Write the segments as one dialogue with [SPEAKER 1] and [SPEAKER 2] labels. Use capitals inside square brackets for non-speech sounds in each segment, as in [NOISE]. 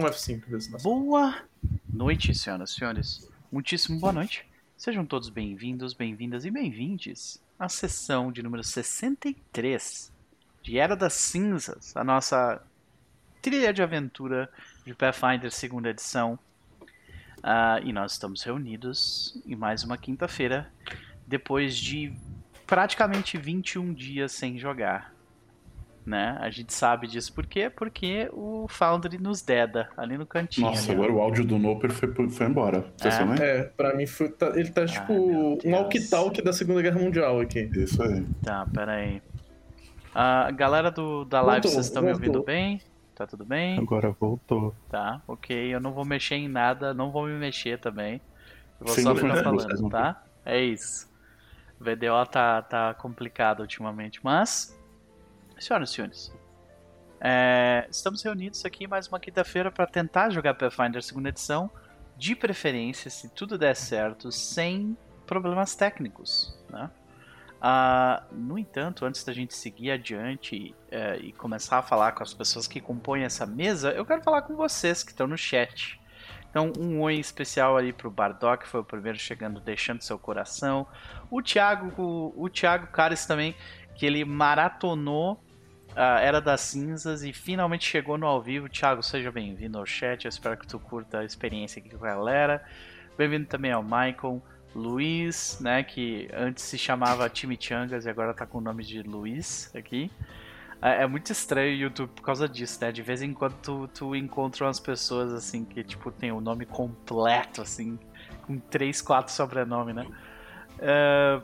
[SPEAKER 1] um F5 desse
[SPEAKER 2] Boa noite, senhoras e senhores. Muitíssimo boa noite. Sejam todos bem-vindos, bem-vindas e bem-vindes à sessão de número 63 de Era das Cinzas, a nossa trilha de aventura de Pathfinder segunda edição. Uh, e nós estamos reunidos em mais uma quinta-feira, depois de praticamente 21 dias sem jogar né? A gente sabe disso por quê? Porque o Foundry nos deda ali no cantinho.
[SPEAKER 3] Nossa,
[SPEAKER 2] ali,
[SPEAKER 3] agora o áudio do Noper foi, foi embora. Você
[SPEAKER 1] é.
[SPEAKER 3] Também?
[SPEAKER 1] é, pra mim foi, tá, ele tá tipo um walkie-talkie da Segunda Guerra Mundial aqui.
[SPEAKER 3] Isso aí.
[SPEAKER 2] Tá, pera aí. A galera do, da live, voltou, vocês estão me ouvindo bem? Tá tudo bem?
[SPEAKER 3] Agora voltou.
[SPEAKER 2] Tá, ok. Eu não vou mexer em nada, não vou me mexer também. Eu vou Sem só ficar falando, tá? É isso. O VDO tá, tá complicado ultimamente, mas Senhoras e senhores, é, estamos reunidos aqui mais uma quinta-feira para tentar jogar Pathfinder segunda edição, de preferência, se tudo der certo, sem problemas técnicos. Né? Ah, no entanto, antes da gente seguir adiante é, e começar a falar com as pessoas que compõem essa mesa, eu quero falar com vocês que estão no chat. Então, um oi especial ali pro Bardock, que foi o primeiro chegando, deixando seu coração. O Thiago, o, o Thiago Cares também, que ele maratonou a Era das Cinzas e finalmente chegou no ao vivo. Thiago, seja bem-vindo ao chat. Eu espero que tu curta a experiência aqui com a galera. Bem-vindo também ao Michael, Luiz, né, que antes se chamava Changas e agora tá com o nome de Luiz aqui. É, é muito estranho o YouTube por causa disso, né? De vez em quando tu, tu encontra umas pessoas assim que tipo tem o nome completo assim, com três, quatro sobrenomes, né? Uh,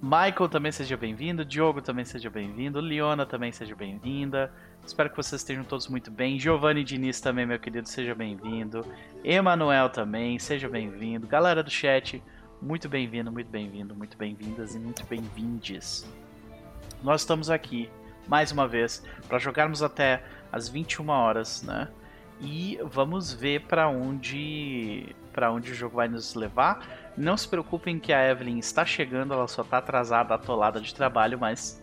[SPEAKER 2] Michael também seja bem-vindo, Diogo também seja bem-vindo, Leona também seja bem-vinda. Espero que vocês estejam todos muito bem. Giovanni Diniz também, meu querido, seja bem-vindo. Emanuel também, seja bem-vindo. Galera do chat, muito bem-vindo, muito bem-vindo, muito bem-vindas e muito bem-vindes. Nós estamos aqui mais uma vez para jogarmos até as 21 horas, né? E vamos ver para onde para onde o jogo vai nos levar. Não se preocupem que a Evelyn está chegando, ela só está atrasada, atolada de trabalho, mas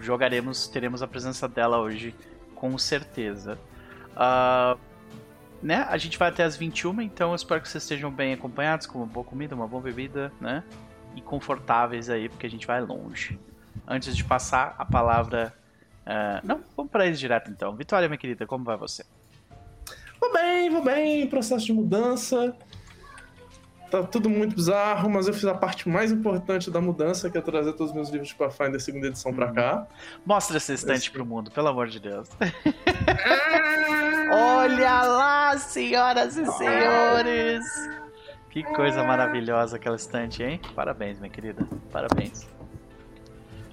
[SPEAKER 2] jogaremos, teremos a presença dela hoje com certeza. Uh, né? A gente vai até as 21, então eu espero que vocês estejam bem acompanhados, com uma boa comida, uma boa bebida, né? E confortáveis aí, porque a gente vai longe. Antes de passar a palavra. Uh, não, vamos para eles direto então. Vitória, minha querida, como vai você?
[SPEAKER 1] Vou bem, vou bem, processo de mudança. Tá tudo muito bizarro, mas eu fiz a parte mais importante da mudança, que é trazer todos os meus livros de Pathfinder segunda edição pra cá.
[SPEAKER 2] Mostra esse estante esse... pro mundo, pelo amor de Deus. [LAUGHS] Olha lá, senhoras e senhores! Que coisa maravilhosa aquela estante, hein? Parabéns, minha querida. Parabéns.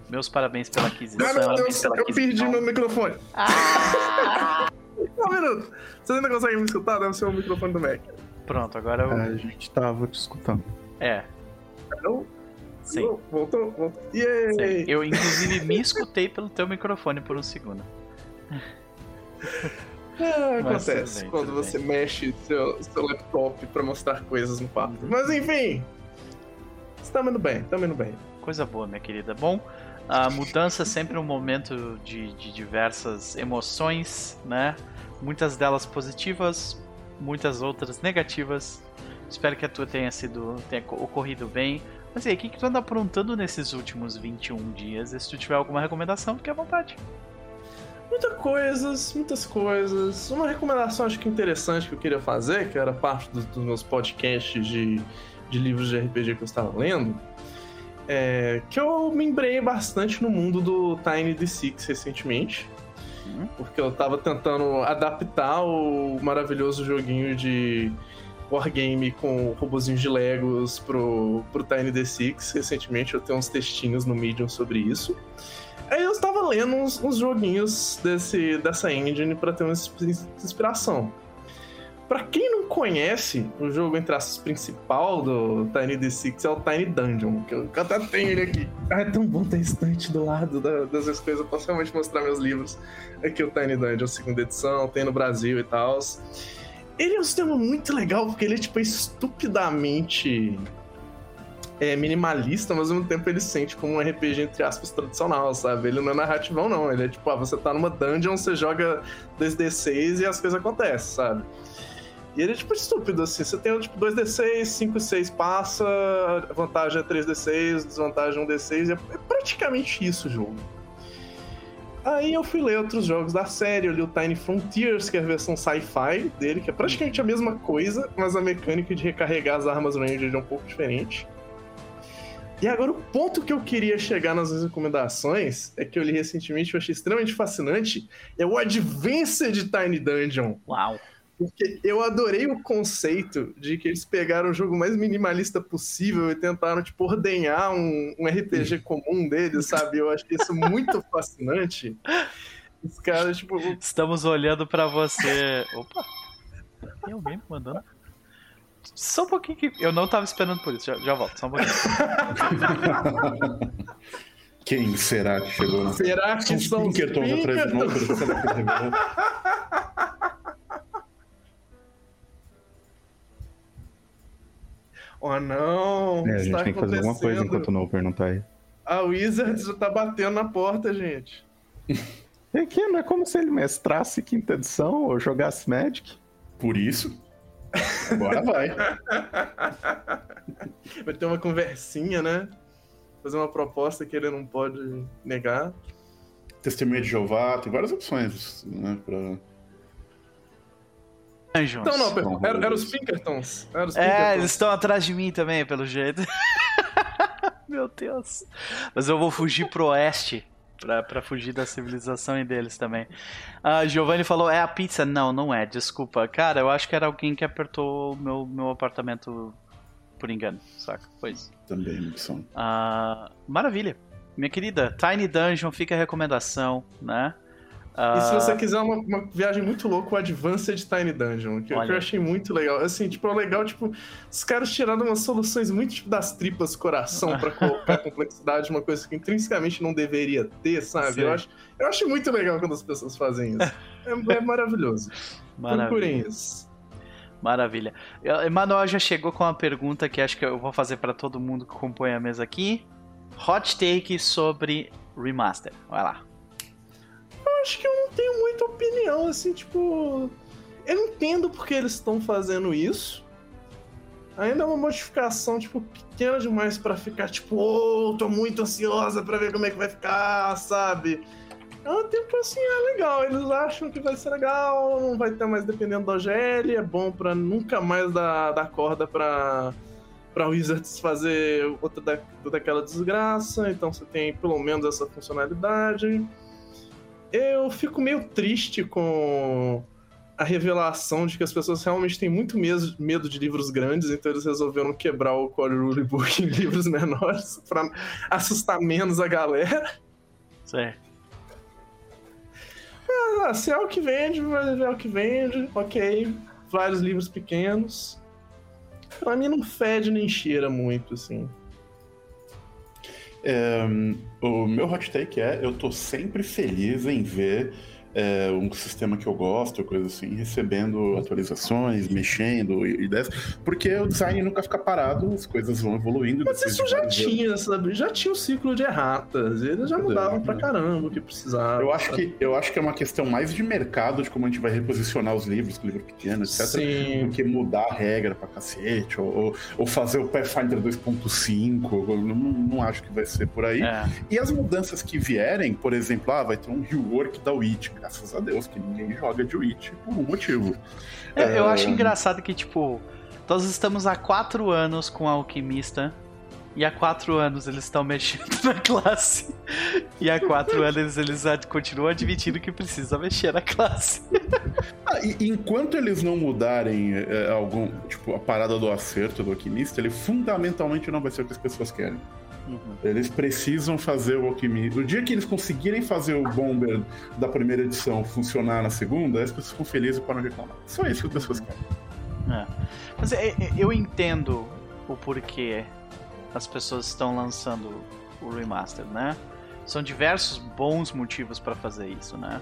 [SPEAKER 2] Meus parabéns pela aquisição.
[SPEAKER 1] Meu Deus, eu perdi meu microfone. Ah! [LAUGHS] um minuto. Você ainda consegue me escutar? Deve ser o microfone do Mac.
[SPEAKER 2] Pronto, agora eu...
[SPEAKER 3] É, a gente tava te escutando.
[SPEAKER 2] É.
[SPEAKER 1] Não?
[SPEAKER 2] Sim.
[SPEAKER 1] Voltou, voltou. Yay!
[SPEAKER 2] Sim. Eu, inclusive, me escutei pelo teu microfone por um segundo.
[SPEAKER 1] Ah, acontece bem, quando você bem. mexe seu, seu laptop pra mostrar coisas no quarto. Uhum. Mas enfim, estamos indo bem, estamos indo bem.
[SPEAKER 2] Coisa boa, minha querida. Bom, a mudança é sempre um momento de, de diversas emoções, né? Muitas delas positivas, muitas outras negativas. Espero que a tua tenha sido tenha ocorrido bem. Mas e aí, o que, que tu anda aprontando nesses últimos 21 dias? E se tu tiver alguma recomendação, fique à vontade.
[SPEAKER 1] Muitas coisas, muitas coisas. Uma recomendação acho que interessante que eu queria fazer, que era parte dos, meus podcasts de, de livros de RPG que eu estava lendo, é que eu me embrenhei bastante no mundo do Tiny D6 recentemente. Porque eu tava tentando adaptar o maravilhoso joguinho de wargame com robozinhos de Legos pro, pro Tiny D6. Recentemente eu tenho uns textinhos no Medium sobre isso. Aí eu estava lendo uns, uns joguinhos desse, dessa engine para ter uma inspiração. Para quem não conhece, o jogo entre aspas principal do Tiny D6 é o Tiny Dungeon, que eu até tenho ele aqui. Ah, é tão bom ter estante do lado da, das coisas, eu posso realmente mostrar meus livros. Aqui o Tiny Dungeon, segunda edição, tem no Brasil e tal. Ele é um sistema muito legal, porque ele é tipo estupidamente é minimalista, mas ao mesmo tempo ele se sente como um RPG, entre aspas, tradicional, sabe? Ele não é narrativão, não. Ele é tipo, ah, você tá numa dungeon, você joga 2D6 e as coisas acontecem, sabe? E ele é tipo estúpido, assim. Você tem tipo 2D6, 5 e 6 passa, vantagem é 3D6, desvantagem 1D6. É, é praticamente isso o jogo. Aí eu fui ler outros jogos da série, eu li o Tiny Frontiers, que é a versão sci-fi dele, que é praticamente a mesma coisa, mas a mecânica de recarregar as armas Ranger é um pouco diferente. E agora o ponto que eu queria chegar nas recomendações é que eu li recentemente, eu achei extremamente fascinante, é o Advanced Tiny Dungeon.
[SPEAKER 2] Uau!
[SPEAKER 1] Porque eu adorei o conceito de que eles pegaram o jogo mais minimalista possível e tentaram, tipo, ordenhar um, um RPG comum deles, sabe? Eu achei isso muito [LAUGHS] fascinante. Os caras, tipo.
[SPEAKER 2] Estamos olhando para você. Opa! Tem alguém me mandando? Só um pouquinho que. Eu não tava esperando por isso, já, já volto, só um pouquinho. [LAUGHS]
[SPEAKER 3] Quem será que chegou?
[SPEAKER 1] Será que são os Pinkertons atrás Oh não!
[SPEAKER 3] É, a gente tem que fazer alguma coisa enquanto o Noper não tá aí.
[SPEAKER 1] A Wizards já tá batendo na porta, gente.
[SPEAKER 3] É que não é como se ele mestrasse quinta edição ou jogasse Magic.
[SPEAKER 1] Por isso. Agora vai. [LAUGHS] vai ter uma conversinha, né? Fazer uma proposta que ele não pode negar.
[SPEAKER 3] Testemunha de Jeová, tem várias opções, né? Pra
[SPEAKER 1] Dungeons. Então, não, não era, era, os Pinkertons. Era os
[SPEAKER 2] é, Pinkertons. É, eles estão atrás de mim também, pelo jeito. [LAUGHS] Meu Deus. Mas eu vou fugir pro oeste. Pra, pra fugir da civilização deles também. A Giovanni falou: é a pizza? Não, não é, desculpa. Cara, eu acho que era alguém que apertou meu, meu apartamento por engano, saca? Pois.
[SPEAKER 3] Também, opção.
[SPEAKER 2] Ah, maravilha. Minha querida, Tiny Dungeon, fica a recomendação, né?
[SPEAKER 1] Uh... E se você quiser uma, uma, viagem muito louca, o Advanced Tiny Dungeon, que, eu achei muito legal. Assim, tipo, é legal, tipo, os caras tiraram umas soluções muito tipo, das tripas coração para colocar [LAUGHS] complexidade, uma coisa que intrinsecamente não deveria ter, sabe? Eu acho, eu acho muito legal quando as pessoas fazem isso. [LAUGHS] É, é maravilhoso. Procurem isso.
[SPEAKER 2] Maravilha. Emanuel já chegou com uma pergunta que acho que eu vou fazer para todo mundo que compõe a mesa aqui. Hot take sobre remaster. Vai lá
[SPEAKER 1] acho que eu não tenho muita opinião, assim, tipo. Eu entendo porque eles estão fazendo isso. Ainda é uma modificação, tipo, pequena demais para ficar, tipo, oh, tô muito ansiosa para ver como é que vai ficar, sabe? É um tempo assim, é legal. Eles acham que vai ser legal, não vai ter mais dependendo da OGL, é bom pra nunca mais dar, dar corda pra, pra Wizards fazer outra da, daquela desgraça. Então você tem pelo menos essa funcionalidade eu fico meio triste com a revelação de que as pessoas realmente têm muito medo de livros grandes, então eles resolveram quebrar o Core Rulebook em livros [LAUGHS] menores para assustar menos a galera.
[SPEAKER 2] Certo.
[SPEAKER 1] Ah, se é o que vende, vai é o que vende, ok. Vários livros pequenos. Pra mim não fede nem cheira muito, assim.
[SPEAKER 3] É, o meu hot take é: eu tô sempre feliz em ver é, um sistema que eu gosto, coisa assim, recebendo atualizações, mexendo, ideias, porque o design nunca fica parado, as coisas vão evoluindo.
[SPEAKER 1] Mas isso já tinha, sabe? Já tinha o ciclo de erratas, eles já mudavam pra caramba o que precisava.
[SPEAKER 3] Eu acho que, eu acho que é uma questão mais de mercado, de como a gente vai reposicionar os livros, com livro pequeno, etc., Sim. do que mudar a regra pra cacete, ou, ou fazer o Pathfinder 2.5, não, não acho que vai ser por aí. É. E as mudanças que vierem, por exemplo, ah, vai ter um rework da Witch, graças a Deus, que ninguém joga de Witch por um motivo.
[SPEAKER 2] É, eu acho é. engraçado que, tipo, nós estamos há quatro anos com Alquimista. E há quatro anos eles estão mexendo [LAUGHS] na classe. E há quatro [LAUGHS] anos eles continuam admitindo que precisa mexer na classe. [LAUGHS]
[SPEAKER 3] Ah, e, enquanto eles não mudarem é, algum, tipo, a parada do acerto do alquimista, ele fundamentalmente não vai ser o que as pessoas querem. Uhum. Eles precisam fazer o alquimista. O dia que eles conseguirem fazer o Bomber da primeira edição funcionar na segunda, as pessoas ficam felizes para não reclamar. Só isso que as pessoas querem.
[SPEAKER 2] É. Mas é, é, eu entendo o porquê as pessoas estão lançando o remaster, né? São diversos bons motivos para fazer isso, né?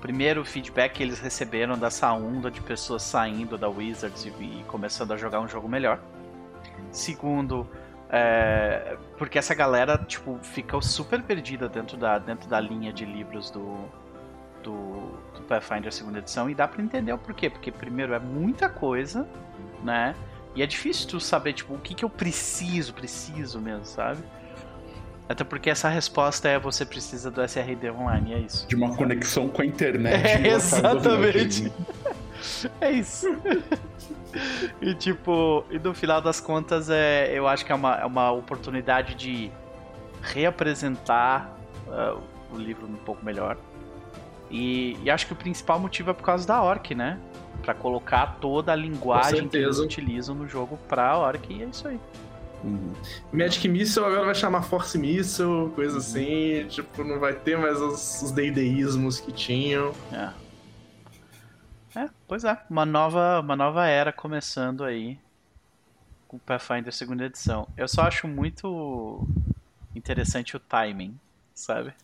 [SPEAKER 2] Primeiro, o feedback que eles receberam dessa onda de pessoas saindo da Wizards e, e começando a jogar um jogo melhor. Segundo, É, porque essa galera, tipo, fica super perdida dentro da, dentro da linha de livros do, do, do Pathfinder segunda edição. E dá pra entender o porquê. Porque, primeiro, é muita coisa, né? E é difícil tu saber, tipo, o que, que eu preciso, preciso mesmo, sabe? Até porque essa resposta é você precisa do SRD online, é isso.
[SPEAKER 3] De uma conexão com a internet.
[SPEAKER 2] É, exatamente. [LAUGHS] é isso. e tipo, e no final das contas, é, eu acho que é uma, é uma oportunidade de reapresentar uh, o livro um pouco melhor. E, e, acho que o principal motivo é por causa da Orc, né? Pra colocar toda a linguagem que eles utilizam no jogo pra Orc, e é isso aí.
[SPEAKER 1] Uhum. Magic Missile agora vai chamar Force Missile, coisa uhum. assim. Tipo, não vai ter mais os, os deideísmos que tinham.
[SPEAKER 2] É. É, pois é. Uma nova, uma nova era começando aí com Pathfinder segunda edição. Eu só acho muito interessante o timing, sabe?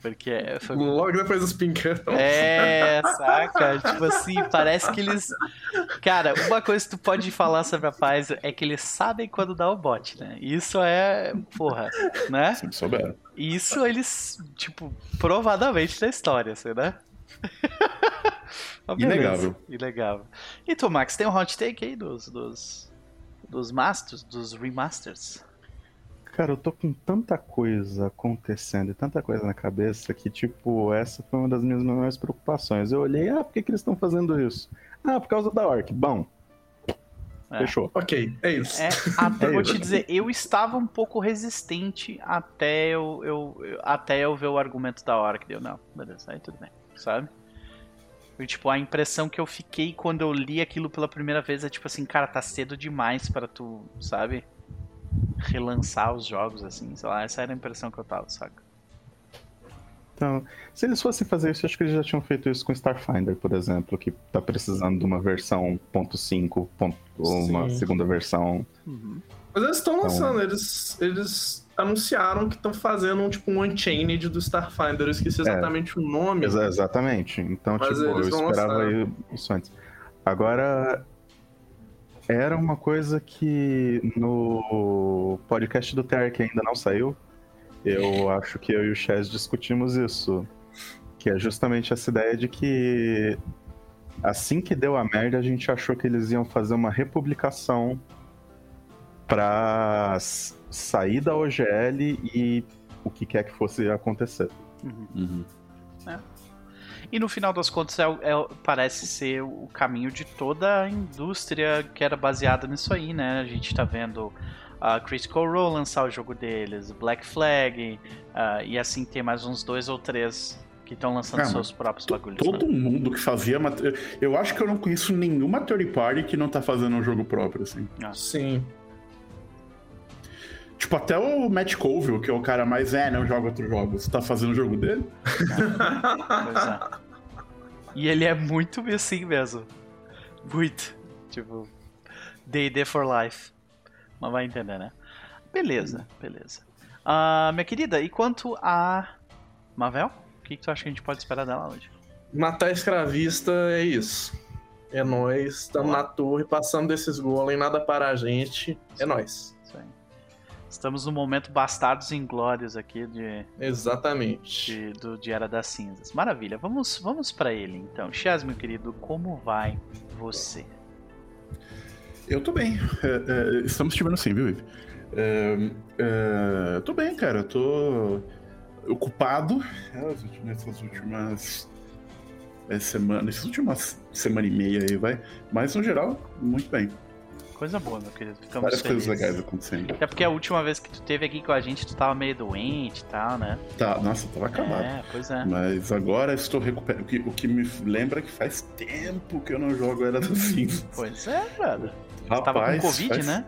[SPEAKER 2] Porque foi...
[SPEAKER 1] Logo depois dos pincão.
[SPEAKER 2] É, saca? [LAUGHS] tipo assim, parece que eles. Cara, uma coisa que tu pode falar sobre a paz é que eles sabem quando dá o bote, né? Isso é. Porra, né?
[SPEAKER 3] Sempre souberam.
[SPEAKER 2] Isso eles, tipo, provadamente da história, assim, né?
[SPEAKER 3] Inegável.
[SPEAKER 2] Inegável. E tu, Max, tem um hot take aí dos, dos, dos masters, dos remasters?
[SPEAKER 4] Cara, eu tô com tanta coisa acontecendo e tanta coisa na cabeça que, tipo, essa foi uma das minhas maiores preocupações. Eu olhei, ah, por que, que eles estão fazendo isso? Ah, por causa da Orc. Bom. É. Fechou.
[SPEAKER 1] Ok, é isso.
[SPEAKER 2] É, até [LAUGHS] é vou isso. te dizer, eu estava um pouco resistente até eu, eu, eu, até eu ver o argumento da Orc. Deu, não, beleza, aí tudo bem, sabe? E, tipo, a impressão que eu fiquei quando eu li aquilo pela primeira vez é tipo assim, cara, tá cedo demais para tu, sabe? relançar os jogos, assim, sei lá, essa era a impressão que eu tava, saca?
[SPEAKER 4] Então, se eles fossem fazer isso, acho que eles já tinham feito isso com Starfinder, por exemplo, que tá precisando de uma versão .5 ou uma segunda versão.
[SPEAKER 1] Uhum. Mas eles estão então... lançando, eles, eles anunciaram que estão fazendo um, tipo um Unchained do Starfinder, eu esqueci é. exatamente é, o nome.
[SPEAKER 4] Exa exatamente, então Mas tipo, eu esperava isso antes. Agora, era uma coisa que no podcast do Ter, que ainda não saiu, eu acho que eu e o Chaz discutimos isso. Que é justamente essa ideia de que assim que deu a merda, a gente achou que eles iam fazer uma republicação pra sair da OGL e o que quer que fosse acontecer.
[SPEAKER 2] Uhum. Uhum. É. E no final das contas, é, é, parece ser o caminho de toda a indústria que era baseada nisso aí, né? A gente tá vendo a Critical Role lançar o jogo deles, Black Flag, uh, e assim tem mais uns dois ou três que estão lançando é, seus próprios bagulhos.
[SPEAKER 3] Todo né? mundo que fazia. Eu acho que eu não conheço nenhuma third party que não tá fazendo um jogo próprio, assim.
[SPEAKER 1] Ah. Sim.
[SPEAKER 3] Tipo, até o Matt Colville, que é o cara mais, é, não joga outros jogos, tá fazendo o jogo dele? pois
[SPEAKER 2] é. E ele é muito assim mesmo. Muito. Tipo, D&D for life. Mas vai entender, né? Beleza, beleza. Uh, minha querida, e quanto a Mavel? O que, que tu acha que a gente pode esperar dela hoje?
[SPEAKER 1] Matar escravista é isso. É nós, estamos na torre, passando desses golem, nada para a gente. É nós.
[SPEAKER 2] Estamos no momento Bastardos Inglórios aqui de.
[SPEAKER 1] Exatamente.
[SPEAKER 2] De, do, de Era das Cinzas. Maravilha. Vamos, vamos para ele então. Chaz, meu querido, como vai você?
[SPEAKER 3] Eu tô bem. É, é, estamos te vendo assim, viu, Ive? É, é, tô bem, cara. tô ocupado nessas últimas é, semanas, nessas últimas semana e meia aí, vai. Mas no geral, muito bem.
[SPEAKER 2] Coisa boa, meu querido. Ficamos
[SPEAKER 3] Várias
[SPEAKER 2] felizes.
[SPEAKER 3] coisas legais acontecendo.
[SPEAKER 2] Até porque a última vez que tu teve aqui com a gente, tu tava meio doente e tal, né?
[SPEAKER 3] Tá, nossa, tava acabado.
[SPEAKER 2] É, pois é.
[SPEAKER 3] Mas agora estou recuperando. O que, o que me lembra que faz tempo que eu não jogo Era das Cinzas.
[SPEAKER 2] Pois é, brother. Rapaz, tava com Covid, faz... né?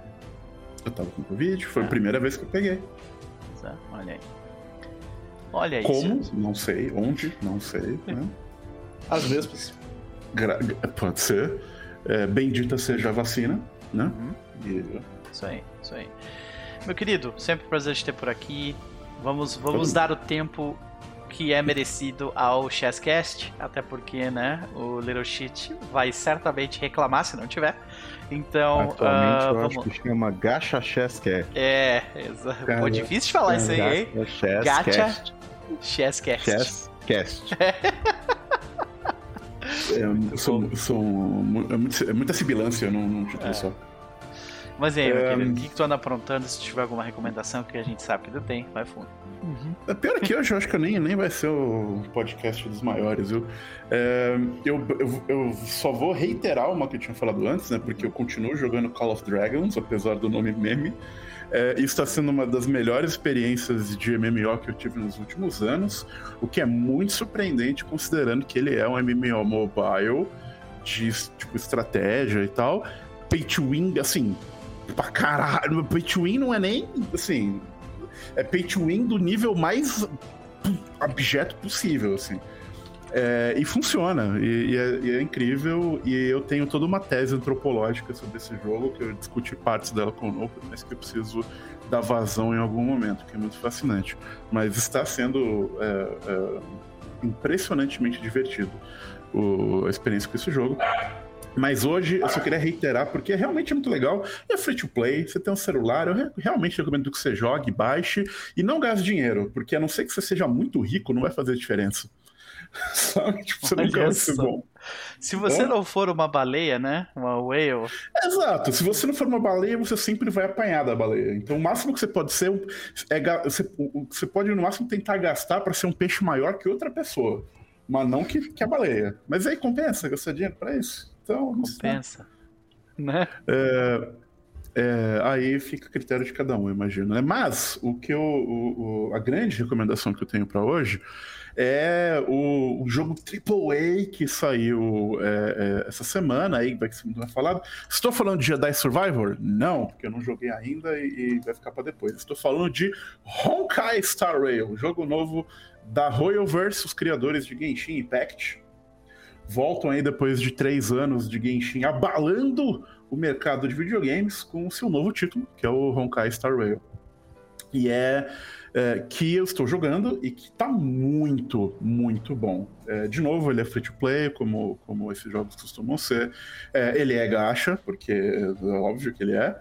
[SPEAKER 3] Eu tava com Covid, foi é. a primeira vez que eu peguei.
[SPEAKER 2] Pois é, olha aí. Olha aí.
[SPEAKER 3] Como? Não sei. Onde? Não sei. Né?
[SPEAKER 1] As mesmas.
[SPEAKER 3] Gra... Pode ser. É, bendita seja a vacina né? Uhum.
[SPEAKER 2] E... Isso aí, isso aí. Meu querido, sempre um prazer te ter por aqui. Vamos, vamos dar o tempo que é merecido ao Chesscast, até porque, né, o Little Shit vai certamente reclamar se não tiver. Então,
[SPEAKER 4] Atualmente uh, eu vamos... acho que chama Gacha Chesscast.
[SPEAKER 2] É, exato. Pô, difícil de falar isso aí, hein? Gacha Chesscast.
[SPEAKER 4] Chesscast. [LAUGHS]
[SPEAKER 3] É, sou, sou, é, é muita sibilância num, título é. só.
[SPEAKER 2] Mas e aí, é... querido, o que, que tu anda aprontando? Se tiver alguma recomendação que a gente sabe que tu tem, vai fundo.
[SPEAKER 3] Uhum. É pior que hoje, eu acho que nem, nem vai ser o podcast dos maiores, viu? É, eu, eu, eu, só vou reiterar uma que eu tinha falado antes, né? Porque eu continuo jogando Call of Dragons, apesar do nome meme. É, isso está sendo uma das melhores experiências de MMO que eu tive nos últimos anos, o que é muito surpreendente considerando que ele é um MMO mobile de tipo estratégia e tal. Pay to win, assim, pra caralho. Pay to win não é nem assim é pay to win do nível mais abjeto possível, assim. É, e funciona, e, e, é, e, é, incrível, e eu tenho toda uma tese antropológica sobre esse jogo, que eu discuti partes dela com o Nope, mas que eu preciso dar vazão em algum momento, que é muito fascinante. Mas está sendo é, é impressionantemente divertido o, a experiência com esse jogo. Mas hoje eu só queria reiterar, porque realmente é muito legal. É free to play, você tem um celular, eu realmente recomendo que você jogue, baixe e não gaste dinheiro, porque a não ser que você seja muito rico, não vai fazer diferença. [LAUGHS] Sabe? Tipo, você nunca vai ser bom.
[SPEAKER 2] Se você não for uma baleia, né? Uma whale.
[SPEAKER 3] Exato. Se você não for uma baleia, você sempre vai apanhar da baleia. Então, o máximo que você pode ser é você, você pode no máximo tentar gastar para ser um peixe maior que outra pessoa, mas não que, que a baleia. Mas aí compensa gastar dinheiro para isso. Então,
[SPEAKER 2] compensa, né?
[SPEAKER 3] É, é, aí fica a critério de cada um, imagino. Né? Mas o que eu, o, o, a grande recomendação que eu tenho para hoje é o, o, jogo AAA que saiu é, é, essa semana, aí vai ser muito falado. Estou falando de Jedi Survivor? Não, porque eu não joguei ainda e, e vai ficar para depois. Estou falando de Honkai Star Rail, jogo novo da Royalverse, os criadores de Genshin Impact voltam aí depois de três anos de Genshin abalando o mercado de videogames com o seu novo título, que é o Honkai Star Rail. E é, é que eu estou jogando e que está muito, muito bom. É, de novo, ele é free to play, como, como esses jogos costumam ser. É, ele é gacha, porque é óbvio que ele é.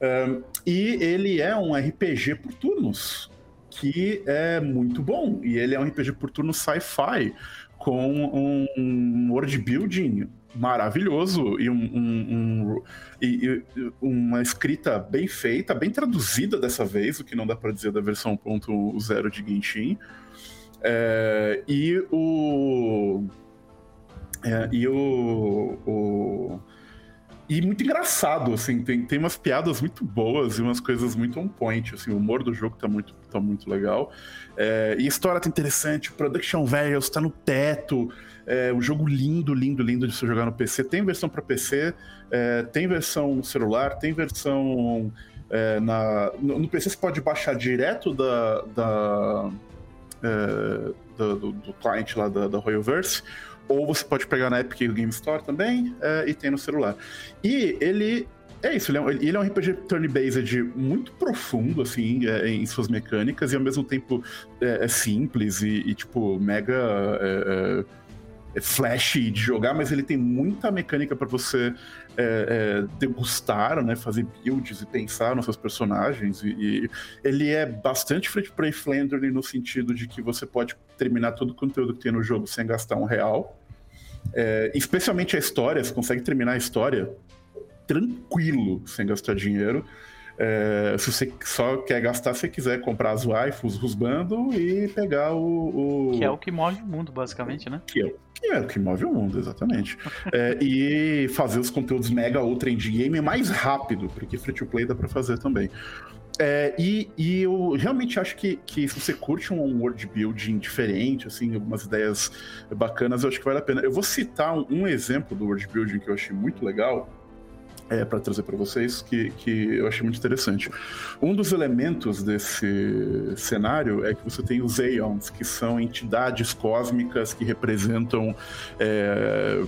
[SPEAKER 3] é e ele é um RPG por turnos, que é muito bom. E ele é um RPG por turno sci-fi com um world building maravilhoso e, um, um, um, e, e, uma escrita bem feita, bem traduzida dessa vez, o que não dá para dizer da versão 1.0 de Genshin. É, e o. É, e o, o e muito engraçado, assim, tem, tem umas piadas muito boas e umas coisas muito on point, assim, o humor do jogo tá muito, tá muito legal. É, e a história tá interessante, production values tá no teto, é um jogo lindo, lindo, lindo de se jogar no PC. Tem versão para PC, é, tem versão celular, tem versão é, na... No, no, PC você pode baixar direto da... da é, do, do, do client lá da, da Royalverse, ou você pode pegar na Epic Game Store também é, e tem no celular. E ele é isso, ele é um, ele é um RPG turn-based muito profundo, assim, é, em suas mecânicas, e ao mesmo tempo é, é simples e, e, tipo, mega é, é flash de jogar, mas ele tem muita mecânica para você é, degustar, né, fazer builds e pensar nos seus personagens, e, e ele é bastante free-to-play friendly no sentido de que você pode terminar todo o conteúdo que tem no jogo sem gastar um real, especialmente a história, você consegue terminar a história tranquilo, sem gastar dinheiro. É, se você só quer gastar, se quiser comprar as waifus, os bando e pegar o,
[SPEAKER 2] o, Que é o que move o mundo, basicamente, né?
[SPEAKER 3] Que é, que é o que move o mundo, exatamente. é, e fazer os conteúdos mega ultra indie game mais rápido, porque free to play dá pra fazer também. É, e, e, eu realmente acho que, que se você curte um world building diferente, assim, algumas ideias bacanas, eu acho que vale a pena. Eu vou citar um, um exemplo do world building que eu achei muito legal, é, para trazer para vocês que, que eu achei muito interessante. Um dos elementos desse cenário é que você tem os Aeons, que são entidades cósmicas que representam é,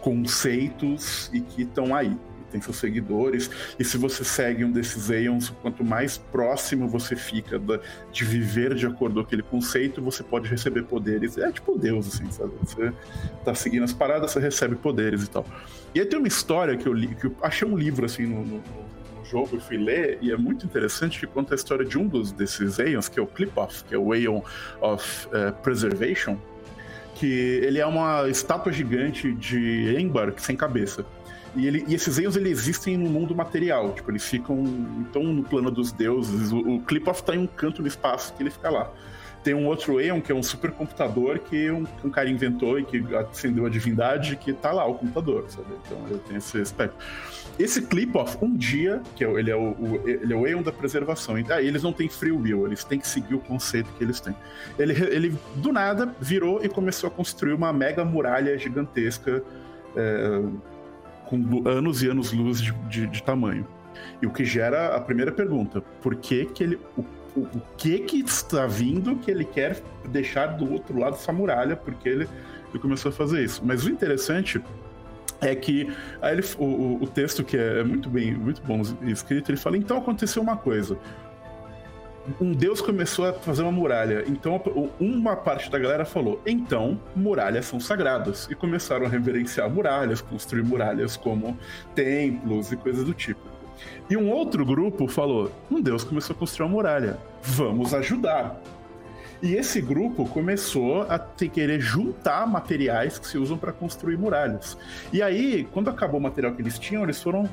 [SPEAKER 3] conceitos e que estão aí. Tem seus seguidores, e se você segue um desses Aeons, quanto mais próximo você fica da, de viver de acordo com aquele conceito, você pode receber poderes. É tipo Deus, assim, sabe? Você tá seguindo as paradas, você recebe poderes e tal. E aí tem uma história que eu li, que eu achei um livro assim no, no, no jogo e fui ler, e é muito interessante que conta a história de um dos desses Aeons, que é o Clip-Off, que é o Aeon of uh, Preservation, que ele é uma estátua gigante de Embar sem cabeça. E, ele, e esses Aeons eles existem no mundo material, tipo, eles ficam então no plano dos deuses. O, o Clip-Off tá em um canto do espaço que ele fica lá. Tem um outro Aeon, que é um supercomputador que um, um cara inventou e que acendeu a divindade, que tá lá, o computador, sabe? Então ele tem esse aspecto. Esse Clip-Off, um dia, que é, ele, é o, o, ele é o Aeon da preservação, e aí eles não têm free will, eles têm que seguir o conceito que eles têm. Ele, ele do nada, virou e começou a construir uma mega muralha gigantesca, é, com anos e anos-luz de, de, de tamanho. E o que gera a primeira pergunta: por que, que ele. O o, o que que está vindo que ele quer deixar do outro lado dessa muralha, porque ele, ele começou a fazer isso. Mas o interessante é que ele, o, o texto que é muito bem, muito bom escrito, ele fala: então aconteceu uma coisa. Um deus começou a fazer uma muralha. Então, uma parte da galera falou: então, muralhas são sagradas. E começaram a reverenciar muralhas, construir muralhas como templos e coisas do tipo. E um outro grupo falou: um Deus começou a construir uma muralha, vamos ajudar. E esse grupo começou a ter, querer juntar materiais que se usam para construir muralhas. E aí, quando acabou o material que eles tinham, eles foram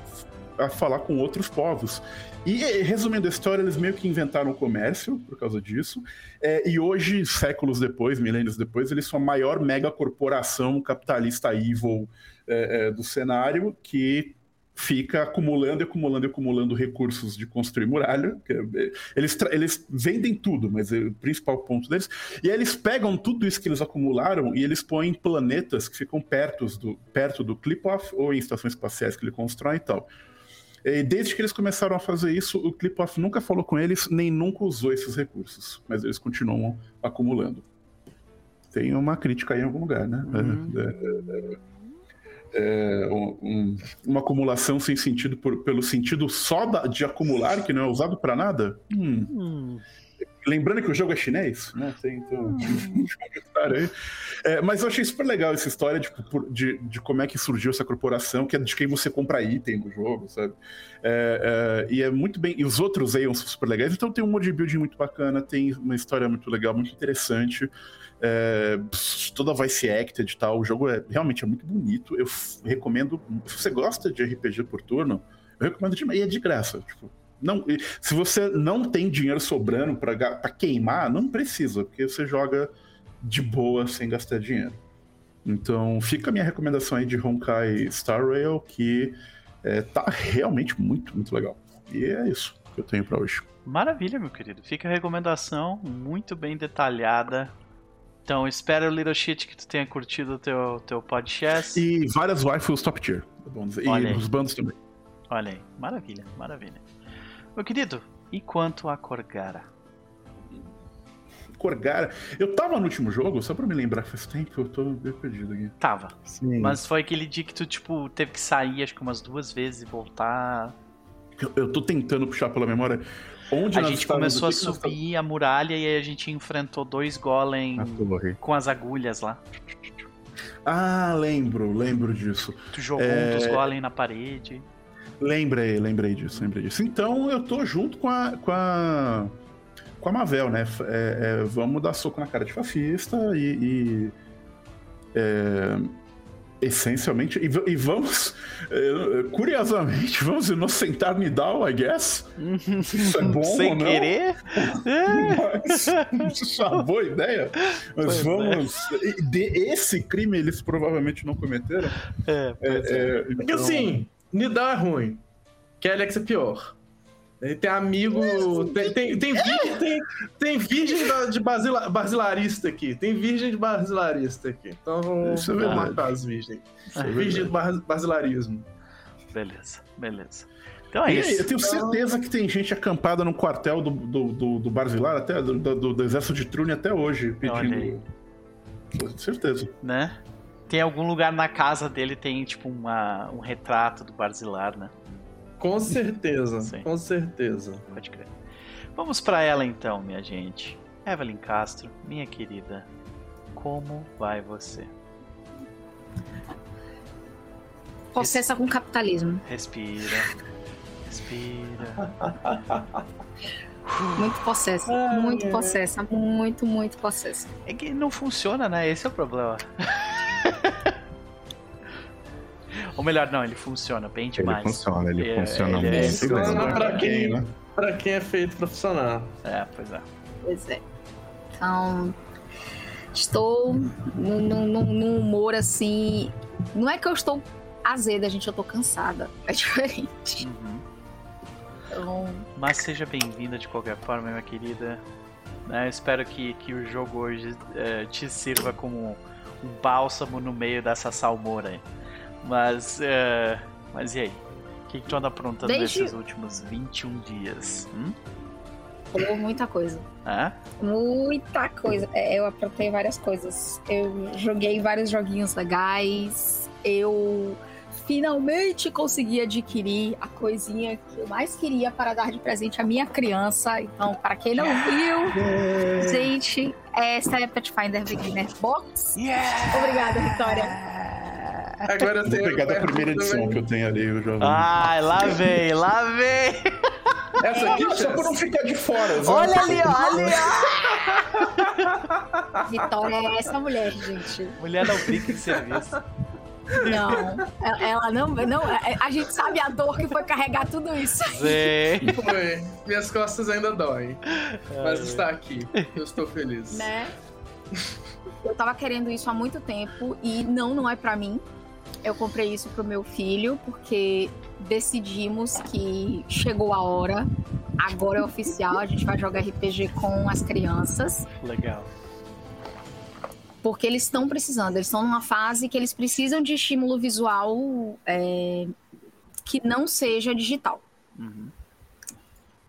[SPEAKER 3] a falar com outros povos. E, resumindo a história, eles meio que inventaram o comércio por causa disso. É, e hoje, séculos depois, milênios depois, eles são a maior mega corporação capitalista evil é, é, do cenário que fica acumulando acumulando e acumulando recursos de construir muralha. É, eles, eles vendem tudo, mas é o principal ponto deles. E aí eles pegam tudo isso que eles acumularam e eles põem em planetas que ficam perto do, perto do Clip-Off ou em estações espaciais que ele constrói e tal. E desde que eles começaram a fazer isso, o Clip-Off nunca falou com eles, nem nunca usou esses recursos, mas eles continuam acumulando. Tem uma crítica aí em algum lugar, né? Uhum. É, é, é é, um, uma acumulação sem sentido por, pelo sentido só da, de acumular, que não é usado para nada? Hum. Hum. Lembrando que o jogo é chinês, né? Tem então. É, mas eu achei super legal essa história de, de, de, como é que surgiu essa corporação, que é de quem você compra item no jogo, sabe? É, é, e é muito bem. E os outros aí são super legais. Então tem um modo de building muito bacana, tem uma história muito legal, muito interessante. É, toda voice acted e tal. O jogo é realmente é muito bonito. Eu recomendo. Se você gosta de RPG por turno, eu recomendo demais. E é de graça. Tipo, não, se você não tem dinheiro sobrando para queimar, não precisa, porque você joga de boa sem gastar dinheiro. Então fica a minha recomendação aí de Honkai Star Rail, que é, tá realmente muito, muito legal. E é isso que eu tenho para hoje.
[SPEAKER 2] Maravilha, meu querido. Fica a recomendação muito bem detalhada então, espero, Little Shit, que tu tenha curtido o teu, teu podcast.
[SPEAKER 3] E várias waifus top tier. E Olha os bandos também.
[SPEAKER 2] Olha aí, maravilha, maravilha. Meu querido, e quanto a Corgara?
[SPEAKER 3] Corgara. Eu tava no último jogo, só pra me lembrar, faz tempo que eu tô bem perdido aqui.
[SPEAKER 2] Tava. Sim. Mas foi aquele dia que tu, tipo, teve que sair, acho que umas duas vezes e voltar.
[SPEAKER 3] Eu, eu tô tentando puxar pela memória. Onde
[SPEAKER 2] a gente começou a subir a muralha e aí a gente enfrentou dois golem com as agulhas lá.
[SPEAKER 3] Ah, lembro, lembro disso.
[SPEAKER 2] Tu jogou é... um dos golem na parede.
[SPEAKER 3] Lembrei, lembrei disso, lembrei disso. Então eu tô junto com a. com a. com a Mavel, né? É, é, vamos dar soco na cara de fascista e. e é, essencialmente. E, e vamos, eh, curiosamente, vamos inocentar Nidal, I guess. Isso é bom [LAUGHS]
[SPEAKER 2] Sem
[SPEAKER 3] ou não?
[SPEAKER 2] querer?
[SPEAKER 3] Mas, isso é uma boa ideia. Mas pois é. vamos. É. De, esse crime eles provavelmente não cometeram.
[SPEAKER 1] É, é, é. Então... Porque assim, Nidal é ruim. Kellex é pior. Ele tem amigo. Tem, tem, tem, virgem, tem, tem virgem de basila, basilarista aqui. Tem virgem de basilarista aqui. Então vamos, é vamos matar as virgens. É virgem de basilarismo.
[SPEAKER 2] Beleza, beleza. Então é e isso.
[SPEAKER 3] eu tenho então... certeza que tem gente acampada no quartel do, do, do, do Barzilar, até, do, do, do, exército de Trune até hoje, pedindo. Certeza.
[SPEAKER 2] Né? Tem algum lugar na casa dele, tem tipo uma, um retrato do Barzilar, né?
[SPEAKER 1] Com certeza, Sim. com certeza.
[SPEAKER 2] Pode crer. Vamos para ela então, minha gente. Evelyn Castro, minha querida, como vai você?
[SPEAKER 5] Possessa com capitalismo.
[SPEAKER 2] Respira. Respira. [LAUGHS]
[SPEAKER 5] Muito possessa, muito possessa, muito, muito possessa.
[SPEAKER 2] É que não funciona, né? Esse é o problema. Ou melhor, não, ele funciona bem demais.
[SPEAKER 4] Ele funciona, ele, ele funciona
[SPEAKER 1] ele muito. Funciona pra quem, né? pra quem é feito pra funcionar.
[SPEAKER 2] É, pois é.
[SPEAKER 5] Pois é. Então, estou num, num, num humor assim. Não é que eu estou azeda, gente, eu tô cansada. É diferente. Uhum.
[SPEAKER 2] Então... Mas seja bem-vinda de qualquer forma, minha querida. Né? Espero que, que o jogo hoje é, te sirva como um bálsamo no meio dessa salmoura aí. Mas, é, mas e aí? O que, que tu anda aprontando Desde... nesses últimos 21 dias? Hum?
[SPEAKER 5] Muita coisa.
[SPEAKER 2] É?
[SPEAKER 5] Muita coisa. É, eu aprontei várias coisas. Eu joguei vários joguinhos legais. Eu finalmente consegui adquirir a coisinha que eu mais queria para dar de presente à minha criança. Então, para quem não viu, gente, essa é Pathfinder Beginner Box. Yeah! Obrigada, Vitória.
[SPEAKER 3] Agora eu tenho. Vou pegar da primeira edição também. que eu tenho ali, eu já
[SPEAKER 2] Ai, lá vem, lá vem.
[SPEAKER 3] Essa aqui só por não ficar de fora.
[SPEAKER 2] Olha ali, olha
[SPEAKER 5] ali. Vitória é essa mulher, gente.
[SPEAKER 2] Mulher não brinca em serviço.
[SPEAKER 5] Não, ela não, não. A gente sabe a dor que foi carregar tudo isso.
[SPEAKER 2] Sim.
[SPEAKER 1] Foi. Minhas costas ainda doem. Mas está aqui. Eu estou feliz.
[SPEAKER 5] Né? Eu tava querendo isso há muito tempo e não, não é para mim. Eu comprei isso pro meu filho porque decidimos que chegou a hora. Agora é oficial, a gente vai jogar RPG com as crianças.
[SPEAKER 2] Legal
[SPEAKER 5] porque eles estão precisando, eles estão numa fase que eles precisam de estímulo visual é, que não seja digital. Uhum.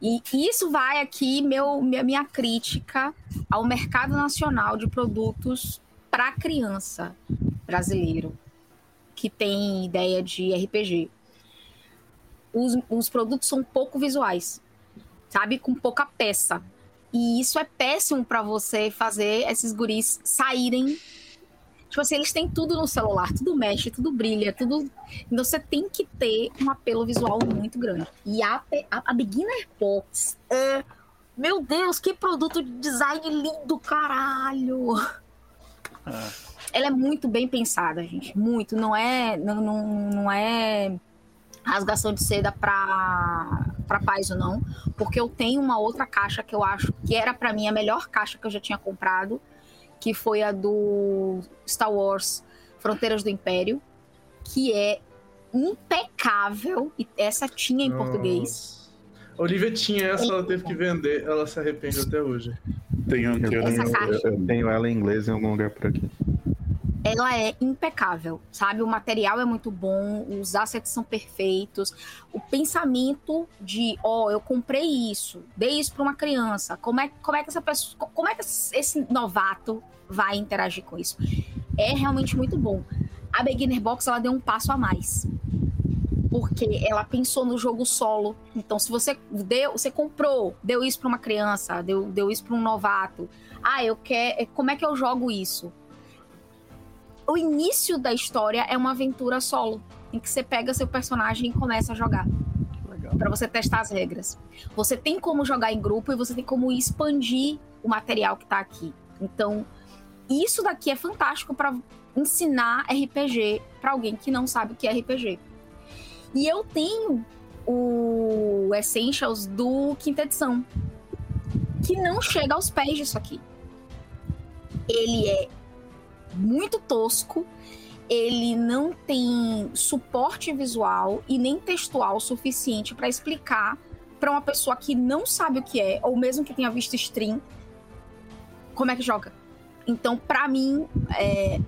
[SPEAKER 5] E isso vai aqui meu, minha, minha crítica ao mercado nacional de produtos para criança brasileiro que tem ideia de RPG. Os, os produtos são pouco visuais, sabe, com pouca peça. E isso é péssimo para você fazer esses guris saírem. Tipo assim, eles têm tudo no celular, tudo mexe, tudo brilha, tudo. Então você tem que ter um apelo visual muito grande. E a, a, a Beginner Box é. Meu Deus, que produto de design lindo, caralho! É. Ela é muito bem pensada, gente. Muito. Não é. Não, não, não é rasgação de seda para para paz ou não, porque eu tenho uma outra caixa que eu acho que era para mim a melhor caixa que eu já tinha comprado, que foi a do Star Wars Fronteiras do Império, que é impecável e essa tinha em Nossa. português.
[SPEAKER 1] Olivia tinha essa, ela teve que vender, ela se arrepende até hoje.
[SPEAKER 4] Tenho, eu, tenho, eu tenho ela em inglês em algum lugar por aqui
[SPEAKER 5] ela é impecável, sabe? O material é muito bom, os assets são perfeitos. O pensamento de, ó, oh, eu comprei isso, dei isso para uma criança. Como é, como é que essa pessoa, como é que esse novato vai interagir com isso? É realmente muito bom. A Beginner Box ela deu um passo a mais. Porque ela pensou no jogo solo. Então, se você deu, você comprou, deu isso para uma criança, deu, deu isso para um novato. Ah, eu quero. Como é que eu jogo isso? O início da história é uma aventura solo, em que você pega seu personagem e começa a jogar. Para você testar as regras. Você tem como jogar em grupo e você tem como expandir o material que tá aqui. Então, isso daqui é fantástico para ensinar RPG para alguém que não sabe o que é RPG. E eu tenho o Essentials do quinta edição, que não chega aos pés disso aqui. Ele é muito tosco. Ele não tem suporte visual e nem textual suficiente para explicar para uma pessoa que não sabe o que é, ou mesmo que tenha visto stream, como é que joga. Então, para mim, é,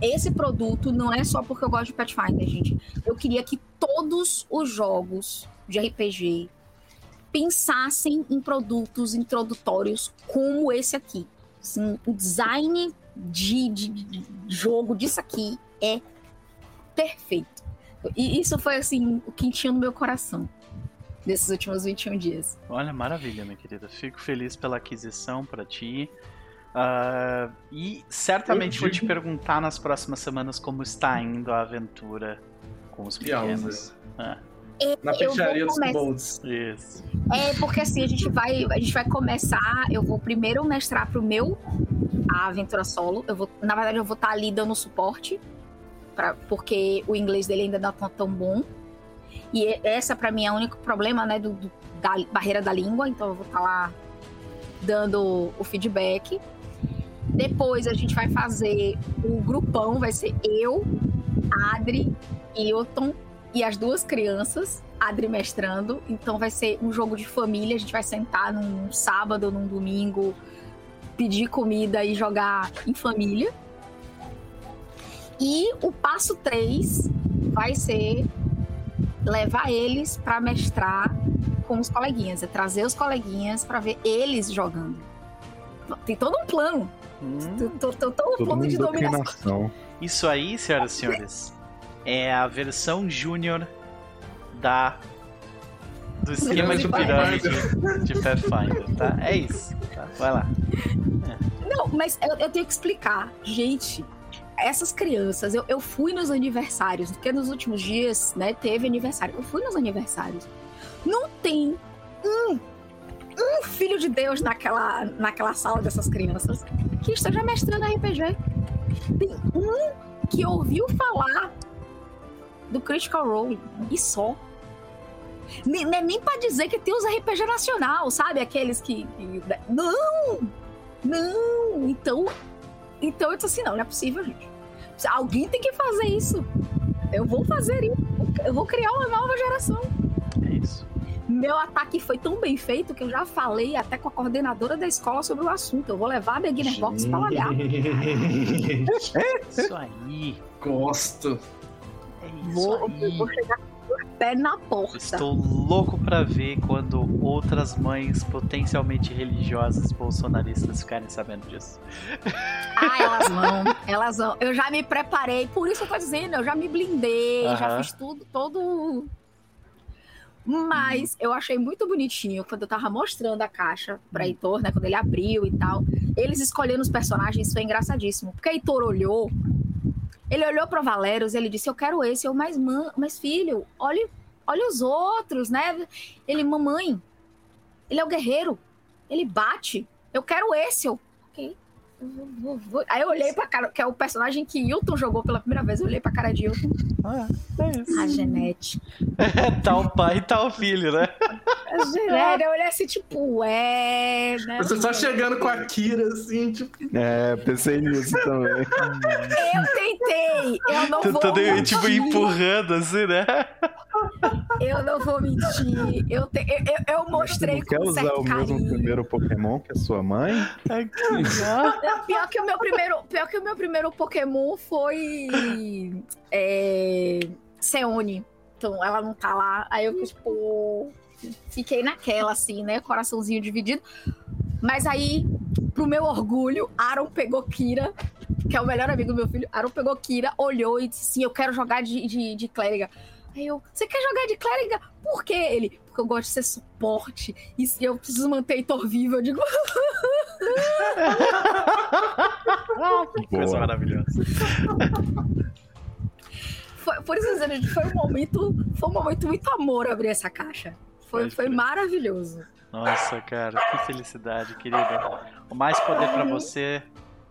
[SPEAKER 5] esse produto não é só porque eu gosto de Pathfinder, gente. Eu queria que todos os jogos de RPG pensassem em produtos introdutórios como esse aqui. Assim, o design de, de, jogo disso aqui é perfeito. E isso foi, assim, o quentinho no meu coração desses últimos 21 dias.
[SPEAKER 2] Olha, maravilha, minha querida. Fico feliz pela aquisição para ti. Uh, e certamente vou te perguntar nas próximas semanas como está indo a aventura com os pequenos.
[SPEAKER 1] Ah. Na peixaria dos bolts.
[SPEAKER 2] Isso.
[SPEAKER 5] É, porque assim, a gente vai, a gente vai começar. Eu vou primeiro mestrar pro meu a aventura solo. Eu vou, na verdade, eu vou estar tá ali dando suporte. Pra, porque o inglês dele ainda não tá tão bom. E essa, para mim, é o único problema, né? Do, do, da barreira da língua. Então eu vou estar tá lá dando o feedback. Depois a gente vai fazer o grupão, vai ser eu, Adri, Hilton e as duas crianças, Adri mestrando. Então vai ser um jogo de família, a gente vai sentar num sábado, num domingo, pedir comida e jogar em família. E o passo 3 vai ser levar eles para mestrar com os coleguinhas, é trazer os coleguinhas para ver eles jogando. Tem todo um plano. Hum, todo um plano de dominação.
[SPEAKER 2] Isso aí, senhoras e senhores, é a versão júnior da do esquema de pirâmide de Pathfinder, tá? É isso. Tá? Vai lá.
[SPEAKER 5] É. Não, mas eu, eu, tenho que explicar. Gente, essas crianças, eu, eu fui nos aniversários, porque nos últimos dias, né, teve aniversário. Eu fui nos aniversários. Não tem um, um filho de Deus naquela, naquela sala dessas crianças que esteja mestrando RPG. Tem um que ouviu falar do Critical Role e só. Nem, nem, nem pra dizer que tem os RPG nacional, sabe? Aqueles que. que não! Não! Então. Então eu disse assim: não, não é possível, gente. Alguém tem que fazer isso. Eu vou fazer isso. Eu vou criar uma nova geração.
[SPEAKER 2] É isso.
[SPEAKER 5] Meu ataque foi tão bem feito que eu já falei até com a coordenadora da escola sobre o assunto. Eu vou levar a Beginner Box pra olhar. [LAUGHS]
[SPEAKER 2] Isso aí.
[SPEAKER 1] Gosto.
[SPEAKER 2] Vou,
[SPEAKER 5] vou chegar pé na porta.
[SPEAKER 2] Estou louco para ver quando outras mães potencialmente religiosas bolsonaristas ficarem sabendo disso.
[SPEAKER 5] Ah, elas [LAUGHS] vão, elas vão. Eu já me preparei, por isso eu tô dizendo, eu já me blindei, uh -huh. já fiz tudo, todo. Mas eu achei muito bonitinho quando eu tava mostrando a caixa pra hum. Heitor, né? Quando ele abriu e tal. Eles escolhendo os personagens foi engraçadíssimo. Porque Heitor olhou ele olhou para Valeros ele disse: Eu quero esse. Eu, mas, man, mas filho, olhe, olha os outros, né? Ele, mamãe, ele é o guerreiro. Ele bate. Eu quero esse. Eu, ok. Aí eu olhei pra cara, que é o personagem que Hilton jogou pela primeira vez. Eu olhei pra cara de Hilton.
[SPEAKER 2] Ah, é isso.
[SPEAKER 5] A Genete.
[SPEAKER 2] É, tal pai e tal filho, né?
[SPEAKER 5] A Genete, eu olhei assim, tipo, é. Né?
[SPEAKER 1] Você só chegando com a Kira, assim, tipo.
[SPEAKER 4] É, pensei nisso também.
[SPEAKER 5] eu tentei. Eu não
[SPEAKER 2] tu,
[SPEAKER 5] vou.
[SPEAKER 2] Tô, tipo, empurrando, assim, né?
[SPEAKER 5] Eu não vou mentir. Eu, te, eu, eu mostrei
[SPEAKER 4] com quer usar o carinho. mesmo primeiro Pokémon que a sua mãe?
[SPEAKER 2] É que.
[SPEAKER 5] Pior que o meu primeiro, pior que o meu primeiro Pokémon foi é, Seone. Então ela não tá lá. Aí eu tipo fiquei naquela assim, né, coraçãozinho dividido. Mas aí, pro meu orgulho, Aaron pegou Kira, que é o melhor amigo do meu filho. Aaron pegou Kira, olhou e disse assim: Eu quero jogar de, de, de clériga. Aí eu, você quer jogar de clériga? Por quê? Ele, porque eu gosto de ser suporte. E eu preciso manter Heitor vivo. Eu digo. [LAUGHS]
[SPEAKER 2] que coisa maravilhosa. [LAUGHS]
[SPEAKER 5] Foi, por isso dizendo, foi um momento. Foi um momento muito amor abrir essa caixa. Foi, foi maravilhoso.
[SPEAKER 2] Nossa, cara, que felicidade, querida. O mais poder para você,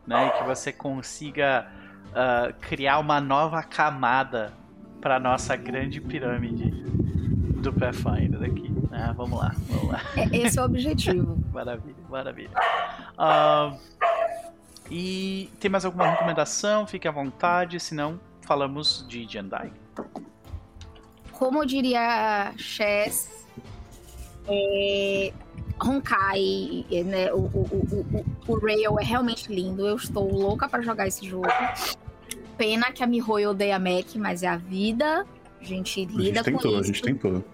[SPEAKER 2] né? E que você consiga uh, criar uma nova camada para nossa grande pirâmide do Pathfinder aqui. Ah, vamos lá, vamos lá.
[SPEAKER 5] É, esse é o objetivo. [LAUGHS]
[SPEAKER 2] maravilha, maravilha. Uh, e tem mais alguma recomendação? Fique à vontade, senão falamos de Jendai.
[SPEAKER 5] Como diria Chess, é, Honkai, né, o, o, o, o, o Rail é realmente lindo. Eu estou louca para jogar esse jogo pena que a Mihoyo odeia a Mac, mas é a vida. A gente lida a gente
[SPEAKER 3] tentou,
[SPEAKER 5] com
[SPEAKER 3] isso. A gente tentou.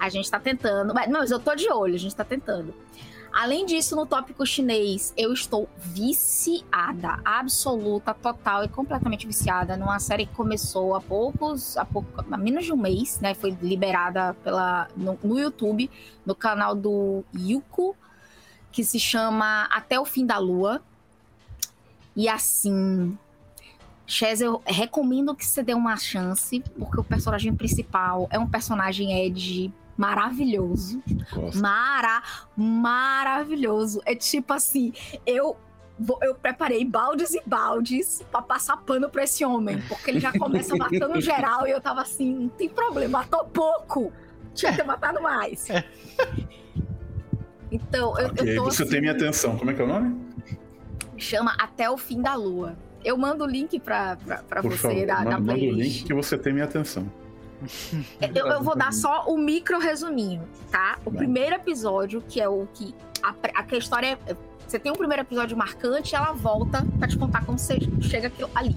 [SPEAKER 5] A gente tá tentando. Mas, mas eu tô de olho, a gente tá tentando. Além disso, no tópico chinês, eu estou viciada, absoluta, total e completamente viciada numa série que começou há poucos, há, pouco, há menos de um mês, né? Foi liberada pela, no, no YouTube, no canal do Yuko, que se chama Até o Fim da Lua. E assim, Chaz, eu recomendo que você dê uma chance, porque o personagem principal é um personagem Ed maravilhoso. Mara, maravilhoso. É tipo assim, eu eu preparei baldes e baldes para passar pano pra esse homem, porque ele já começa [LAUGHS] matando geral e eu tava assim, não tem problema, matou pouco. Tinha que ter matado mais. Então, eu, okay,
[SPEAKER 3] eu tô
[SPEAKER 5] Você
[SPEAKER 3] assim, tem minha atenção. Como é que é o nome?
[SPEAKER 5] Chama Até o Fim da Lua. Eu mando o link pra, pra, pra você
[SPEAKER 3] favor,
[SPEAKER 5] da,
[SPEAKER 3] manda, da playlist. Manda o link que você tem minha atenção.
[SPEAKER 5] Eu, eu, vou dar só o micro resuminho, tá? O primeiro episódio, que é o que. A, a, história é. Você tem um primeiro episódio marcante, ela volta pra te contar como você chega ali.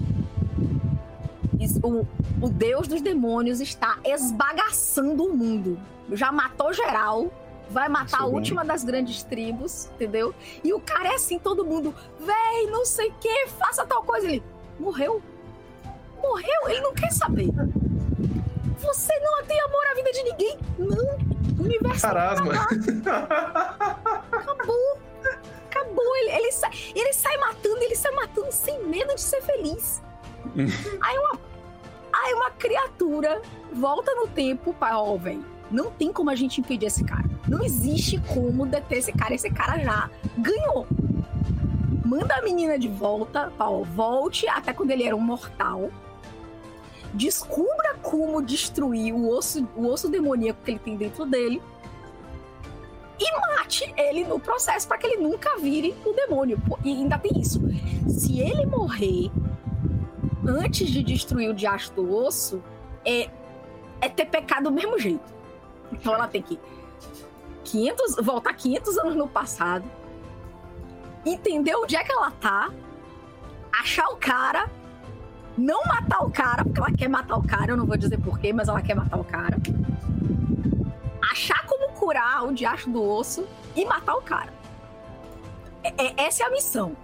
[SPEAKER 5] O, o deus dos demônios está esbagaçando o mundo. Já matou geral, vai matar a última das grandes tribos, entendeu? E o cara é assim, todo mundo, véi, não sei o que, faça tal coisa. Ele morreu. Morreu, ele não quer saber. Você não tem amor à vida de ninguém. Não. O universo
[SPEAKER 1] Carasma.
[SPEAKER 5] Acabou. Acabou. Ele, ele, sai, ele sai matando, ele sai matando sem medo de ser feliz. [LAUGHS] aí uma. Aí uma criatura volta no tempo para, ó, velho. Não tem como a gente impedir esse cara. Não existe como deter esse cara. Esse cara já ganhou. Manda a menina de volta, ó, volte até quando ele era um mortal descubra como destruir o osso, o osso demoníaco que ele tem dentro dele e mate ele no processo para que ele nunca vire o demônio. E ainda tem isso. Se ele morrer antes de destruir o diacho do osso, é, é ter pecado do mesmo jeito. Então ela tem que 500, voltar 500 anos no passado, entender onde é que ela tá, achar o cara não matar o cara, porque ela quer matar o cara, eu não vou dizer porquê, mas ela quer matar o cara. Achar como curar o diacho do osso e matar o cara. É, é, essa é a missão.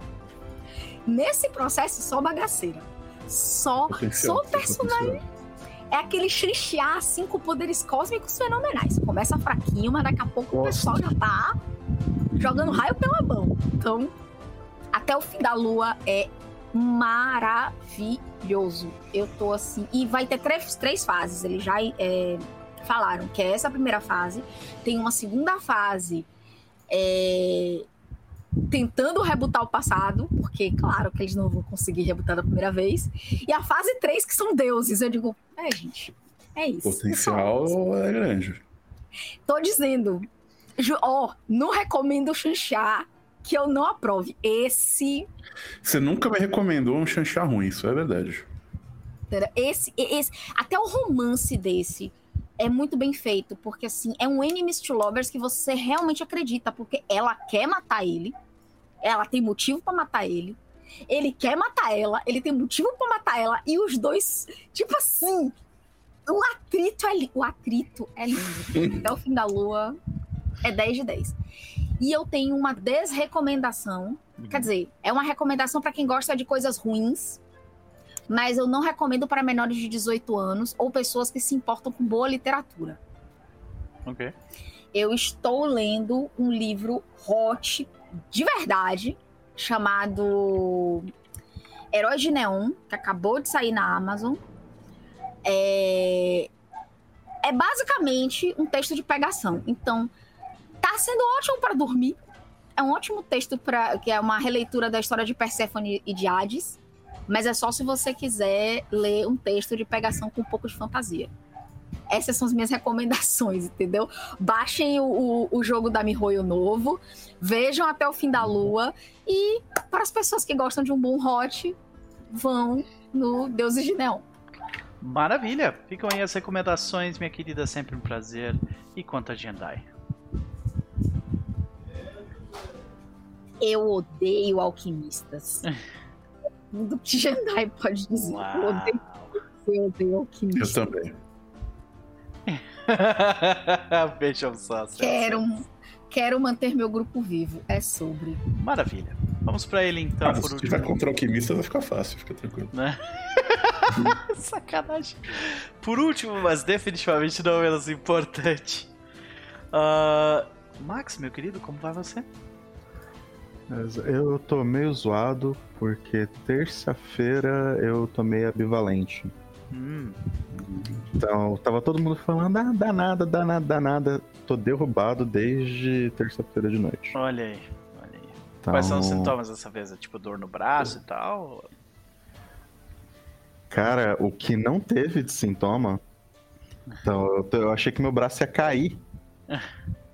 [SPEAKER 5] Nesse processo, só bagaceira. Só, só personagem. É aquele xixear assim com poderes cósmicos fenomenais. Começa fraquinho, mas daqui a pouco Nossa. o pessoal já tá jogando raio pela mão. Então, até o fim da lua é maravilhoso. Eu tô assim. E vai ter três, três fases. Eles já é, falaram que é essa a primeira fase. Tem uma segunda fase. É, tentando rebutar o passado, porque claro que eles não vão conseguir rebutar da primeira vez. E a fase 3, que são deuses. Eu digo, é, gente, é isso.
[SPEAKER 3] O potencial é grande.
[SPEAKER 5] Tô dizendo, ó, oh, não recomendo chanchar que eu não aprove. Esse.
[SPEAKER 3] Você nunca me recomendou um chanchá ruim, isso é verdade.
[SPEAKER 5] Esse, esse, até o romance desse é muito bem feito, porque assim, é um enemies to lovers que você realmente acredita, porque ela quer matar ele, ela tem motivo para matar ele, ele quer matar ela, ele tem motivo para matar ela, e os dois, tipo assim, o atrito é, o atrito é lindo. [LAUGHS] Até o fim da lua é 10 de 10. E eu tenho uma desrecomendação. Uhum. Quer dizer, é uma recomendação para quem gosta de coisas ruins, mas eu não recomendo para menores de 18 anos ou pessoas que se importam com boa literatura.
[SPEAKER 2] Ok.
[SPEAKER 5] Eu estou lendo um livro hot de verdade chamado Heróis de Neon, que acabou de sair na Amazon. É, é basicamente um texto de pegação. Então, tá sendo ótimo para dormir. É um ótimo texto para que é uma releitura da história de Perséfone e de Hades, mas é só se você quiser ler um texto de pegação com um pouco de fantasia. Essas são as minhas [LAUGHS] recomendações, entendeu? Baixem o, o, o jogo da Mihoyo novo, vejam até o fim da lua e para as pessoas que gostam de um bom hot, vão no Deuses de Neon.
[SPEAKER 2] Maravilha! Ficam aí as recomendações, minha querida, sempre um prazer. E quanto a Jendai?
[SPEAKER 5] Eu odeio alquimistas. [LAUGHS] Do que Jedi pode dizer. Uau. Eu odeio, eu odeio alquimistas.
[SPEAKER 3] Eu também. [LAUGHS]
[SPEAKER 2] Vejam só.
[SPEAKER 5] Quero, quero manter meu grupo vivo. É sobre.
[SPEAKER 2] Maravilha. Vamos para ele então.
[SPEAKER 3] Ah, por se tiver contra o alquimista, vai ficar fácil, fica tranquilo. Né? [LAUGHS]
[SPEAKER 2] Sacanagem. Por último, mas definitivamente não menos importante. Uh, Max, meu querido, como vai você?
[SPEAKER 4] Eu tô meio zoado porque terça-feira eu tomei ambivalente. Hum. Então, tava todo mundo falando, ah, danada, danada, danada. Tô derrubado desde terça-feira de noite.
[SPEAKER 2] Olha aí, olha aí. Então... Quais são os sintomas dessa vez? É tipo dor no braço e tal?
[SPEAKER 4] Cara, o que não teve de sintoma. Então, eu, eu achei que meu braço ia cair. [LAUGHS]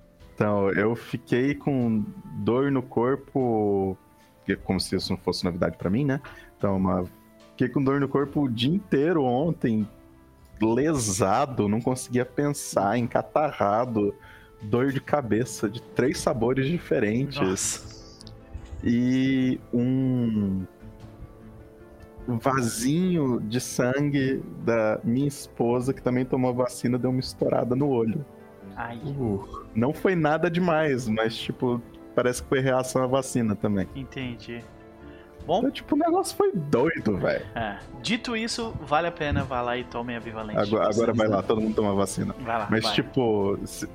[SPEAKER 4] Então, eu fiquei com dor no corpo, como se isso não fosse novidade para mim, né? Então, uma... fiquei com dor no corpo o dia inteiro ontem, lesado, não conseguia pensar, encatarrado, dor de cabeça de três sabores diferentes. Nossa. E um vasinho de sangue da minha esposa, que também tomou vacina, deu uma estourada no olho.
[SPEAKER 2] Uh,
[SPEAKER 4] não foi nada demais, mas, tipo, parece que foi reação à vacina também.
[SPEAKER 2] Entendi. Bom.
[SPEAKER 4] Então, tipo, o negócio foi doido, velho.
[SPEAKER 2] É. Dito isso, vale a pena, vá lá e tome a Vivalente.
[SPEAKER 4] Agora, agora vai lá, todo mundo toma vacina.
[SPEAKER 2] Vai lá.
[SPEAKER 4] Mas,
[SPEAKER 2] vai.
[SPEAKER 4] tipo, se...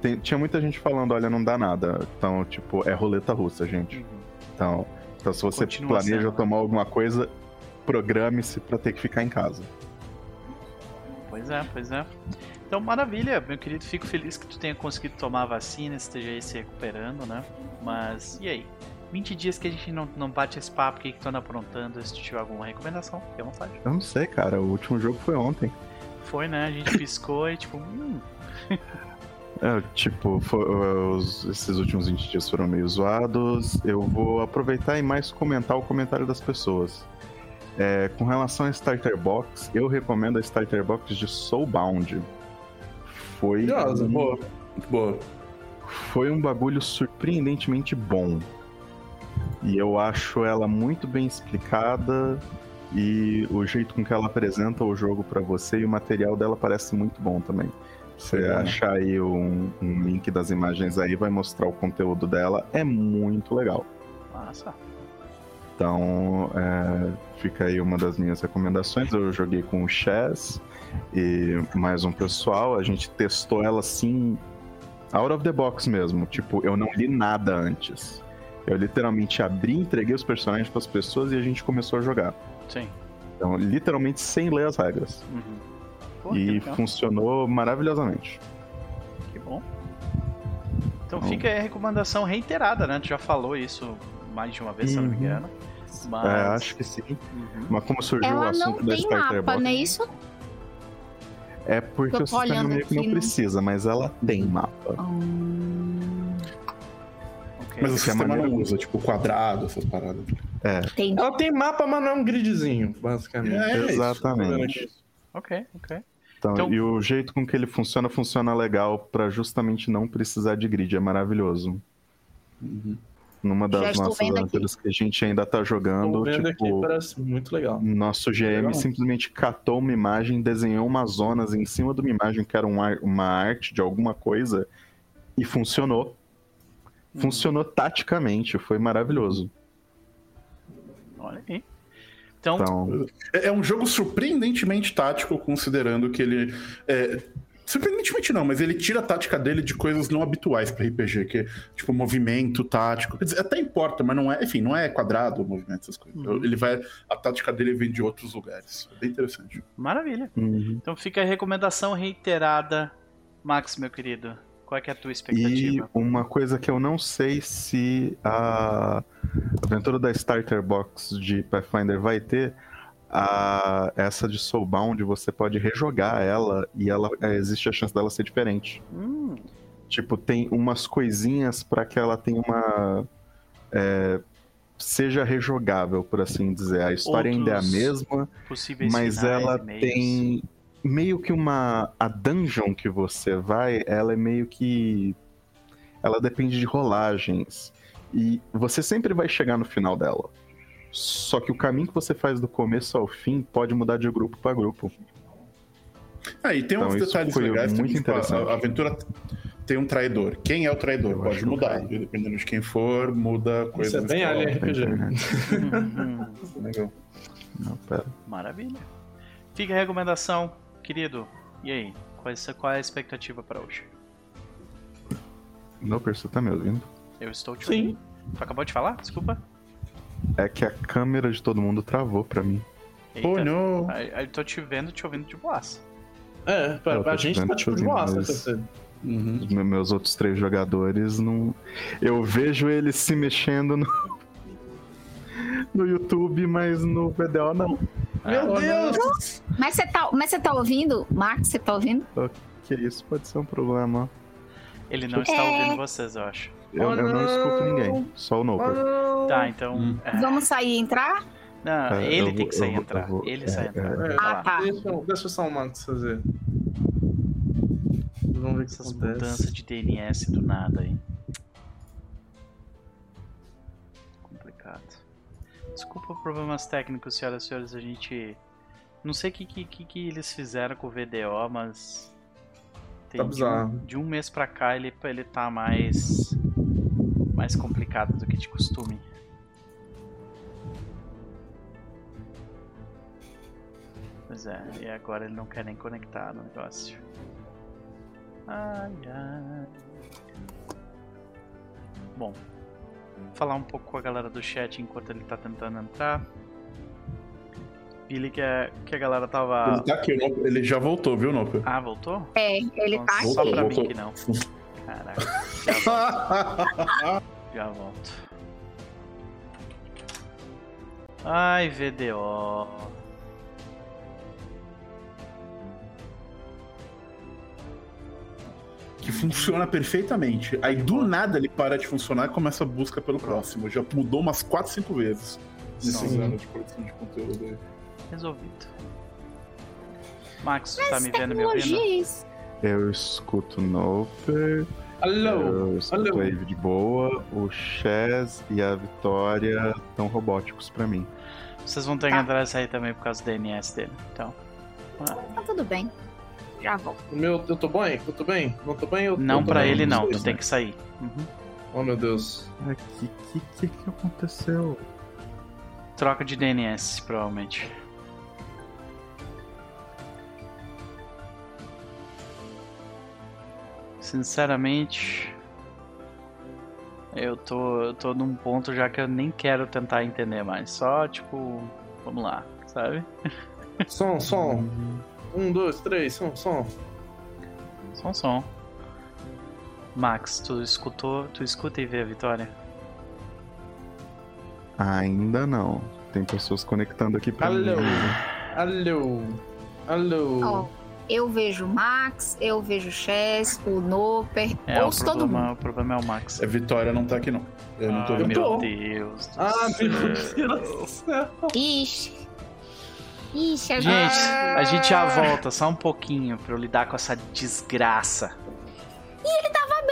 [SPEAKER 4] Tem, tinha muita gente falando, olha, não dá nada. Então, tipo, é roleta russa, gente. Uhum. Então, então, se você Continua planeja sendo. tomar alguma coisa, programe-se para ter que ficar em casa.
[SPEAKER 2] Pois é, pois é. Então, maravilha, meu querido. Fico feliz que tu tenha conseguido tomar a vacina, esteja aí se recuperando, né? Mas, e aí? 20 dias que a gente não, não bate esse papo, o que, que tu anda aprontando? Se tu tiver alguma recomendação, fique à vontade.
[SPEAKER 4] Eu não sei, cara. O último jogo foi ontem.
[SPEAKER 2] Foi, né? A gente [LAUGHS] piscou e tipo. Hum.
[SPEAKER 4] É, tipo, foi, os, esses últimos 20 dias foram meio zoados. Eu vou aproveitar e mais comentar o comentário das pessoas. É, com relação a Starter Box, eu recomendo a Starter Box de Soulbound. Foi.
[SPEAKER 3] Nossa, um... boa. boa.
[SPEAKER 4] Foi um bagulho surpreendentemente bom. E eu acho ela muito bem explicada e o jeito com que ela apresenta o jogo para você e o material dela parece muito bom também. Você é, achar aí um, um, link das imagens aí, vai mostrar o conteúdo dela. É muito legal.
[SPEAKER 2] Massa.
[SPEAKER 4] Então, é, fica aí uma das minhas recomendações. Eu joguei com o Chess e mais um pessoal. A gente testou ela assim, out of the box mesmo. Tipo, eu não li nada antes. Eu literalmente abri, entreguei os personagens para as pessoas e a gente começou a jogar.
[SPEAKER 2] Sim.
[SPEAKER 4] Então, literalmente sem ler as regras. Uhum. Pô, e funcionou maravilhosamente.
[SPEAKER 2] Que bom. Então, então fica aí a recomendação reiterada, né? Tu já falou isso mais de uma vez, uhum. se não me uhum. engano.
[SPEAKER 4] Mas... É, acho que sim. Uhum. Mas como surgiu
[SPEAKER 5] Ela
[SPEAKER 4] o assunto da Starter
[SPEAKER 5] mapa, Não é isso?
[SPEAKER 4] É porque o sistema meio que não precisa, mas ela tem mapa.
[SPEAKER 3] Hum... Okay. Mas o sistema não usa, tipo, quadrado, essas paradas.
[SPEAKER 4] É.
[SPEAKER 1] Tem. Ela tem mapa, mas não é um gridzinho, basicamente. É,
[SPEAKER 4] é Exatamente.
[SPEAKER 2] Isso. Ok, ok.
[SPEAKER 4] Então, então, e o jeito com que ele funciona, funciona legal para justamente não precisar de grid. É maravilhoso. Uhum numa das nossas aventuras que a gente ainda tá jogando. Vendo tipo,
[SPEAKER 1] aqui, parece muito legal.
[SPEAKER 4] Nosso GM legal. simplesmente catou uma imagem, desenhou umas zonas em cima de uma imagem que era um uma arte de alguma coisa e funcionou. Hum. Funcionou taticamente, foi maravilhoso.
[SPEAKER 2] Olha aí. Então, então,
[SPEAKER 3] é um jogo surpreendentemente tático, considerando que ele é, Surpreendentemente não, mas ele tira a tática dele de coisas não habituais para RPG, que é tipo movimento tático. Quer dizer, até importa, mas não é, enfim, não é quadrado o movimento, essas coisas. Uhum. Ele vai. A tática dele vem de outros lugares. É bem interessante.
[SPEAKER 2] Maravilha. Uhum. Então fica a recomendação reiterada, Max, meu querido. Qual é, que é a tua expectativa?
[SPEAKER 4] E uma coisa que eu não sei se a aventura da Starter Box de Pathfinder vai ter a, essa de Soulbound, você pode rejogar ela e ela é, existe a chance dela ser diferente. Hum. Tipo, tem umas coisinhas para que ela tenha uma. É, seja rejogável, por assim dizer. A história Outros ainda é a mesma, mas ela tem meio que uma. A dungeon que você vai, ela é meio que. Ela depende de rolagens. E você sempre vai chegar no final dela. Só que o caminho que você faz do começo ao fim pode mudar de grupo para grupo.
[SPEAKER 3] Ah, e tem então, uns detalhes legais
[SPEAKER 4] muito
[SPEAKER 3] tipo,
[SPEAKER 4] interessante.
[SPEAKER 3] A, aventura tem um traidor. Quem é o traidor? Eu Pode mudar. Dependendo de quem for, muda coisa.
[SPEAKER 1] Isso é bem alien RPG. [LAUGHS]
[SPEAKER 2] Legal. Não, pera. Maravilha. Fica a recomendação, querido. E aí? Qual é, qual é a expectativa para hoje?
[SPEAKER 4] Não, você tá me ouvindo?
[SPEAKER 2] Eu estou te ouvindo. Sim. Tu acabou de falar? Desculpa.
[SPEAKER 4] É que a câmera de todo mundo travou pra mim.
[SPEAKER 2] Eita. Oh, não. Eu tô te vendo, te ouvindo de boaça.
[SPEAKER 1] É, pra, pra gente tá tipo de boaça, mas...
[SPEAKER 4] Uhum. Os meus outros três jogadores não. Eu vejo eles se mexendo no, [LAUGHS] no YouTube, mas no VDO não.
[SPEAKER 1] Meu Deus!
[SPEAKER 5] Mas você tá, mas você tá ouvindo? Max, você tá ouvindo?
[SPEAKER 4] Que isso pode ser um problema.
[SPEAKER 2] Ele não está é... ouvindo vocês, eu acho.
[SPEAKER 4] Eu, oh, eu não. não escuto ninguém, só o Noper.
[SPEAKER 2] Oh, tá, então. Hum.
[SPEAKER 5] É... Vamos sair e entrar?
[SPEAKER 2] Não, é, ele tem vou, que sair e entrar. Vou, ele é, sai e entrar.
[SPEAKER 1] É, ah, tá. Deixa, deixa só o Max fazer.
[SPEAKER 2] Vamos ver Essas mudanças de DNS do nada aí. Complicado. Desculpa problemas técnicos, senhoras e senhores. A gente. Não sei o que, que, que, eles fizeram com o VDO, mas.
[SPEAKER 1] Tem tá de, um,
[SPEAKER 2] de um mês pra cá ele, ele tá mais. Mais complicado do que de costume. Pois é, e agora ele não quer nem conectar no negócio. Ai, ai. Bom, falar um pouco com a galera do chat enquanto ele tá tentando entrar. Billy que, é, que a galera tava.
[SPEAKER 3] Ele tá aqui, ele já voltou, viu, Nope?
[SPEAKER 2] Ah, voltou?
[SPEAKER 5] É, ele tá aqui.
[SPEAKER 2] Só pra voltou. mim que não. [LAUGHS] Caraca, já volto. já volto. Ai, VDO.
[SPEAKER 3] que funciona perfeitamente. Aí do nada ele para de funcionar e começa a busca pelo próximo. Já mudou umas 4, 5 vezes nesses anos de produção de conteúdo dele.
[SPEAKER 2] Resolvido. Max, tá me vendo, me ouvindo?
[SPEAKER 4] Eu escuto Noper.
[SPEAKER 1] Alô,
[SPEAKER 4] eu escuto
[SPEAKER 1] alô.
[SPEAKER 4] Eve de boa. O Chaz e a Vitória estão robóticos pra mim.
[SPEAKER 2] Vocês vão ter que tá. entrar e sair também por causa do DNS dele, então.
[SPEAKER 5] Tá tudo bem já volto.
[SPEAKER 1] O meu, eu tô bem? Eu tô bem? Não tô bem? Eu,
[SPEAKER 2] não
[SPEAKER 1] eu
[SPEAKER 2] pra bem, ele não, tu tem que sair. Uhum.
[SPEAKER 1] Oh meu Deus.
[SPEAKER 4] O que, que, que aconteceu?
[SPEAKER 2] Troca de DNS, provavelmente. Sinceramente, eu tô, eu tô num ponto já que eu nem quero tentar entender mais. Só, tipo, vamos lá, sabe?
[SPEAKER 1] Som, som. Um, dois, três, som, som.
[SPEAKER 2] Som, som. Max, tu escutou, tu escuta e vê a vitória?
[SPEAKER 4] Ainda não. Tem pessoas conectando aqui pra
[SPEAKER 1] Alô.
[SPEAKER 4] mim.
[SPEAKER 1] Alô. Alô.
[SPEAKER 5] Oh, eu vejo Max, eu vejo Chess, o Noper,
[SPEAKER 2] é,
[SPEAKER 5] ouço
[SPEAKER 2] todo
[SPEAKER 5] mundo.
[SPEAKER 2] O problema é o Max.
[SPEAKER 3] A Vitória não tá aqui não. Eu ah, não tô
[SPEAKER 2] vendo.
[SPEAKER 3] Meu
[SPEAKER 2] Deus do
[SPEAKER 1] ah,
[SPEAKER 2] céu.
[SPEAKER 1] meu Deus do céu.
[SPEAKER 5] Ixi. Ixi,
[SPEAKER 2] gente, a gente já volta só um pouquinho pra eu lidar com essa desgraça.
[SPEAKER 5] E ele tava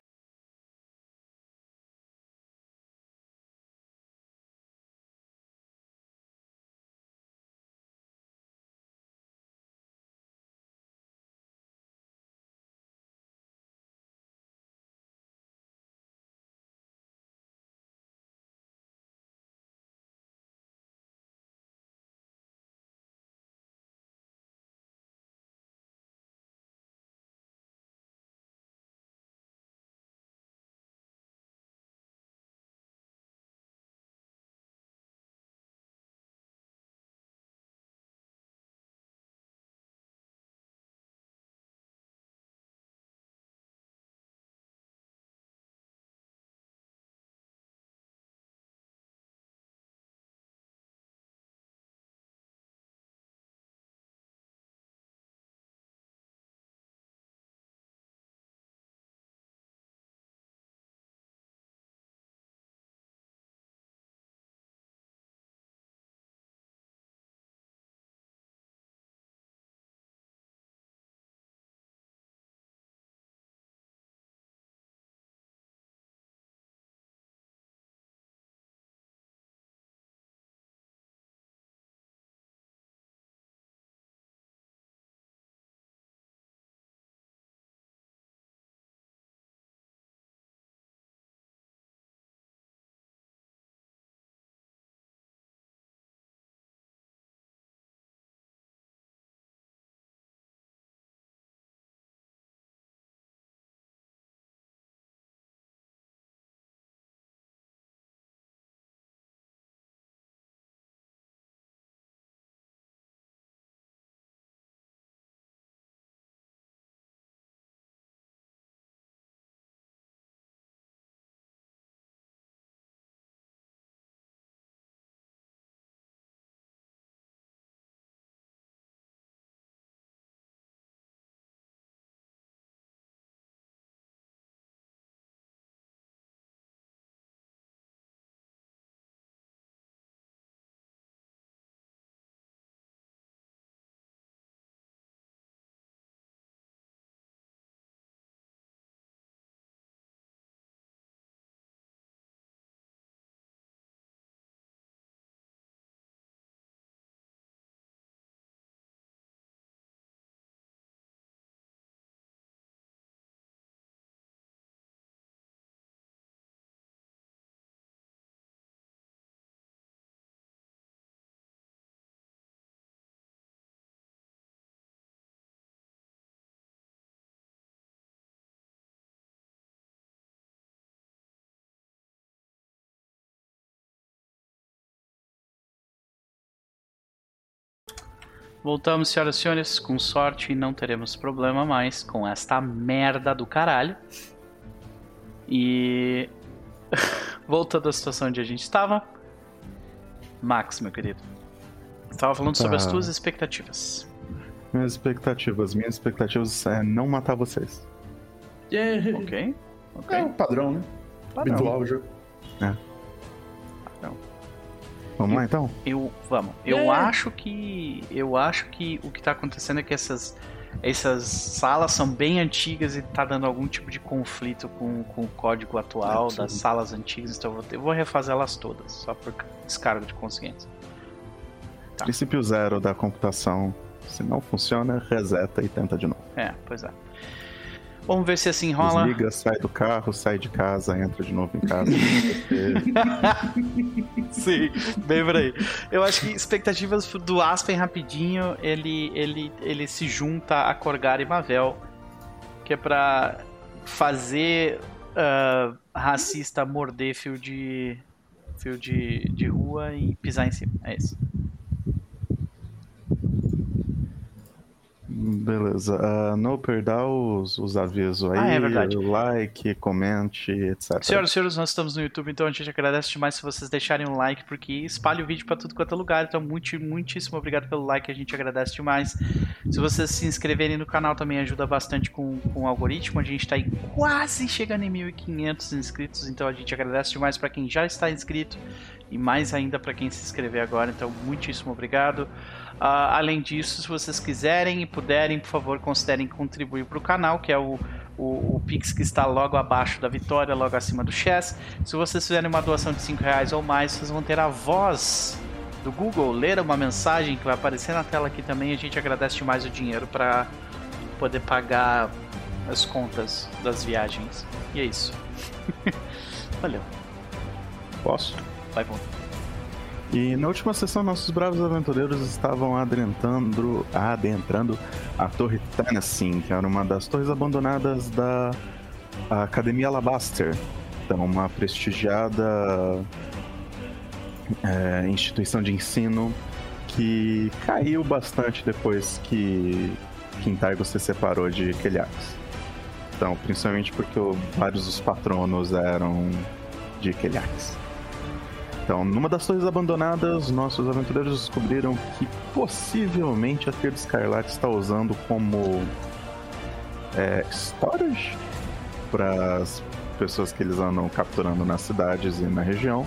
[SPEAKER 2] Voltamos, senhoras e senhores. Com sorte, não teremos problema mais com esta merda do caralho. E. [LAUGHS] Voltando à situação onde a gente estava. Max, meu querido. Estava falando sobre as tuas expectativas.
[SPEAKER 4] Minhas expectativas. Minhas expectativas é não matar vocês.
[SPEAKER 2] Yeah. Ok.
[SPEAKER 3] okay. É o padrão, né? Padrão. Habitual já. É.
[SPEAKER 4] Padrão. Vamos lá então?
[SPEAKER 2] Eu, vamos. Eu yeah. acho que. Eu acho que o que está acontecendo é que essas. Essas salas são bem antigas e tá dando algum tipo de conflito com, com o código atual é, das salas antigas, então eu vou, eu vou refazer elas todas, só por descargo de consciência.
[SPEAKER 4] Tá. Princípio zero da computação. Se não funciona, reseta e tenta de novo.
[SPEAKER 2] É, pois é. Vamos ver se assim rola.
[SPEAKER 4] Desliga, sai do carro, sai de casa, entra de novo em casa. [LAUGHS]
[SPEAKER 2] Sim, bem por aí. Eu acho que expectativas do Aspen rapidinho, ele, ele, ele se junta a Corgar e Mavel, que é pra fazer uh, racista morder fio de fio de, de rua e pisar em cima. É isso.
[SPEAKER 4] Beleza. Uh, no perder os, os avisos aí. Ah, é verdade. Like, comente, etc.
[SPEAKER 2] Senhoras e senhores, nós estamos no YouTube, então a gente agradece demais se vocês deixarem um like, porque espalha o vídeo para tudo quanto é lugar. Então, muito, muitíssimo obrigado pelo like, a gente agradece demais. Se vocês se inscreverem no canal também ajuda bastante com, com o algoritmo. A gente está aí quase chegando em 1.500 inscritos, então a gente agradece demais para quem já está inscrito e mais ainda para quem se inscrever agora. Então, muitíssimo obrigado. Uh, além disso, se vocês quiserem e puderem, por favor, considerem contribuir para o canal, que é o, o, o, Pix que está logo abaixo da vitória, logo acima do Chess. Se vocês fizerem uma doação de 5 reais ou mais, vocês vão ter a voz do Google ler uma mensagem que vai aparecer na tela aqui também. A gente agradece demais o dinheiro para poder pagar as contas das viagens. E é isso. [LAUGHS] Valeu.
[SPEAKER 4] Posso?
[SPEAKER 2] Vai, bom.
[SPEAKER 4] E na última sessão, nossos bravos aventureiros estavam adentrando, adentrando a Torre Tennessee, que era uma das torres abandonadas da Academia Alabaster. Então, uma prestigiada é, instituição de ensino que caiu bastante depois que Quintargo se separou de Keliax. Então, principalmente porque vários dos patronos eram de Keliax. Então, numa das torres abandonadas, nossos aventureiros descobriram que possivelmente a Fear Escarlate está usando como é, storage para as pessoas que eles andam capturando nas cidades e na região.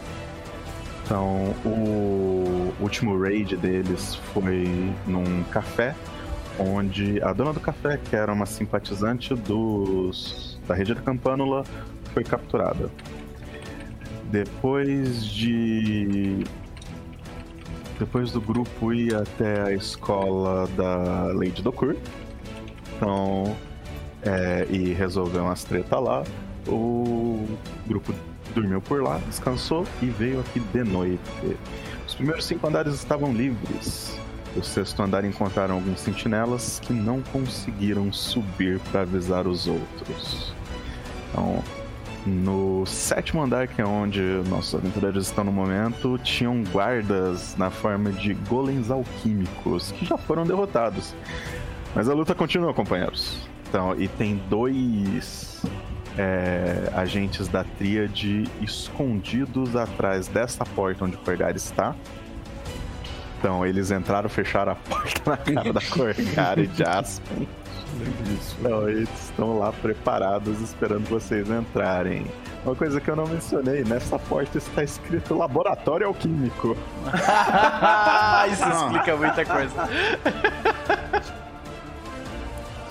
[SPEAKER 4] Então, o último raid deles foi num café, onde a dona do café, que era uma simpatizante dos da rede da Campânula, foi capturada. Depois de. Depois do grupo ir até a escola da Lady Dokur. Então. É, e resolver umas treta lá. O grupo dormiu por lá, descansou e veio aqui de noite. Os primeiros cinco andares estavam livres. O sexto andar encontraram alguns sentinelas que não conseguiram subir para avisar os outros. Então, no sétimo andar, que é onde nossos aventureiros estão no momento, tinham guardas na forma de golems alquímicos que já foram derrotados. Mas a luta continua, companheiros. Então, e tem dois é, agentes da tríade escondidos atrás dessa porta onde o Corgar está. Então, eles entraram, fecharam a porta na cara da [LAUGHS] Corgar e de Aspen. Não, eles estão lá preparados esperando vocês entrarem. Uma coisa que eu não mencionei, nessa porta está escrito Laboratório Alquímico. [LAUGHS]
[SPEAKER 2] Isso explica muita coisa.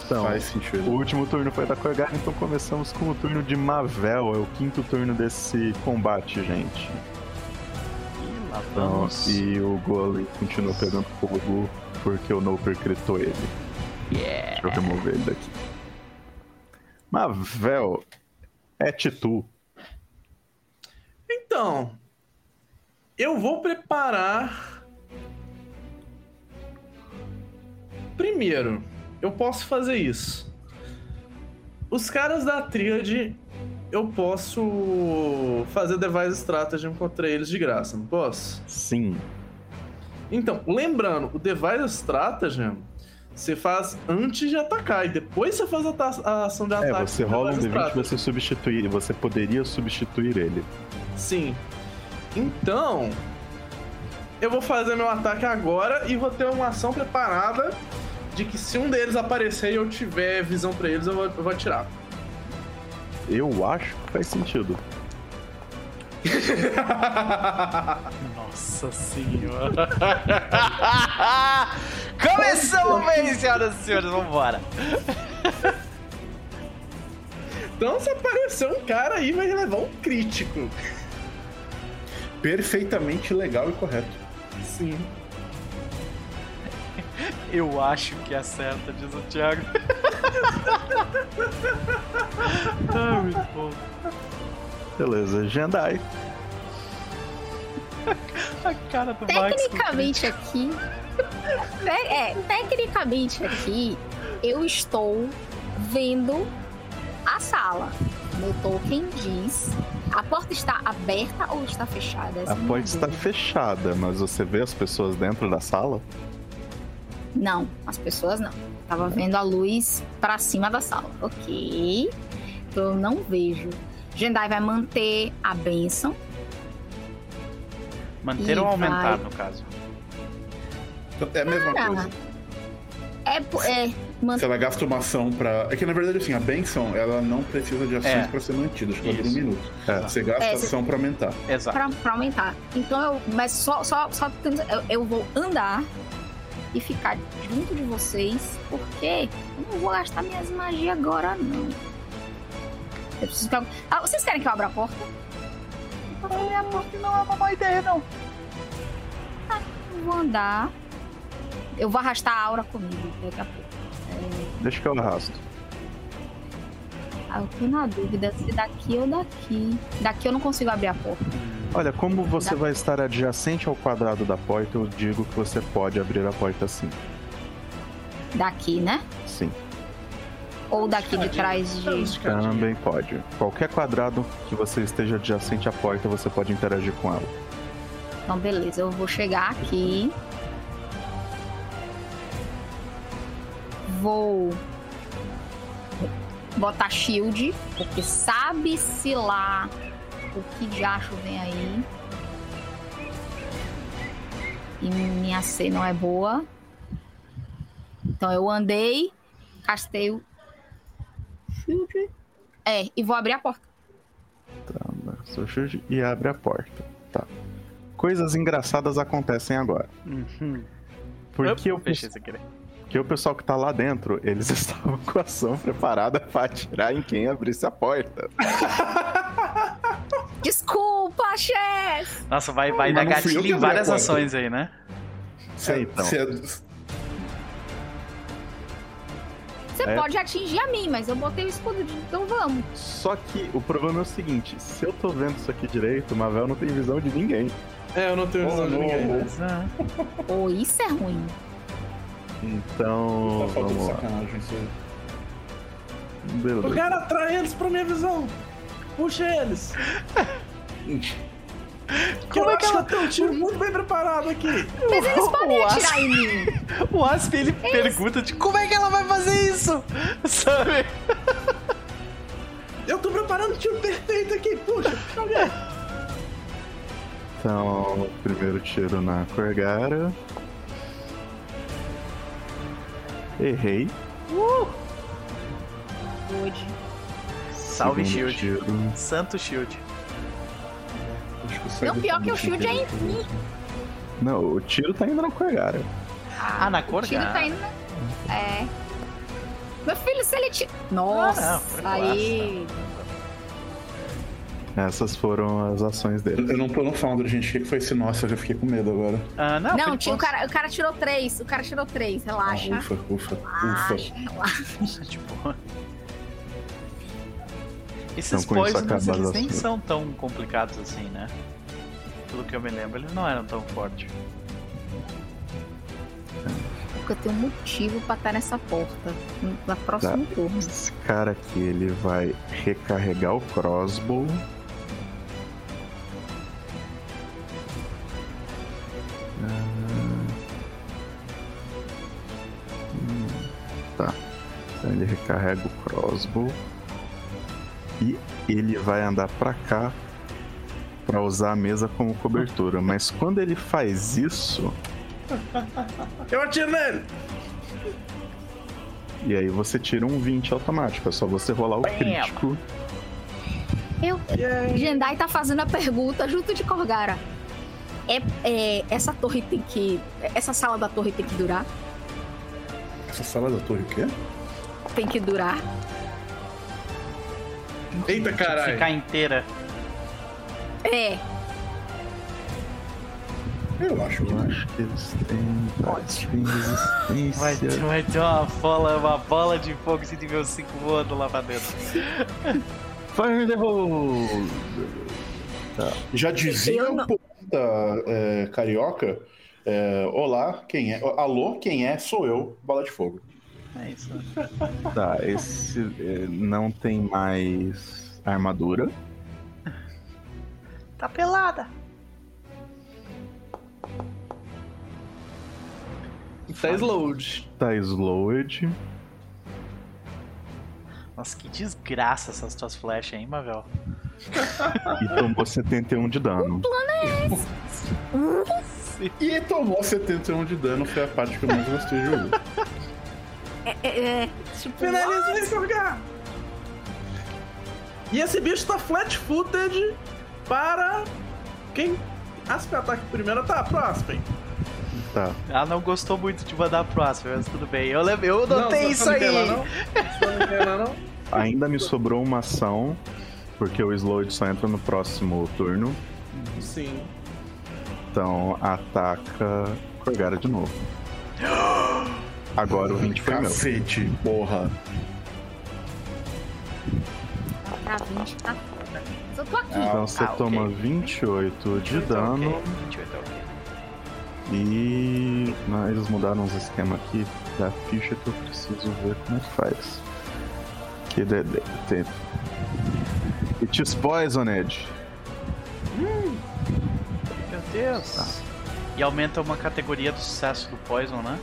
[SPEAKER 4] Então, Faz sentido. O último turno foi da Corgar, então começamos com o turno de Mavel. É o quinto turno desse combate, gente.
[SPEAKER 2] E lá vamos.
[SPEAKER 4] Então, e o Golem continua pegando fogo porque o Noper critou ele.
[SPEAKER 2] Yeah.
[SPEAKER 4] Deixa eu remover ele daqui. Mavel, é Titu.
[SPEAKER 1] Então, eu vou preparar. Primeiro, eu posso fazer isso. Os caras da Tríade, eu posso fazer device strategy, encontrei eles de graça, não posso?
[SPEAKER 4] Sim.
[SPEAKER 1] Então, lembrando, o Device Stratagem você faz antes de atacar e depois você faz a, ação de é, ataque.
[SPEAKER 4] É, você rola um D20 e você substituir, você poderia substituir ele.
[SPEAKER 1] Sim. Então, eu vou fazer meu ataque agora e vou ter uma ação preparada de que se um deles aparecer e eu tiver visão para eles, eu vou, eu vou atirar.
[SPEAKER 4] Eu acho que faz sentido. [LAUGHS]
[SPEAKER 2] Nossa senhora. [LAUGHS] Começamos bem, senhoras e senhores, vambora.
[SPEAKER 1] Então, se aparecer um cara aí, vai levar um crítico.
[SPEAKER 3] Perfeitamente legal e correto.
[SPEAKER 1] Sim.
[SPEAKER 2] Eu acho que acerta, diz o Thiago. [LAUGHS]
[SPEAKER 4] ah, muito bom. Beleza, Jandai. [LAUGHS]
[SPEAKER 2] A cara do
[SPEAKER 5] Tecnicamente Max, aqui. é, tecnicamente aqui, eu estou vendo a sala. Meu token diz. A porta está aberta ou está fechada?
[SPEAKER 4] Essa a porta está fechada, mas você vê as pessoas dentro da sala?
[SPEAKER 5] Não, as pessoas não. Tava vendo a luz para cima da sala. Ok. Então eu não vejo. Jendai vai manter a benção.
[SPEAKER 2] Manter ou aumentar, vai... no caso?
[SPEAKER 3] É a mesma ah, coisa.
[SPEAKER 5] É, é
[SPEAKER 3] Man... Se ela gasta uma ação pra. É que na verdade, assim, a benção, ela não precisa de ações é. pra ser mantida, acho que dura um minuto. É. Você gasta é, ação pra aumentar.
[SPEAKER 5] Exato. Pra, pra, aumentar. Então eu. Mas só, só, só eu, eu vou andar e ficar junto de vocês, porque eu não vou gastar minhas magias agora, não. Eu preciso ah, vocês querem que eu abra a porta?
[SPEAKER 2] Abrir a porta não é uma boa ideia, não.
[SPEAKER 5] Tá, eu vou andar. Eu vou arrastar a aura comigo daqui a pouco.
[SPEAKER 4] É... Deixa que eu arrasto.
[SPEAKER 5] Ah, eu tô na dúvida se daqui ou daqui. Daqui eu não consigo abrir a porta.
[SPEAKER 4] Olha, como você vai estar adjacente ao quadrado da porta, eu digo que você pode abrir a porta sim.
[SPEAKER 5] Daqui, né?
[SPEAKER 4] Sim.
[SPEAKER 5] Ou daqui de trás de.
[SPEAKER 4] Também pode. Qualquer quadrado que você esteja adjacente à porta, você pode interagir com ela.
[SPEAKER 5] Então, beleza. Eu vou chegar aqui. Vou botar shield, porque sabe-se lá o que de acho vem aí. E minha C não é boa. Então eu andei, castei o shield. É, e vou abrir a porta.
[SPEAKER 4] Tá, seu shield e abre a porta. Tá. Coisas engraçadas acontecem agora. Uhum. Porque eu, eu Porque o pessoal que tá lá dentro, eles [LAUGHS] estavam com a ação preparada para atirar em quem abrisse a porta. [LAUGHS]
[SPEAKER 5] Desculpa, chefe!
[SPEAKER 2] Nossa, vai, vai dar gatilho em várias ações aí, né?
[SPEAKER 3] Sei, então.
[SPEAKER 5] Você é. pode atingir a mim, mas eu botei o escudo de então vamos.
[SPEAKER 4] Só que o problema é o seguinte: se eu tô vendo isso aqui direito, o Mavel não tem visão de ninguém.
[SPEAKER 1] É, eu não tenho visão oh, de ninguém.
[SPEAKER 5] Pô, oh, isso é ruim.
[SPEAKER 4] Então. Tá vamos lá. sacanagem isso aí.
[SPEAKER 1] Beleza. Eu quero atrair eles pra minha visão. Puxa eles. [LAUGHS] Como é que ela tem um tiro muito bem preparado aqui?
[SPEAKER 5] Mas eles podem atirar em mim. [LAUGHS]
[SPEAKER 2] O Asp ele eles... pergunta de como é que ela vai fazer isso? [LAUGHS] Sabe?
[SPEAKER 1] Eu tô preparando o tiro perfeito aqui. Puxa, alguém.
[SPEAKER 4] Então, primeiro tiro na Corgara. Errei.
[SPEAKER 2] Uh! Good. Salve Shield. Tiro. Santo Shield.
[SPEAKER 5] Não, pior que o Shield é em mim.
[SPEAKER 4] Não, o tiro tá indo na Corgara.
[SPEAKER 2] Ah, na Corgara? O tiro
[SPEAKER 5] tá indo na... É. Meu filho, se ele tira... Nossa, ah, não, aí...
[SPEAKER 4] Essas foram as ações dele.
[SPEAKER 3] Eu não tô no Foundry, gente. O que foi esse nossa? Eu já fiquei com medo agora.
[SPEAKER 5] Ah, não, não tio, o, cara, o cara tirou três. O cara tirou três, relaxa.
[SPEAKER 3] Ah, ufa, ufa,
[SPEAKER 5] relaxa, ufa. Relaxa. tipo...
[SPEAKER 2] Esses então, poisons, eles nem são tão complicados assim, né? Pelo que eu me lembro, eles não eram tão fortes.
[SPEAKER 5] Porque eu tenho motivo para estar nessa porta. Na próxima tá.
[SPEAKER 4] Esse cara aqui, ele vai recarregar o crossbow. Ah. Hum, tá. Então ele recarrega o crossbow e ele vai andar para cá para usar a mesa como cobertura. Mas quando ele faz isso,
[SPEAKER 1] eu atiro nele.
[SPEAKER 4] E aí você tira um 20 automático, é só você rolar o crítico.
[SPEAKER 5] Eu. Jendai tá fazendo a pergunta junto de Corgara. É, é, essa torre tem que. Essa sala da torre tem que durar?
[SPEAKER 3] Essa sala da torre o quê?
[SPEAKER 5] Tem que durar.
[SPEAKER 1] Eita caralho.
[SPEAKER 2] Ficar inteira.
[SPEAKER 5] É.
[SPEAKER 3] Eu acho que,
[SPEAKER 4] eu acho que eles têm. Pode. Vai,
[SPEAKER 2] vai ter uma bola, uma bola de fogo de nível 5 voando lá pra dentro.
[SPEAKER 4] Fire the hole!
[SPEAKER 3] Tá. Já dizia o poeta é, carioca: é, Olá, quem é? Alô, quem é? Sou eu, bola de fogo.
[SPEAKER 2] É isso.
[SPEAKER 4] Tá, esse é, não tem mais armadura.
[SPEAKER 2] Tá pelada.
[SPEAKER 1] Tá slowed.
[SPEAKER 4] Tá slowed.
[SPEAKER 2] Nossa, que desgraça essas tuas flechas, hein, Mavel?
[SPEAKER 4] e tomou 71 de dano.
[SPEAKER 5] O plano é esse.
[SPEAKER 3] e tomou 71 de dano, foi a parte que eu mais gostei de jogo. [LAUGHS]
[SPEAKER 5] É, é, é.
[SPEAKER 1] Tipo, Finaliza esse lugar! E esse bicho tá flat-footed para quem Aspen ataque primeiro, tá, pro Aspen.
[SPEAKER 4] Tá.
[SPEAKER 2] Ela não gostou muito de mandar pro Aspen, mas tudo bem. Eu, levei, eu notei não, isso aí. Não?
[SPEAKER 4] Não? Ainda me sobrou uma ação, porque o Slowed só entra no próximo turno.
[SPEAKER 1] Sim.
[SPEAKER 4] Então ataca Corgara de novo. Agora o 20 foi
[SPEAKER 3] Cacete, meu. porra.
[SPEAKER 5] Tá 20, tá foda. Eu tô aqui.
[SPEAKER 4] Então você ah, toma okay. 28 de dano. Okay. 28 é ok. E não, eles mudaram os esquemas aqui da ficha que eu preciso ver como faz. Que de, de, tem. It is poisoned.
[SPEAKER 2] Hum. Meu Deus. Tá. E aumenta uma categoria do sucesso do poison, né?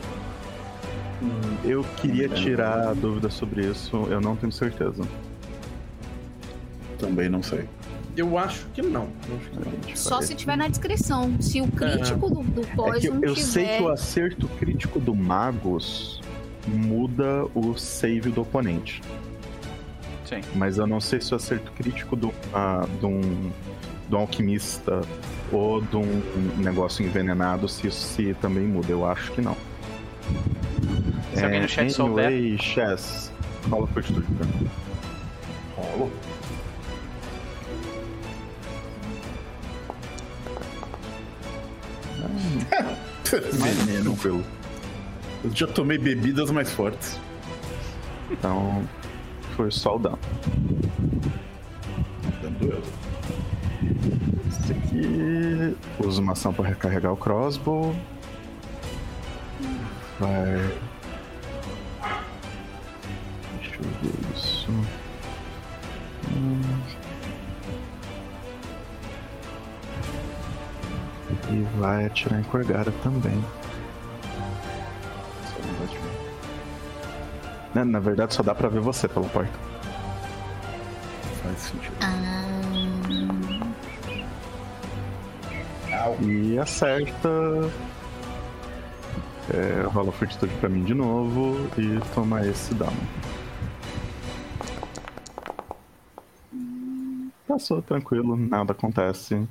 [SPEAKER 4] Eu queria tirar a dúvida sobre isso, eu não tenho certeza.
[SPEAKER 3] Também não sei.
[SPEAKER 1] Eu acho que não. Acho que
[SPEAKER 5] não. Só se tiver na descrição. Se o crítico é. do, do Poison
[SPEAKER 4] é eu,
[SPEAKER 5] eu tiver...
[SPEAKER 4] sei que o acerto crítico do Magos muda o save do oponente.
[SPEAKER 2] Sim.
[SPEAKER 4] Mas eu não sei se o acerto crítico do, uh, de, um, de um alquimista ou de um negócio envenenado, se isso se também muda. Eu acho que não.
[SPEAKER 2] Se é, alguém no chat anyway, souber.
[SPEAKER 4] Chess, rola fortitude pra mim.
[SPEAKER 3] Rolo. Veneno pelo. Eu já tomei bebidas mais fortes.
[SPEAKER 4] Então, foi só o dano.
[SPEAKER 3] Dando
[SPEAKER 4] Esse aqui. Usa uma ação para recarregar o crossbow. Vai. Deixa eu ver isso. Hum. E vai atirar em Corgara também. Na, na verdade, só dá pra ver você pela porta.
[SPEAKER 3] Faz sentido.
[SPEAKER 5] Ah.
[SPEAKER 4] E acerta. É, rola fortitude pra mim de novo e toma esse dano. Passou tranquilo, nada acontece.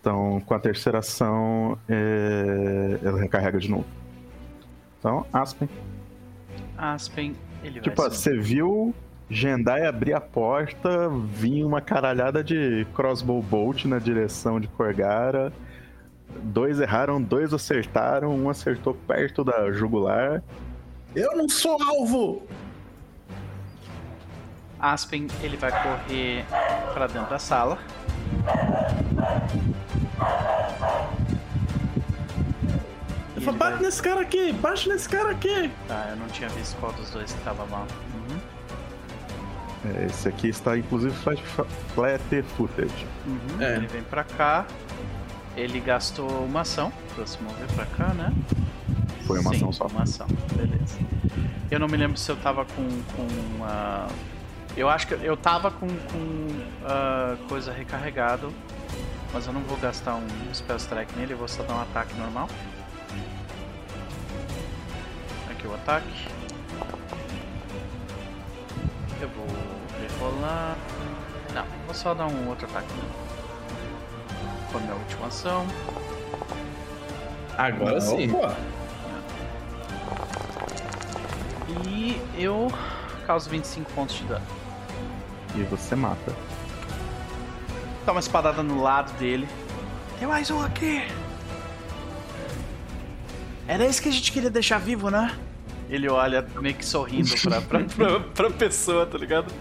[SPEAKER 4] Então, com a terceira ação, é... ela recarrega de novo. Então, Aspen.
[SPEAKER 2] Aspen, ele
[SPEAKER 4] tipo, vai. Tipo, você viu Jendai abrir a porta, vinha uma caralhada de crossbow bolt na direção de Corgara. Dois erraram, dois acertaram, um acertou perto da jugular.
[SPEAKER 3] Eu não sou alvo!
[SPEAKER 2] Aspen, ele vai correr para dentro da sala.
[SPEAKER 1] Eu falo, bate vai... nesse cara aqui, bate nesse cara aqui.
[SPEAKER 2] Tá, eu não tinha visto qual dos dois que tava mal. Uhum.
[SPEAKER 4] Esse aqui está inclusive flat, flat footage.
[SPEAKER 2] Uhum. É. Ele vem pra cá. Ele gastou uma ação pra se mover pra cá, né?
[SPEAKER 4] Foi uma
[SPEAKER 2] Sim,
[SPEAKER 4] ação só.
[SPEAKER 2] Uma ação, beleza. Eu não me lembro se eu tava com. com uh, eu acho que eu tava com, com uh, coisa recarregado. Mas eu não vou gastar um Spell Strike nele, eu vou só dar um ataque normal. Aqui o ataque. Eu vou rerolar. Não, vou só dar um outro ataque. Com a minha última ação.
[SPEAKER 1] Agora sim. Opa.
[SPEAKER 2] E eu causo 25 pontos de dano.
[SPEAKER 4] E você mata.
[SPEAKER 2] Dá uma espadada no lado dele. Tem mais um aqui! Era esse que a gente queria deixar vivo, né? Ele olha meio que sorrindo pra, pra, pra, pra pessoa, tá ligado?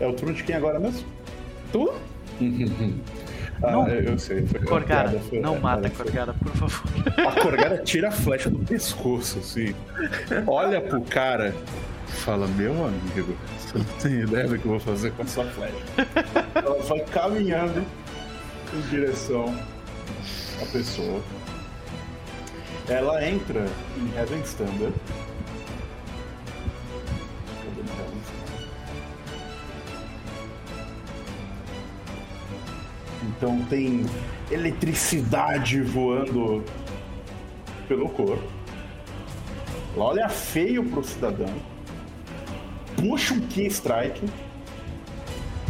[SPEAKER 3] É o turno de quem agora mesmo?
[SPEAKER 1] Tu?
[SPEAKER 3] ah, não. eu sei.
[SPEAKER 2] Foi Corgara, foi, não mata foi. Corgara, por favor.
[SPEAKER 3] A Corgara tira a flecha do pescoço, assim. Olha pro cara fala, meu amigo, você não tem ideia do que eu vou fazer com essa flecha. Ela vai caminhando em direção à pessoa. Ela entra em Heaven Standard. Então tem eletricidade voando pelo corpo. Ela olha feio pro cidadão. Puxa um Key Strike.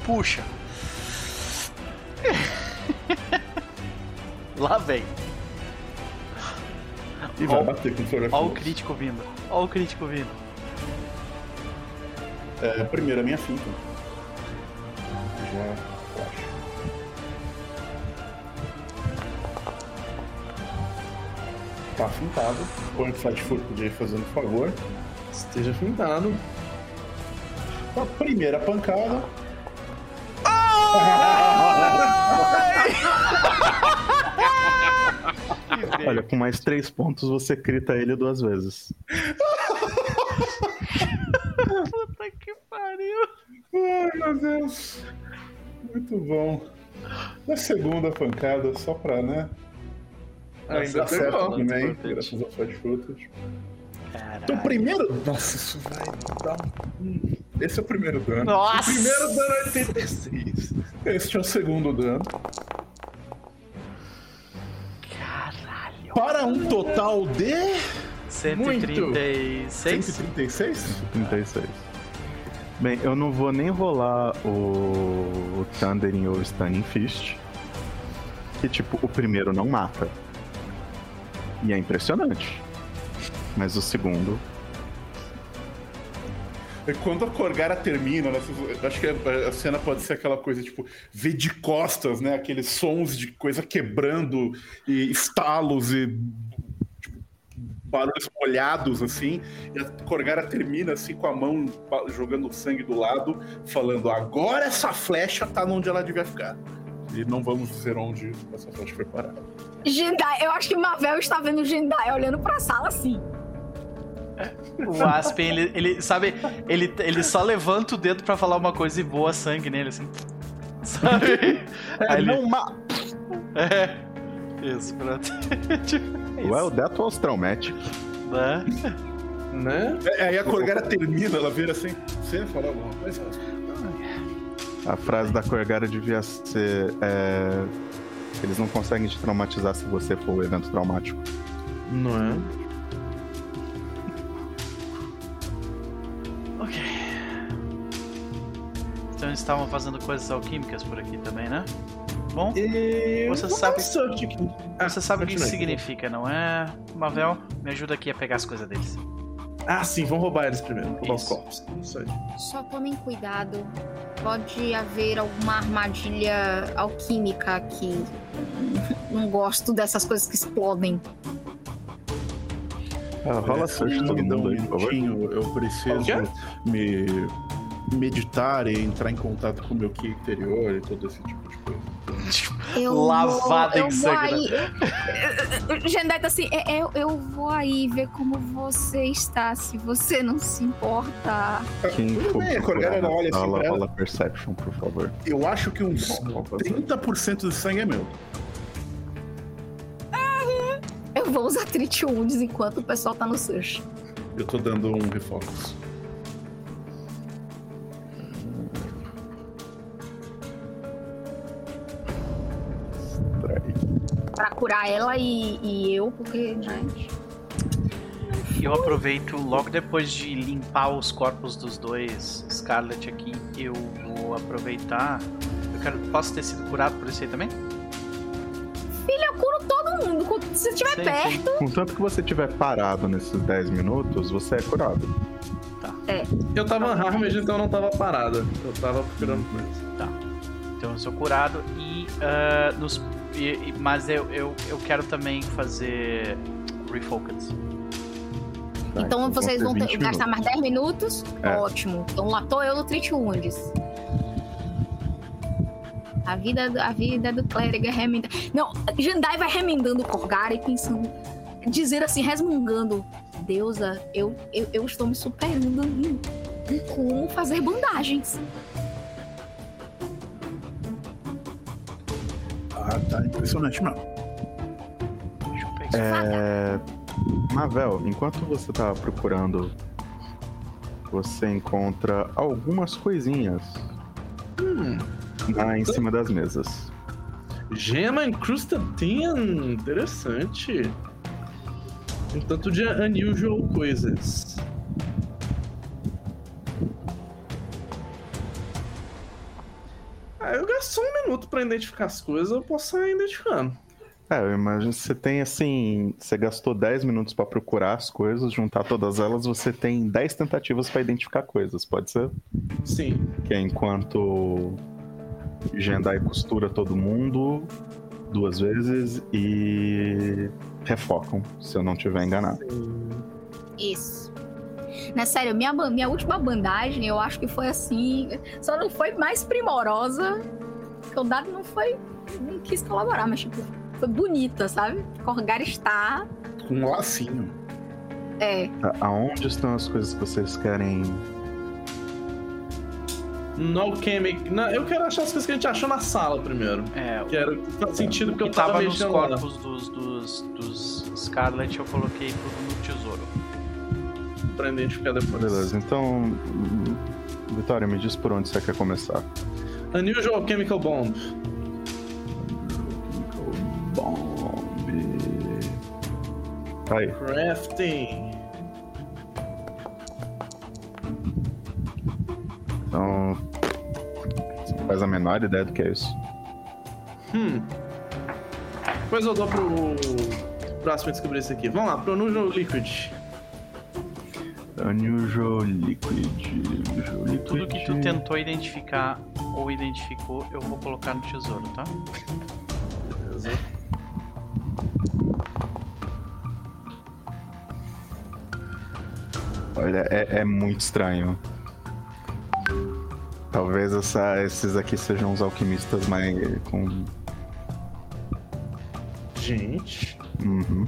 [SPEAKER 2] Puxa. [LAUGHS] Lá vem.
[SPEAKER 3] E vai ó, bater com o
[SPEAKER 2] Olha o crítico vindo. Olha o crítico vindo.
[SPEAKER 3] É, primeiro a minha finta. Já Tá fintado. Põe o Flat Foot podia ir fazendo favor.
[SPEAKER 1] Esteja fintado.
[SPEAKER 3] A primeira pancada.
[SPEAKER 4] Olha, com mais três pontos você crita ele duas vezes.
[SPEAKER 2] Puta que pariu.
[SPEAKER 3] Ai, meu Deus. Muito bom. Na segunda pancada, só pra, né?
[SPEAKER 1] Ainda acerta
[SPEAKER 3] também, graças a Fat Footage. Então, primeiro. Nossa, isso vai dar um. Esse é o primeiro dano.
[SPEAKER 2] Nossa!
[SPEAKER 3] O primeiro dano é 86. Este é o segundo dano.
[SPEAKER 2] Caralho.
[SPEAKER 3] Para um total de.
[SPEAKER 2] 136.
[SPEAKER 3] 136?
[SPEAKER 4] 136. Bem, eu não vou nem rolar o, o Thundering ou o Stunning Fist. Que, tipo, o primeiro não mata. E é impressionante. Mas o segundo.
[SPEAKER 3] Quando a Corgara termina, né, acho que a cena pode ser aquela coisa, tipo, ver de costas, né? Aqueles sons de coisa quebrando e estalos e tipo, barulhos molhados, assim. E a Corgara termina, assim, com a mão jogando sangue do lado, falando: agora essa flecha tá onde ela devia ficar. E não vamos dizer onde essa flecha foi parar.
[SPEAKER 5] Jindai, eu acho que Mavel está vendo Jindai olhando pra sala assim.
[SPEAKER 2] O Aspen, ele, ele sabe, ele, ele só levanta o dedo pra falar uma coisa e voa sangue nele, assim. Sabe?
[SPEAKER 3] É, Aí não ele...
[SPEAKER 2] É. Isso, pronto. [LAUGHS]
[SPEAKER 4] É well, that was traumatic.
[SPEAKER 2] Né?
[SPEAKER 1] Né?
[SPEAKER 3] É, aí a Corgara termina, ela vira assim, você falar alguma coisa?
[SPEAKER 4] A frase da Corgara devia ser. É... Eles não conseguem te traumatizar se você for o evento traumático.
[SPEAKER 1] Não é?
[SPEAKER 2] Ok. Então eles estavam fazendo coisas alquímicas por aqui também, né? Bom,
[SPEAKER 1] e...
[SPEAKER 2] você sabe. Ah, você sabe o que isso significa, não é? Mavel, me ajuda aqui a pegar as coisas deles.
[SPEAKER 1] Ah, sim, vamos roubar eles primeiro. Roubar os corpos. Isso aí.
[SPEAKER 5] Só tomem cuidado. Pode haver alguma armadilha alquímica aqui. Não gosto dessas coisas que explodem.
[SPEAKER 3] Ah, rola é, search todo mundo aí, por favor. Eu preciso me meditar e entrar em contato com o meu ki interior e todo esse tipo de coisa. [LAUGHS]
[SPEAKER 2] Eu Lavada vou, em sangue.
[SPEAKER 5] Gendeta, [LAUGHS] tá assim, é, é, eu vou aí ver como você está, se você não se importa.
[SPEAKER 4] Quem for bem, a olha assim rola, rola Perception, por favor.
[SPEAKER 3] Eu acho que uns 30% do sangue é meu.
[SPEAKER 5] vou usar Tritiundes enquanto o pessoal tá no search.
[SPEAKER 3] Eu tô dando um refocus.
[SPEAKER 5] Curar ela e, e eu, porque, né?
[SPEAKER 2] Eu aproveito logo depois de limpar os corpos dos dois Scarlet aqui, eu vou aproveitar. Eu quero. Posso ter sido curado por isso aí também?
[SPEAKER 5] Filho, eu curo todo mundo. Se você estiver perto.
[SPEAKER 4] Sim. Contanto que você estiver parado nesses 10 minutos, você é curado.
[SPEAKER 2] Tá.
[SPEAKER 5] É.
[SPEAKER 1] Eu tava harmed, então eu não tava parada. Eu tava procurando coisa.
[SPEAKER 2] Tá. Então eu sou curado e. Uh, nos, e mas eu, eu, eu quero também fazer. Refocus.
[SPEAKER 5] Tá, então, então vocês vão ter, gastar mais 10 minutos? É. Ótimo. Então lá tô eu no Treat Wounds. A vida, a vida do clérigo é remendar. Não, Jandai vai remendando o Corgar e pensando. Dizer assim, resmungando. Deusa, eu, eu, eu estou me superando em, em como fazer bandagens.
[SPEAKER 3] Ah, tá impressionante, mano.
[SPEAKER 2] Deixa eu pegar.
[SPEAKER 4] É... Mavel, enquanto você tá procurando, você encontra algumas coisinhas hum, lá em cima das mesas.
[SPEAKER 1] Gema incrustadinha, interessante. Um tanto de unusual coisas. Ah, eu gasto um minuto para identificar as coisas, eu posso sair identificando.
[SPEAKER 4] É, eu imagino que você tem assim. Você gastou 10 minutos para procurar as coisas, juntar todas elas, você tem 10 tentativas para identificar coisas, pode ser?
[SPEAKER 1] Sim.
[SPEAKER 4] Que é enquanto Jendai costura todo mundo duas vezes e refocam, se eu não tiver enganado.
[SPEAKER 5] Isso. Na sério, minha, minha última bandagem, eu acho que foi assim. Só não foi mais primorosa. Porque o dado não foi. Nem quis colaborar, mas tipo foi bonita, sabe? Corgar está.
[SPEAKER 3] Com um lacinho.
[SPEAKER 5] É.
[SPEAKER 4] Aonde estão as coisas que vocês querem?
[SPEAKER 1] No Alchemic. Não, eu quero achar as coisas que a gente achou na sala primeiro.
[SPEAKER 2] É.
[SPEAKER 1] Quero. Faz sentido porque
[SPEAKER 2] que
[SPEAKER 1] eu tava,
[SPEAKER 2] tava nos corpos dos, dos, dos Scarlet, eu coloquei tudo no tesouro.
[SPEAKER 1] Pra identificar depois.
[SPEAKER 4] Beleza, então. Vitória, me diz por onde você quer começar.
[SPEAKER 1] Unusual Chemical Bomb.
[SPEAKER 4] Bomb. Aí.
[SPEAKER 1] Crafting.
[SPEAKER 4] Então. Você não faz a menor ideia do que é isso.
[SPEAKER 1] Hum. Depois eu dou pro próximo descobrir isso aqui. Vamos lá, pro Unusual Liquid.
[SPEAKER 4] Unusual Liquid. Unusual Liquid.
[SPEAKER 2] Tudo que tu tentou identificar ou identificou, eu vou colocar no tesouro, tá?
[SPEAKER 1] Beleza.
[SPEAKER 4] Olha, é, é muito estranho. Talvez essa, esses aqui sejam os alquimistas mais com.
[SPEAKER 1] Gente.
[SPEAKER 4] Uhum.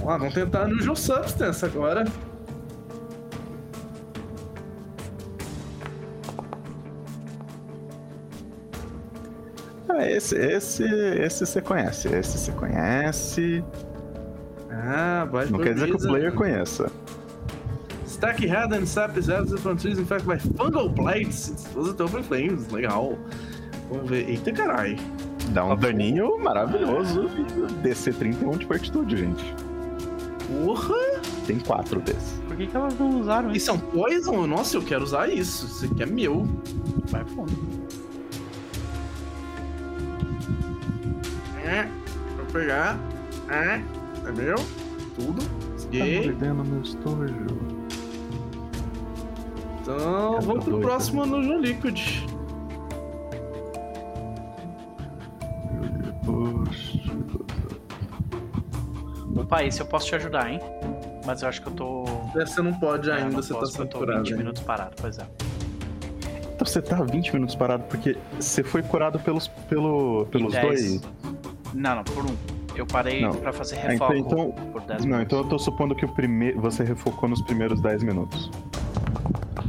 [SPEAKER 1] Vamos lá, vamos tentar no Joe Substance agora.
[SPEAKER 4] Ah, esse, esse, esse você conhece. Esse você conhece.
[SPEAKER 1] Ah,
[SPEAKER 4] Não quer dizer que o player conheça.
[SPEAKER 1] Stack head and sap is absent from trees infected by fungal blights. Exposed open flames. Legal. Vamos ver. Eita carai.
[SPEAKER 4] Dá um daninho maravilhoso. DC 31 de fortitude, gente.
[SPEAKER 1] Porra!
[SPEAKER 4] Tem quatro desses.
[SPEAKER 2] Por que, que elas não usaram
[SPEAKER 1] E
[SPEAKER 2] isso?
[SPEAKER 1] são poison? Nossa, eu quero usar isso. Isso aqui é meu.
[SPEAKER 2] Vai fundo.
[SPEAKER 1] É. Vou pegar. É. É meu. Tudo.
[SPEAKER 4] Tá
[SPEAKER 1] Esguei.
[SPEAKER 4] mordendo meu estojo.
[SPEAKER 1] Então, vou
[SPEAKER 4] tô
[SPEAKER 1] pro
[SPEAKER 4] doido.
[SPEAKER 1] próximo no Liquid.
[SPEAKER 2] Opa, esse eu posso te ajudar, hein? Mas eu acho que eu tô.
[SPEAKER 1] Você não pode
[SPEAKER 2] É,
[SPEAKER 1] ainda,
[SPEAKER 2] não
[SPEAKER 1] você
[SPEAKER 2] posso,
[SPEAKER 1] tá
[SPEAKER 2] eu tô
[SPEAKER 1] saturado.
[SPEAKER 2] 20
[SPEAKER 1] ainda.
[SPEAKER 2] minutos parado, pois é.
[SPEAKER 4] Então você tá 20 minutos parado porque você foi curado pelos, pelo, pelos dois.
[SPEAKER 2] Não, não, por um. Eu parei
[SPEAKER 4] Não.
[SPEAKER 2] pra fazer
[SPEAKER 4] Ah,
[SPEAKER 2] refoco
[SPEAKER 4] então-
[SPEAKER 2] por 10
[SPEAKER 4] Não,
[SPEAKER 2] minutos.
[SPEAKER 4] então eu tô supondo que o primeiro você refocou nos primeiros 10 minutos.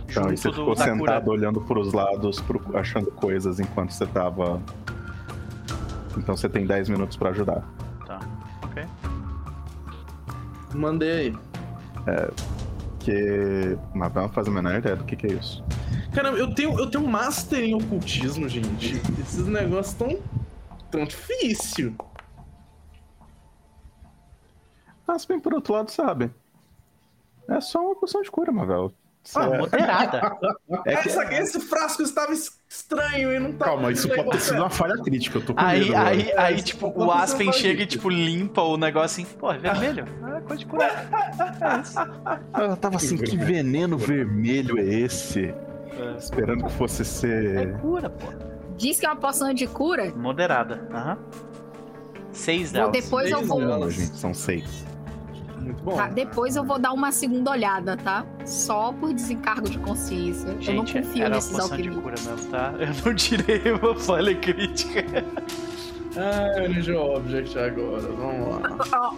[SPEAKER 4] Então,
[SPEAKER 2] Junto
[SPEAKER 4] você
[SPEAKER 2] do-
[SPEAKER 4] ficou sentado
[SPEAKER 2] cura.
[SPEAKER 4] olhando pros lados, pro- achando coisas enquanto você tava. Então você tem 10 minutos pra ajudar.
[SPEAKER 1] Mandei aí.
[SPEAKER 4] É. Que. Mas vamos fazer a menor ideia do que, que é isso.
[SPEAKER 1] Caramba, eu tenho, eu tenho master em ocultismo, gente. Esses negócios tão. tão difícil.
[SPEAKER 4] Mas bem por outro lado, sabe? É só uma poção de cura, Mavel.
[SPEAKER 2] Ah, é... moderada.
[SPEAKER 1] É que... esse, esse frasco estava estranho e não tá.
[SPEAKER 3] Calma, isso pode ter sido uma falha crítica, eu tô com
[SPEAKER 2] Aí, medo, aí, aí, tipo, o Aspen chega e, tipo, limpa o negócio assim, pô, é vermelho. Ah, é coisa de cura. É
[SPEAKER 4] isso. Eu tava assim, que veneno vermelho é esse? É. Esperando que fosse ser.
[SPEAKER 2] É cura, pô.
[SPEAKER 5] Diz que é uma poção de cura?
[SPEAKER 2] Moderada. Aham. Uhum. Seis delas.
[SPEAKER 5] Depois
[SPEAKER 2] seis
[SPEAKER 5] eu vou.
[SPEAKER 4] Não, gente, são seis.
[SPEAKER 1] Muito bom.
[SPEAKER 5] Tá, depois eu vou dar uma segunda olhada, tá? Só por desencargo de consciência.
[SPEAKER 2] Gente,
[SPEAKER 5] eu não confio
[SPEAKER 2] era
[SPEAKER 5] nesses
[SPEAKER 2] alquimistas. de cura mesmo, tá? Eu não tirei [LAUGHS] uma falha crítica.
[SPEAKER 1] ah, Ninja Object agora. Vamos lá.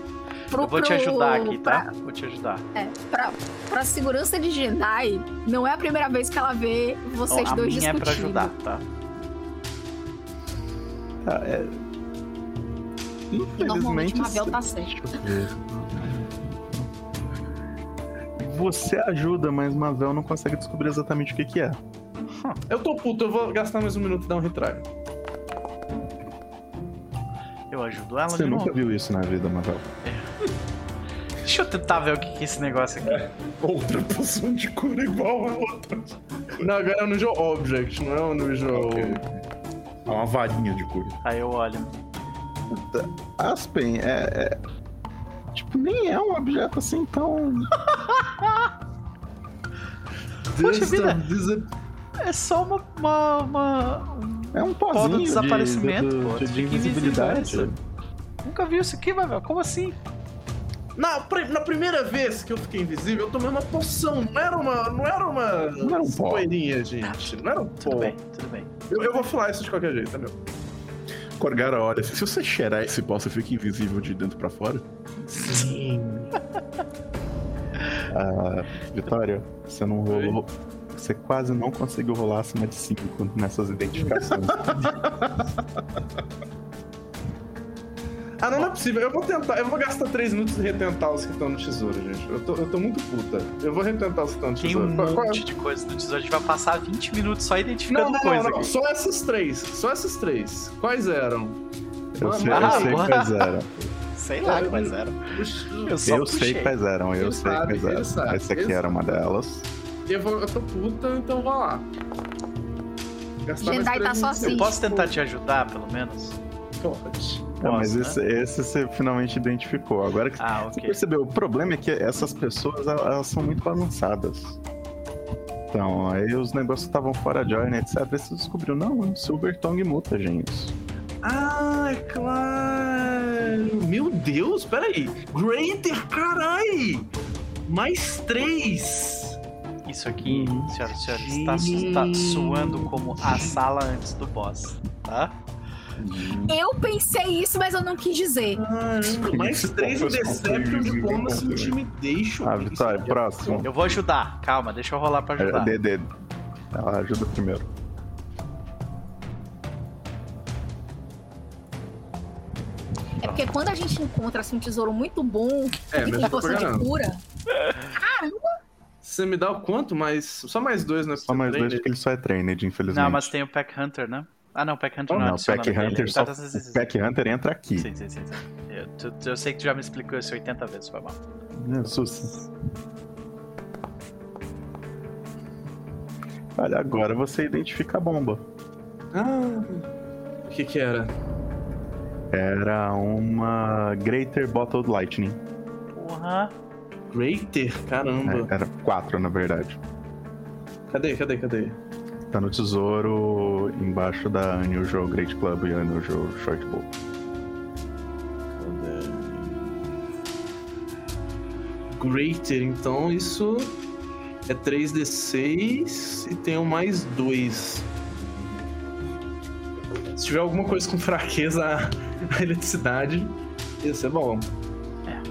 [SPEAKER 2] Pro, eu vou te ajudar aqui, tá? Pra, vou te ajudar.
[SPEAKER 5] É, pra, pra segurança de Jedi, não é a primeira vez que ela vê vocês dois
[SPEAKER 2] a
[SPEAKER 5] minha
[SPEAKER 2] discutindo. é pra ajudar, tá?
[SPEAKER 4] Ah, é...
[SPEAKER 5] E normalmente Mavel tá certo.
[SPEAKER 4] Você ajuda, mas Mavel não consegue descobrir exatamente o que, que é.
[SPEAKER 1] Eu tô puto, eu vou gastar mais um minuto e dar um retry.
[SPEAKER 2] Eu ajudo ela
[SPEAKER 4] Você
[SPEAKER 2] de
[SPEAKER 4] nunca
[SPEAKER 2] novo.
[SPEAKER 4] viu isso na vida, Mavel.
[SPEAKER 2] É. Deixa eu tentar ver o que é esse negócio aqui. É.
[SPEAKER 3] Outra poção de cura igual a outra.
[SPEAKER 1] Não, agora é no jogo Object, não é no jogo. Okay.
[SPEAKER 3] É uma varinha de cura.
[SPEAKER 2] Aí eu olho.
[SPEAKER 4] Aspen é, é Tipo, nem é um objeto assim tão. [LAUGHS]
[SPEAKER 2] Poxa vida! É só uma. uma, uma...
[SPEAKER 4] É um pozinho
[SPEAKER 2] de desaparecimento,
[SPEAKER 4] de,
[SPEAKER 2] pô.
[SPEAKER 4] De, de invisibilidade.
[SPEAKER 2] Nunca vi isso aqui, Mavel. Como assim?
[SPEAKER 1] Na, na primeira vez que eu fiquei invisível, eu tomei uma poção. Não era uma. Não era uma.
[SPEAKER 4] Não era um pó.
[SPEAKER 1] Poeirinha, gente. Não era um pó.
[SPEAKER 2] Tudo bem, tudo bem.
[SPEAKER 1] Eu, eu vou falar isso de qualquer jeito, entendeu?
[SPEAKER 3] Corgara olha, se você cheirar esse pó, você fica invisível de dentro pra fora?
[SPEAKER 1] Sim. [LAUGHS]
[SPEAKER 4] ah, Vitória, você não rolou. Você quase não conseguiu rolar acima de 5 nessas identificações. [LAUGHS]
[SPEAKER 1] Ah, não, não é possível. Eu vou tentar. Eu vou gastar 3 minutos e retentar os que estão no tesouro, gente. Eu tô, eu tô muito puta. Eu vou retentar os que estão no tesouro.
[SPEAKER 2] Tem um monte qual, de coisa no tesouro. A gente vai passar 20 minutos só identificando
[SPEAKER 1] não, não,
[SPEAKER 2] coisa.
[SPEAKER 1] Não, não,
[SPEAKER 2] aqui.
[SPEAKER 1] Só essas três. Só essas três. Quais eram?
[SPEAKER 4] Eu sei, eu sei quais eram.
[SPEAKER 2] Sei lá eu, quais eram.
[SPEAKER 4] Eu, eu sei quais eram, eu ele sei sabe, quais eram. Sabe, Essa aqui era uma delas.
[SPEAKER 1] Eu, vou, eu tô puta, então vou lá.
[SPEAKER 5] Gastar Jedi tá só assim.
[SPEAKER 2] Eu posso tentar te ajudar, pelo menos?
[SPEAKER 1] Pode.
[SPEAKER 4] Não, mas esse, esse, você finalmente identificou. Agora que
[SPEAKER 2] ah,
[SPEAKER 4] você
[SPEAKER 2] okay.
[SPEAKER 4] percebeu, o problema é que essas pessoas elas são muito balançadas. Então, aí os negócios estavam fora de ordem, etc. E você descobriu, não, Silver Tongue muta, gente.
[SPEAKER 1] Ah, é claro! Meu Deus, peraí! Greater, carai! Mais três!
[SPEAKER 2] Isso aqui, senhoras e senhores, está, está suando como a sala antes do boss, tá?
[SPEAKER 5] Eu pensei isso, mas eu não quis dizer.
[SPEAKER 1] Caramba, mais três em Deception, Diplomacy, Intimidation.
[SPEAKER 4] Ah, Vitória, próximo.
[SPEAKER 2] Eu vou ajudar. Calma, deixa eu rolar pra ajudar.
[SPEAKER 4] É, DD. Ela ajuda primeiro.
[SPEAKER 5] É porque quando a gente encontra assim, um tesouro muito bom,
[SPEAKER 1] é,
[SPEAKER 5] que tem poção de cura. Caramba!
[SPEAKER 1] Você me dá o quanto? Mais... Só mais dois, né?
[SPEAKER 4] Só mais dois, porque ele só é trained, infelizmente.
[SPEAKER 2] Não, mas tem o Pack Hunter, né? Ah, não, o Pack Hunter
[SPEAKER 4] oh,
[SPEAKER 2] não,
[SPEAKER 4] não, o Pack Hunter só, tá, tá, tá, Pack Hunter entra aqui.
[SPEAKER 2] Sim, sim, sim. sim. Eu, tu, eu, sei que tu já me explicou isso 80 vezes, foi mal.
[SPEAKER 4] É, Sussa. Olha, agora você identifica a bomba.
[SPEAKER 1] Ah, o que que era?
[SPEAKER 4] Era uma Greater Bottled Lightning.
[SPEAKER 2] Porra.
[SPEAKER 1] Greater? Caramba.
[SPEAKER 4] É, era quatro, na verdade.
[SPEAKER 1] Cadê, cadê, cadê?
[SPEAKER 4] Tá no tesouro embaixo da Unusual Great Club e Unusual Short Bow.
[SPEAKER 1] Greater, então isso é 3d6 e tem um mais 2. Se tiver alguma coisa com fraqueza [LAUGHS] a eletricidade, isso é bom.
[SPEAKER 3] É.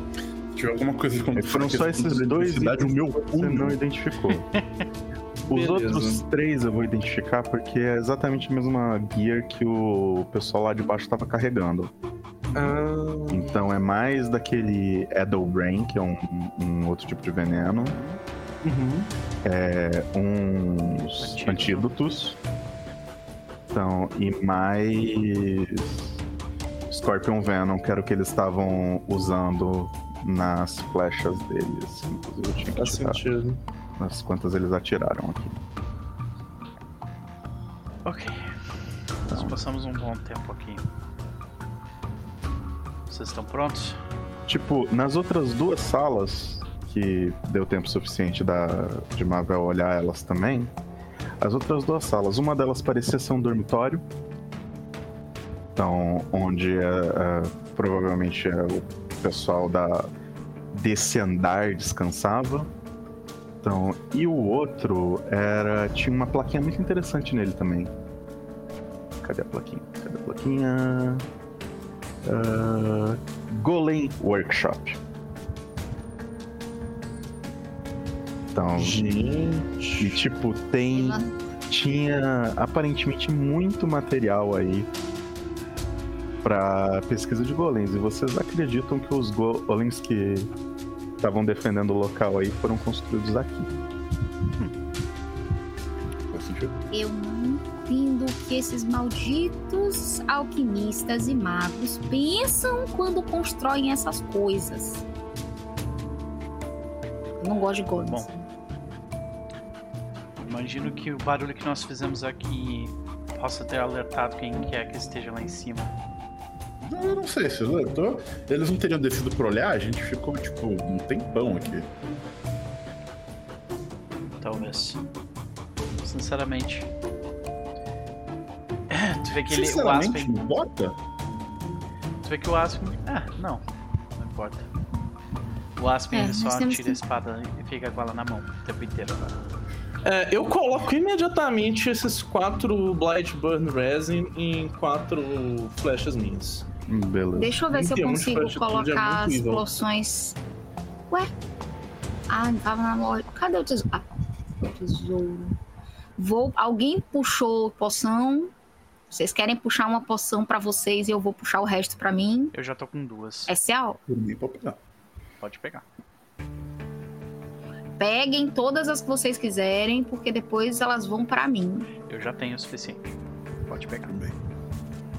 [SPEAKER 3] Se tiver alguma coisa com
[SPEAKER 4] Foram só esses dois
[SPEAKER 3] o meu
[SPEAKER 4] cu não identificou. [LAUGHS] Os outros três eu vou identificar porque é exatamente a mesma gear que o pessoal lá de baixo estava carregando. Ah. Então é mais daquele Edelbrain, que é um, um, outro tipo de veneno. Uhum. É, uns Antídoto. antídotos. Então, e mais Scorpion Venom, que era o que eles estavam usando nas flechas deles. Inclusive eu tinha que Faz sentido. Nas quantas eles atiraram aqui.
[SPEAKER 2] Ok. Então. Nós passamos um bom tempo aqui. Vocês estão prontos?
[SPEAKER 4] Tipo, nas outras duas salas, que deu tempo suficiente da, de Marvel olhar elas também, as outras duas salas, uma delas parecia ser um dormitório. Então, onde é, é, provavelmente é o pessoal da, desse andar descansava. Então, e o outro era. Tinha uma plaquinha muito interessante nele também. Cadê a plaquinha? Cadê a plaquinha? Uh, Golem Workshop. Então, gente. E tipo, tem. Tinha aparentemente muito material aí para pesquisa de golems. E vocês acreditam que os golems que estavam defendendo o local aí foram construídos aqui?
[SPEAKER 5] Eu não entendo o que esses malditos alquimistas e magos pensam quando constroem essas coisas. Eu não gosto de golems. Bom,
[SPEAKER 2] imagino que o barulho que nós fizemos aqui possa ter alertado quem quer que esteja lá em cima.
[SPEAKER 3] Eu não sei, se alertou. Eles não teriam descido por olhar, a gente ficou, tipo, um tempão aqui.
[SPEAKER 2] Talvez. Sinceramente. [CLEARS THROAT] Tu vê que ele. O Aspen.
[SPEAKER 3] Não importa?
[SPEAKER 2] Tu vê que o Aspen. Ah, não. Não importa. O Aspen é, só tira que... a espada e fica com ela na mão o tempo inteiro.
[SPEAKER 1] É, eu coloco imediatamente esses quatro Blight Burn Resin em quatro flechas minhas.
[SPEAKER 5] Beleza. Deixa eu ver se eu consigo é colocar as poções. Ué? Ah, tava na loja. Cadê o tesouro? Ah, o tesouro. Vou. Alguém puxou poção. Vocês querem puxar uma poção para vocês e eu vou puxar o resto para mim?
[SPEAKER 2] Eu já tô com duas.
[SPEAKER 5] É?
[SPEAKER 3] Por mim, pode pegar.
[SPEAKER 2] Pode pegar.
[SPEAKER 5] Peguem todas as que vocês quiserem, porque depois elas vão para mim.
[SPEAKER 2] Eu já tenho o suficiente. Pode pegar. Também.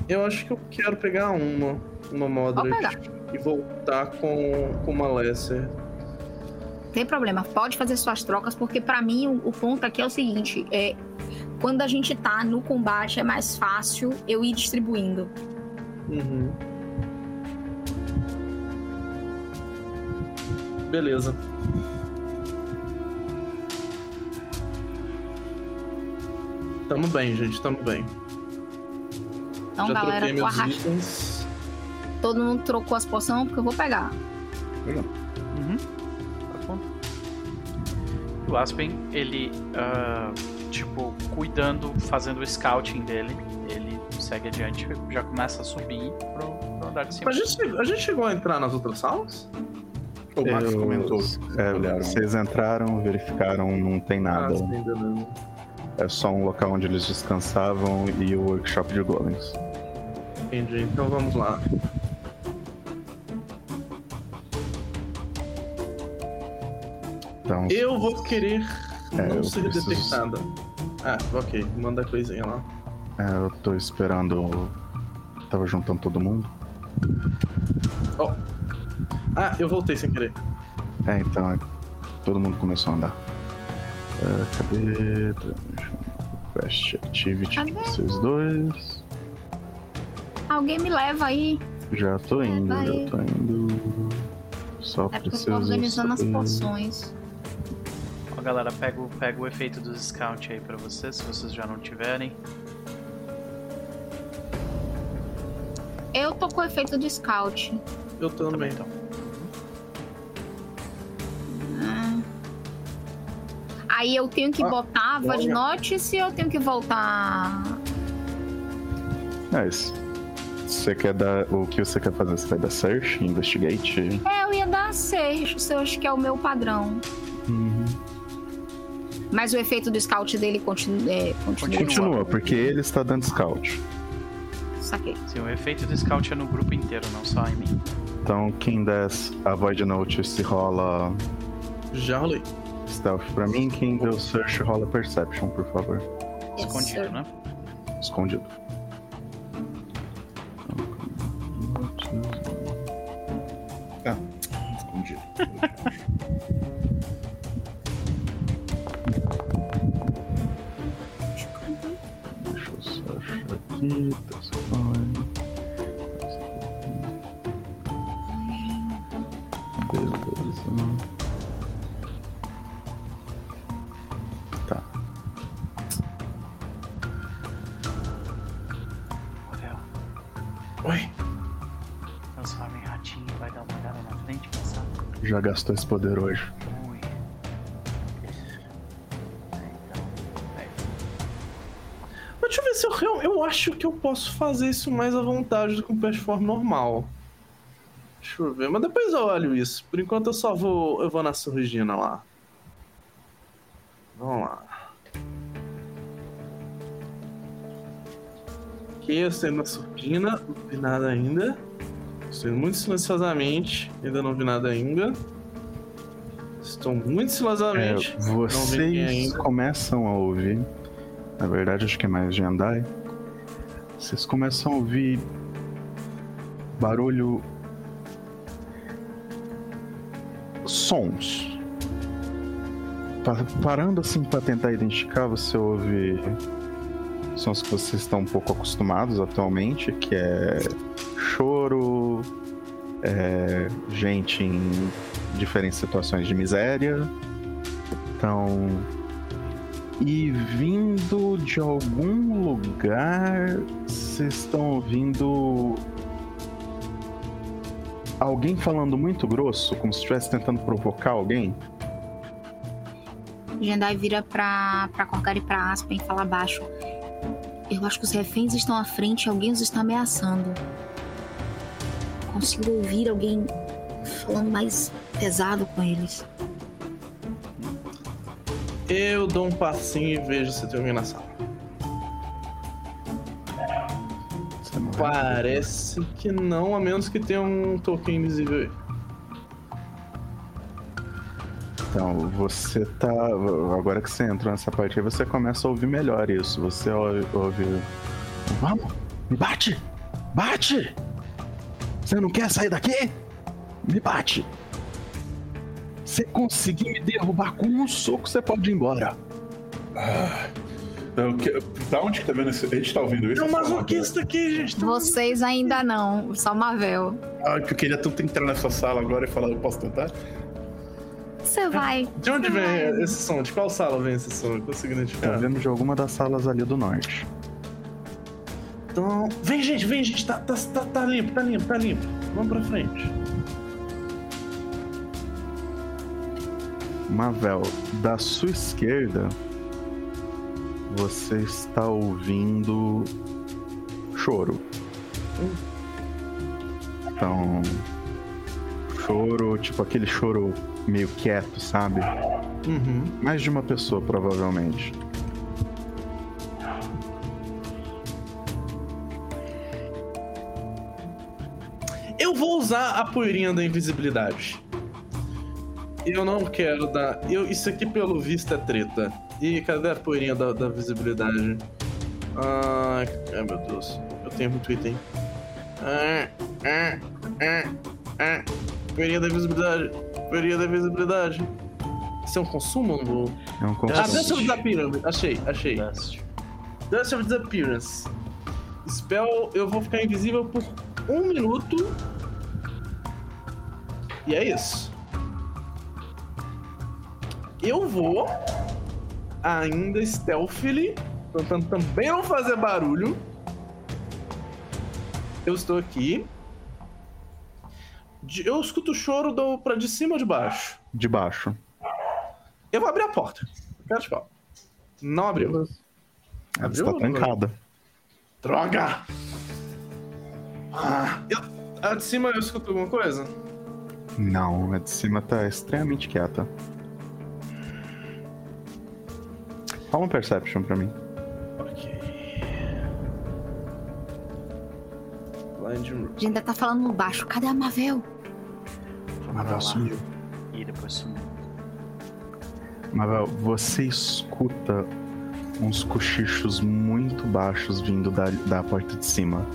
[SPEAKER 1] Eu acho que eu quero pegar uma, uma Moderate e voltar com, com uma Lesser.
[SPEAKER 5] Tem problema, pode fazer suas trocas, porque para mim o, o, ponto aqui é o seguinte: é, quando a gente tá no combate é mais fácil eu ir distribuindo.
[SPEAKER 1] Uhum. Beleza. Tamo bem, gente, tamo bem.
[SPEAKER 5] Então, Já galera, tô arrastando. Todo mundo trocou as poções porque eu vou pegar.
[SPEAKER 2] Legal. Uhum. Tá o Aspen, ele, uh, tipo, cuidando, fazendo o scouting dele, ele segue adiante, já começa a subir pro, pro andar de cima.
[SPEAKER 1] A gente, a gente chegou a entrar nas outras salas?
[SPEAKER 3] O Max eu, comentou.
[SPEAKER 4] É, vocês entraram, verificaram, não tem nada. Ah, sim, é só um local onde eles descansavam e o workshop de golems.
[SPEAKER 1] Entendi, então vamos lá. Então, eu vou querer é, não ser preciso... detectada. Ah, ok, manda a coisinha lá.
[SPEAKER 4] É, eu tô esperando. Tava juntando todo mundo.
[SPEAKER 1] Oh. Ah, eu voltei sem querer.
[SPEAKER 4] É, então, é... todo mundo começou a andar. Uh, cadê? Quest Activity cadê? vocês dois.
[SPEAKER 5] Alguém me leva aí.
[SPEAKER 4] Já tô indo, já tô indo. Só é preciso. Eu tô
[SPEAKER 5] organizando saber. as poções.
[SPEAKER 2] Ó, galera, pega, pega o efeito dos Scout aí pra vocês, se vocês já não tiverem.
[SPEAKER 5] Eu tô com o efeito de Scout.
[SPEAKER 1] Eu também. também então.
[SPEAKER 5] Aí eu tenho que ah, botar Void Notice ou eu tenho que voltar?
[SPEAKER 4] É isso. Você quer dar. O que você quer fazer? Você vai dar search, investigate?
[SPEAKER 5] É, eu ia dar search, search que é o meu padrão. Uhum. Mas o efeito do scout dele continu é,
[SPEAKER 4] continua. Continua, porque ele está dando scout.
[SPEAKER 5] Saquei.
[SPEAKER 2] Sim, o efeito do scout é no grupo inteiro, não só em mim.
[SPEAKER 4] Então, quem des a Void Note se rola.
[SPEAKER 1] Já rolei.
[SPEAKER 4] Stealth pra mim, quem deu Search rola Perception, por favor.
[SPEAKER 2] Escondido, né?
[SPEAKER 4] Escondido.
[SPEAKER 3] Ah, escondido.
[SPEAKER 4] Deixa eu só achar aqui. Já gastou esse poder hoje.
[SPEAKER 1] Deixa eu ver se eu, eu acho que eu posso fazer isso mais à vontade do que um platform normal. Deixa eu ver, mas depois eu olho isso. Por enquanto eu só vou. Eu vou na surgina lá. Vamos lá. Aqui eu estou na surgina, não vi nada ainda. Estou muito silenciosamente, ainda não vi nada ainda. Estou muito silenciosamente.
[SPEAKER 4] É, vocês começam a ouvir. Na verdade, acho que é mais de andar. Vocês começam a ouvir barulho. Sons. Parando assim para tentar identificar, você ouve sons que vocês estão um pouco acostumados atualmente, que é choro, é, gente em diferentes situações de miséria. Então. E vindo de algum lugar, vocês estão ouvindo alguém falando muito grosso, como se estivesse tentando provocar alguém?
[SPEAKER 5] Jendai vira pra, pra Corgar e pra Aspen e fala baixo. Eu acho que os reféns estão à frente e alguém os está ameaçando consigo ouvir alguém falando mais pesado com eles.
[SPEAKER 1] Eu dou um passinho e vejo se tem alguém na sala. Parece que não, a menos que tenha um token invisível aí.
[SPEAKER 4] Então, você tá. Agora que você entra nessa parte aí, você começa a ouvir melhor isso. Você ouve. ouve... Vamos! Me bate! Bate! Você não quer sair daqui? Me bate. Se conseguir me derrubar com um soco, você pode ir embora.
[SPEAKER 3] Ah, que, da onde que tá vendo isso? A gente tá ouvindo isso?
[SPEAKER 1] É um masoquista aqui, gente.
[SPEAKER 5] Tá Vocês ainda não, só Mavel.
[SPEAKER 3] Ah, que eu queria tanto entrar nessa sala agora e falar, eu posso tentar?
[SPEAKER 5] Você vai.
[SPEAKER 1] De onde vem vai. esse som? De qual sala vem esse som? Eu consigo identificar.
[SPEAKER 4] Tá vendo de alguma das salas ali do norte.
[SPEAKER 1] Então. Vem, gente, vem, gente. Tá, tá, tá, tá limpo, tá limpo, tá limpo. Vamos pra frente.
[SPEAKER 4] Mavel, da sua esquerda, você está ouvindo choro. Então, choro, tipo aquele choro meio quieto, sabe?
[SPEAKER 1] Uhum.
[SPEAKER 4] Mais de uma pessoa, provavelmente.
[SPEAKER 1] Vou usar a poeirinha da invisibilidade. Eu não quero dar. Eu, isso aqui, pelo visto, é treta. E cadê a poeirinha da, da visibilidade? Ai, ai, meu Deus. Eu tenho muito item. Ah, ah, ah, ah. Poeirinha da visibilidade. Poeirinha da visibilidade. Isso é um consumo ou não
[SPEAKER 4] É um consumo. Ah,
[SPEAKER 1] Dust of Disappearance. Achei, achei. Dust. Dust of Disappearance. Spell, eu vou ficar invisível por um minuto. E é isso. Eu vou ainda stealthily, tentando também não fazer barulho. Eu estou aqui. Eu escuto o choro do, pra de cima ou de baixo?
[SPEAKER 4] De baixo.
[SPEAKER 1] Eu vou abrir a porta. Quero falar. Não abriu.
[SPEAKER 4] Ela está trancada.
[SPEAKER 1] Droga! Ah, eu, a de cima eu escuto alguma coisa?
[SPEAKER 4] Não, a de cima tá extremamente quieta. Fala um Perception pra mim.
[SPEAKER 1] Ok.
[SPEAKER 5] Blind A gente ainda tá falando baixo. Cadê a Mavel?
[SPEAKER 4] Mavel sumiu.
[SPEAKER 2] E depois sumiu.
[SPEAKER 4] Mavel, você escuta uns cochichos muito baixos vindo da, da porta de cima.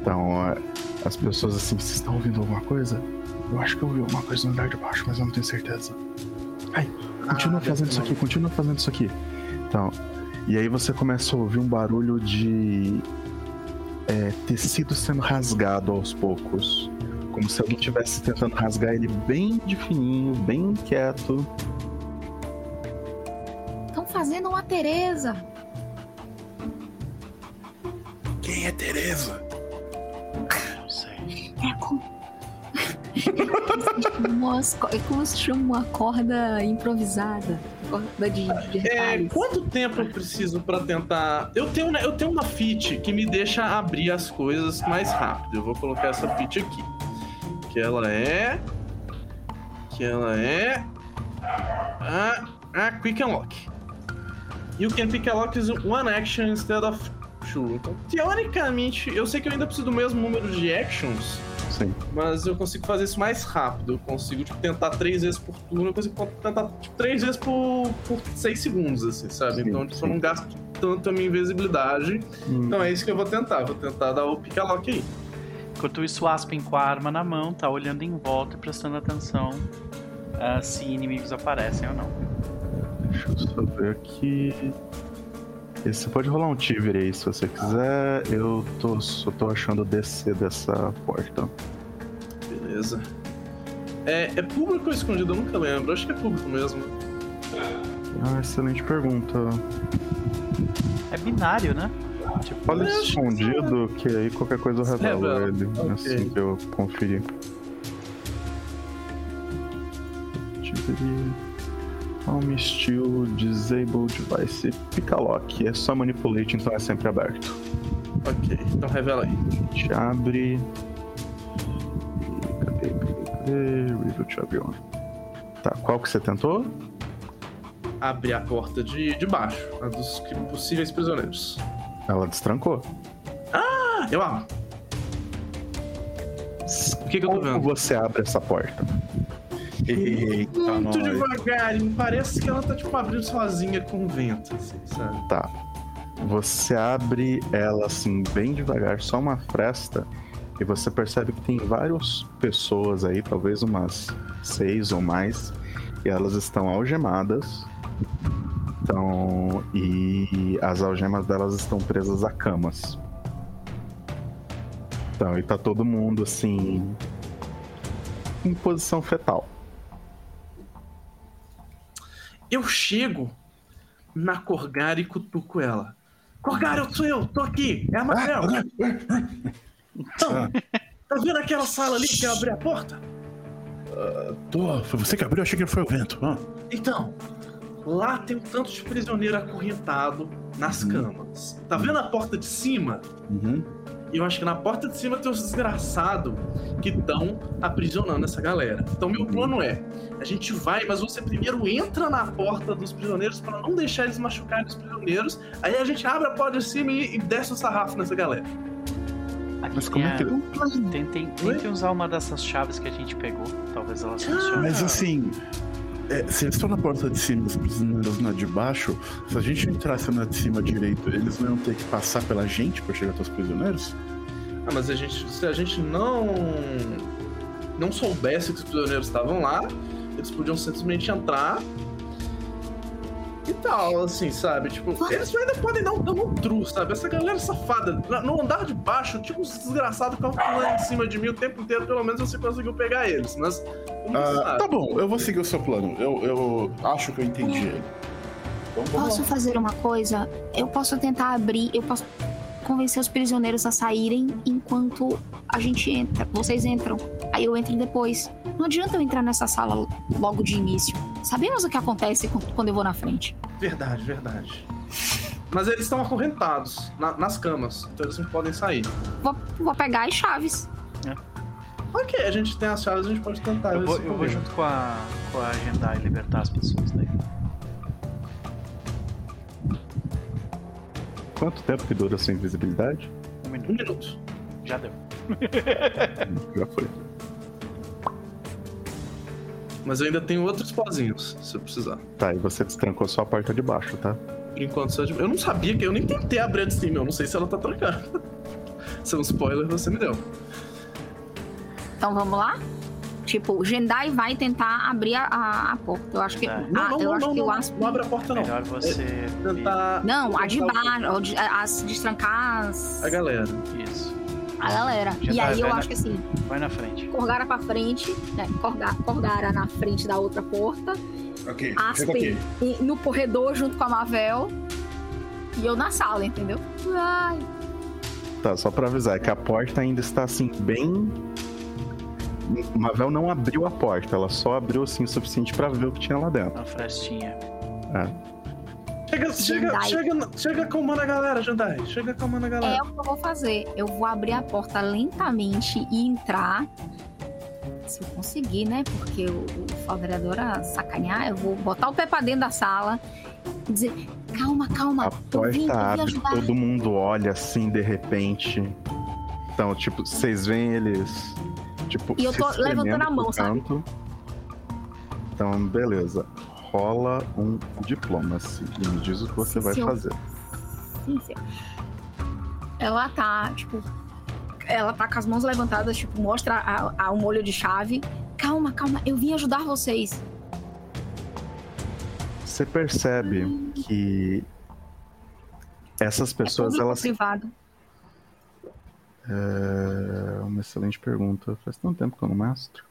[SPEAKER 4] Então, as pessoas assim, vocês estão ouvindo alguma coisa? Eu acho que eu ouvi alguma coisa no andar de baixo, mas eu não tenho certeza. Ai, continua ah, fazendo isso aqui, continua fazendo isso aqui. Então, e aí você começa a ouvir um barulho de é, tecido sendo rasgado aos poucos. Como se alguém estivesse tentando rasgar ele bem de fininho, bem quieto.
[SPEAKER 5] Estão fazendo uma Teresa.
[SPEAKER 3] Quem é Teresa?
[SPEAKER 2] Não sei.
[SPEAKER 5] É como... é como se chama uma corda improvisada. Corda de, de
[SPEAKER 1] é, Quanto tempo eu preciso para tentar. Eu tenho, eu tenho uma fit que me deixa abrir as coisas mais rápido. Eu vou colocar essa fit aqui. Que ela é. Que ela é. A, a Quick Unlock. You can pick a lock is one action instead of two. Então, teoricamente, eu sei que eu ainda preciso do mesmo número de actions.
[SPEAKER 4] Sim.
[SPEAKER 1] Mas eu consigo fazer isso mais rápido. Eu consigo, tipo, tentar três vezes por turno. Eu consigo tentar, tipo, três vezes por, por seis segundos, assim, sabe? Sim, então, tipo, eu não gasto tanto a minha invisibilidade. Hum. Então é isso que eu vou tentar. Vou tentar dar o pick a lock aí.
[SPEAKER 2] Enquanto isso, o Aspen com a arma na mão, tá olhando em volta e prestando atenção uh, se inimigos aparecem ou não.
[SPEAKER 4] Deixa eu só ver aqui. Você pode rolar um Tiver aí se você quiser. Eu tô, só tô achando o DC dessa porta.
[SPEAKER 1] Beleza. É, é público ou escondido? Eu nunca lembro. Acho que é público mesmo.
[SPEAKER 4] Ah, excelente pergunta.
[SPEAKER 2] É binário, né?
[SPEAKER 4] Tipo, Fala escondido, que aí qualquer coisa eu revelo é, ele. Okay. Assim que eu conferir. Tiver. Home Steel Disable Device Picalock. É só manipulate, então é sempre aberto.
[SPEAKER 1] Ok, então revela aí.
[SPEAKER 4] A gente abre. Cadê? Cadê? Review Champion. Tá, qual que você tentou?
[SPEAKER 1] Abrir a porta de, de baixo, a dos possíveis prisioneiros.
[SPEAKER 4] Ela destrancou.
[SPEAKER 1] Ah, eu abro. O que, que eu tô vendo?
[SPEAKER 4] Como você abre essa porta?
[SPEAKER 1] Eita, Muito nós. devagarinho. Parece que ela tá, tipo, abrindo sozinha com o vento, assim, sabe?
[SPEAKER 4] Tá. Você abre ela, assim, bem devagar, só uma fresta, e você percebe que tem várias pessoas aí, talvez umas seis ou mais, e elas estão algemadas. Então, e as algemas delas estão presas a camas. Então, e tá todo mundo assim em posição fetal.
[SPEAKER 1] Eu chego na Corgar e cutuco ela. Corgar, eu sou eu, tô aqui, é a Manuel. Então, tá vendo aquela sala ali que eu abri a porta?
[SPEAKER 3] Uh, tô, foi você que abriu, achei que foi o vento. Ah.
[SPEAKER 1] Então, lá tem um tanto de prisioneiro acorrentado nas uhum. camas. Tá vendo a porta de cima?
[SPEAKER 3] Uhum.
[SPEAKER 1] E eu acho que na porta de cima tem os desgraçados que estão aprisionando essa galera. Então, meu plano é: a gente vai, mas você primeiro entra na porta dos prisioneiros para não deixar eles machucarem os prisioneiros. Aí a gente abre a porta de cima e, e desce o sarrafo nessa galera.
[SPEAKER 2] Aqui mas como é que. Tentem, tentem usar uma dessas chaves que a gente pegou. Talvez elas ah, funcionem.
[SPEAKER 3] Mas assim. É, se eles estão na porta de cima os prisioneiros na de baixo, se a gente entrasse na de cima direito, eles não iam ter que passar pela gente para chegar até os prisioneiros?
[SPEAKER 1] Ah, mas a gente, se a gente não não soubesse que os prisioneiros estavam lá, eles podiam simplesmente entrar e tal, assim, sabe? Tipo, eles ainda podem dar um, dar um true, sabe? Essa galera safada. No andar de baixo, tipo, uns desgraçados ficavam pulando em cima de mim o tempo inteiro, pelo menos você conseguiu pegar eles, mas.
[SPEAKER 3] Ah, tá bom, eu vou seguir o seu plano. Eu, eu acho que eu entendi ele.
[SPEAKER 5] Então, posso fazer uma coisa? Eu posso tentar abrir, eu posso convencer os prisioneiros a saírem enquanto a gente entra. Vocês entram. Aí eu entro depois. Não adianta eu entrar nessa sala logo de início. Sabemos o que acontece quando eu vou na frente.
[SPEAKER 1] Verdade, verdade. Mas eles estão acorrentados na, nas camas, então eles não podem sair.
[SPEAKER 5] Vou, vou pegar as chaves.
[SPEAKER 1] É. Ok, a gente tem as chaves, a gente pode tentar.
[SPEAKER 2] Eu vou, eu vou junto com a, com a agendar e libertar as pessoas daí.
[SPEAKER 4] Quanto tempo que dura a sua invisibilidade?
[SPEAKER 2] Um minuto. Um minuto. Já deu. [LAUGHS]
[SPEAKER 4] Já foi.
[SPEAKER 1] Mas eu ainda tenho outros pozinhos, se eu precisar.
[SPEAKER 4] Tá, e você destrancou só a porta de baixo, tá?
[SPEAKER 1] Por enquanto só de... Eu não sabia que eu nem tentei abrir a de cima, eu não sei se ela tá trancada. [LAUGHS] Isso é um spoiler que você me deu.
[SPEAKER 5] Então vamos lá? Tipo, o Jendai vai tentar abrir a, a, a porta. Eu acho que.
[SPEAKER 1] Não, não,
[SPEAKER 5] ah,
[SPEAKER 1] não,
[SPEAKER 5] eu
[SPEAKER 1] não,
[SPEAKER 5] acho
[SPEAKER 1] não,
[SPEAKER 5] que
[SPEAKER 1] não,
[SPEAKER 5] o Asp...
[SPEAKER 1] não abre a porta, não.
[SPEAKER 2] Melhor você. É,
[SPEAKER 1] tentar.
[SPEAKER 5] Não, a de baixo. As destrancar as.
[SPEAKER 1] A galera.
[SPEAKER 2] Isso.
[SPEAKER 5] A galera.
[SPEAKER 2] Já
[SPEAKER 5] e
[SPEAKER 2] vai,
[SPEAKER 5] aí eu
[SPEAKER 2] vai
[SPEAKER 5] acho
[SPEAKER 2] na...
[SPEAKER 5] que assim.
[SPEAKER 2] Vai na frente.
[SPEAKER 5] Corgara pra frente, né? Corgara, Corgara na frente da outra porta.
[SPEAKER 3] Ok.
[SPEAKER 5] Aspen no corredor junto com a Mavel. E eu na sala, entendeu? Ai.
[SPEAKER 4] Tá, só pra avisar, é que a porta ainda está assim, bem. Mavel não abriu a porta, ela só abriu assim o suficiente pra ver o que tinha lá dentro.
[SPEAKER 2] Uma frestinha.
[SPEAKER 4] É.
[SPEAKER 1] Chega, chega, chega, chega acalmando a galera, Jandai. Chega acalmando a galera.
[SPEAKER 5] É o que eu vou fazer. Eu vou abrir a porta lentamente e entrar. Se eu conseguir, né? Porque o, o Falderadora sacanear, eu vou botar o pé pra dentro da sala e dizer: calma, calma.
[SPEAKER 4] A porta abre, todo mundo olha assim de repente. Então, tipo, vocês veem eles. Tipo,
[SPEAKER 5] e eu tô levantando a mão, sabe?
[SPEAKER 4] Então, beleza rola um diplomacy e me diz o que você sim, vai fazer.
[SPEAKER 5] Sim, sim. Ela tá, tipo, ela tá com as mãos levantadas, tipo, mostra a, a, o molho de chave. Calma, calma, eu vim ajudar vocês.
[SPEAKER 4] Você percebe hum. que essas pessoas,
[SPEAKER 5] é
[SPEAKER 4] elas.
[SPEAKER 5] Privado.
[SPEAKER 4] É uma excelente pergunta. Faz tanto tempo que eu não mestro.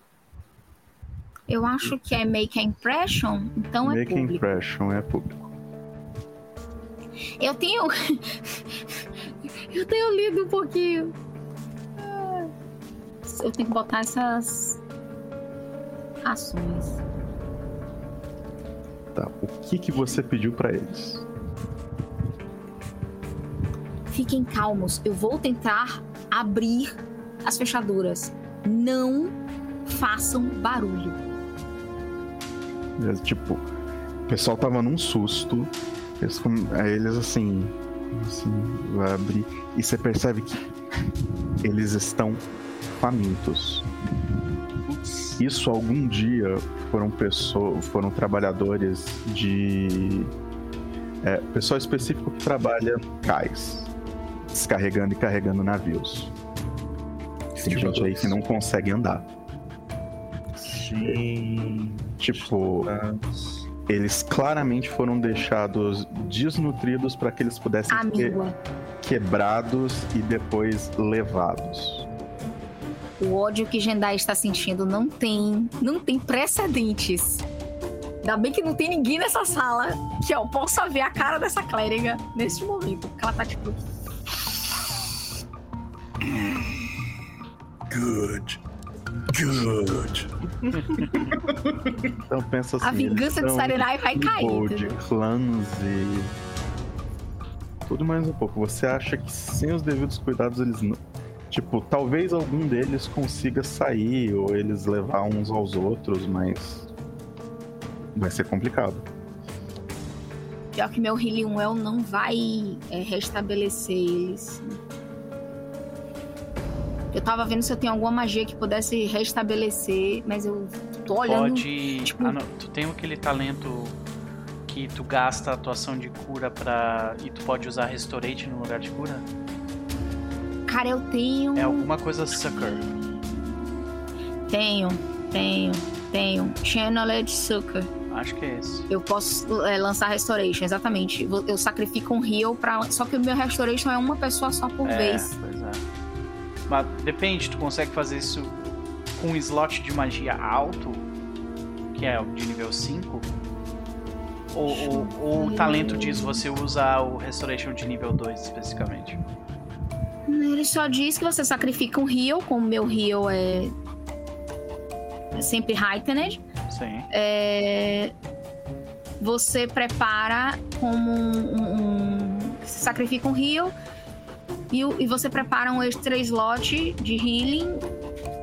[SPEAKER 5] Eu acho que é Make a Impression, então
[SPEAKER 4] make
[SPEAKER 5] é público.
[SPEAKER 4] Make Impression é público.
[SPEAKER 5] Eu tenho. [LAUGHS] eu tenho lido um pouquinho. Eu tenho que botar essas ações.
[SPEAKER 4] Tá. O que que você pediu para eles?
[SPEAKER 5] Fiquem calmos. Eu vou tentar abrir as fechaduras. Não façam barulho.
[SPEAKER 4] Tipo, o pessoal tava num susto. Eles, aí eles assim, assim, abrir. E você percebe que eles estão famintos. Isso algum dia foram pessoas, foram trabalhadores de é, pessoal específico que trabalha cais, descarregando e carregando navios. Tem gente aí que não consegue andar.
[SPEAKER 1] Sim.
[SPEAKER 4] Tipo, eles claramente foram deixados desnutridos para que eles pudessem ser quebrados e depois levados.
[SPEAKER 5] O ódio que Jendai está sentindo não tem, não tem precedentes. Ainda bem que não tem ninguém nessa sala que eu possa ver a cara dessa clériga neste momento. Porque ela tá tipo.
[SPEAKER 3] Good. Good.
[SPEAKER 4] então pensa assim.
[SPEAKER 5] A vingança de Sarenai vai cair.
[SPEAKER 4] De clãs e. Tudo mais um pouco. Você acha que sem os devidos cuidados eles não. Tipo, talvez algum deles consiga sair ou eles levar uns aos outros, mas. Vai ser complicado.
[SPEAKER 5] Pior que meu Healing Well não vai é, restabelecer eles. Eu tava vendo se eu tenho alguma magia que pudesse restabelecer, mas eu tô olhando.
[SPEAKER 2] Pode. Tipo... Ah, tu tem aquele talento que tu gasta a atuação de cura pra. e tu pode usar Restorate no lugar de cura?
[SPEAKER 5] Cara, eu tenho.
[SPEAKER 2] É alguma coisa Sucker.
[SPEAKER 5] Tenho, tenho, tenho. Channeled Sucker.
[SPEAKER 2] Acho que é esse.
[SPEAKER 5] Eu posso é, lançar Restoration, exatamente. Eu sacrifico um heal pra. Só que o meu Restoration é uma pessoa só por
[SPEAKER 2] é,
[SPEAKER 5] vez.
[SPEAKER 2] Mas depende, tu consegue fazer isso com um slot de magia alto, que é de nível 5? Ou, ou, ou o talento diz você usa o Restoration de nível 2 especificamente?
[SPEAKER 5] Ele só diz que você sacrifica um heal, como meu heal é, é sempre heightened.
[SPEAKER 2] Sim.
[SPEAKER 5] É... Você prepara como um, um... Você sacrifica um heal e, e você prepara um extra slot de healing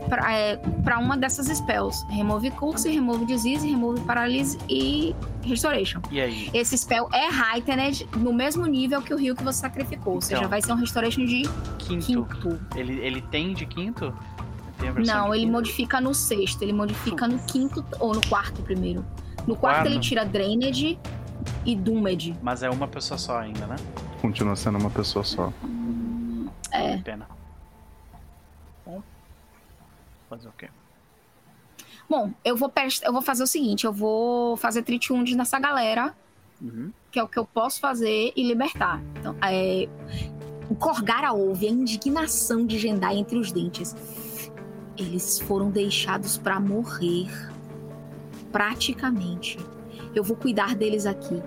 [SPEAKER 5] para é, uma dessas spells. Remove Curse, Remove Disease, Remove Paralyse e Restoration.
[SPEAKER 2] E aí?
[SPEAKER 5] Esse spell é Heightened no mesmo nível que o rio que você sacrificou. Ou seja, então, vai ser um Restoration de quinto. quinto.
[SPEAKER 2] Ele, ele tem de quinto?
[SPEAKER 5] Não, ele quinto? modifica no sexto. Ele modifica no quinto ou no quarto primeiro. No quarto, quarto. ele tira Drained e Doomed.
[SPEAKER 2] Mas é uma pessoa só ainda, né?
[SPEAKER 4] Continua sendo uma pessoa só.
[SPEAKER 5] É.
[SPEAKER 2] Pena. Bom. Fazer o quê?
[SPEAKER 5] Bom, eu vou, eu vou fazer o seguinte: eu vou fazer Tritiund nessa galera, uhum. que é o que eu posso fazer e libertar. Então, é, o Corgara ouve a indignação de Jendai entre os dentes. Eles foram deixados para morrer. Praticamente. Eu vou cuidar deles aqui.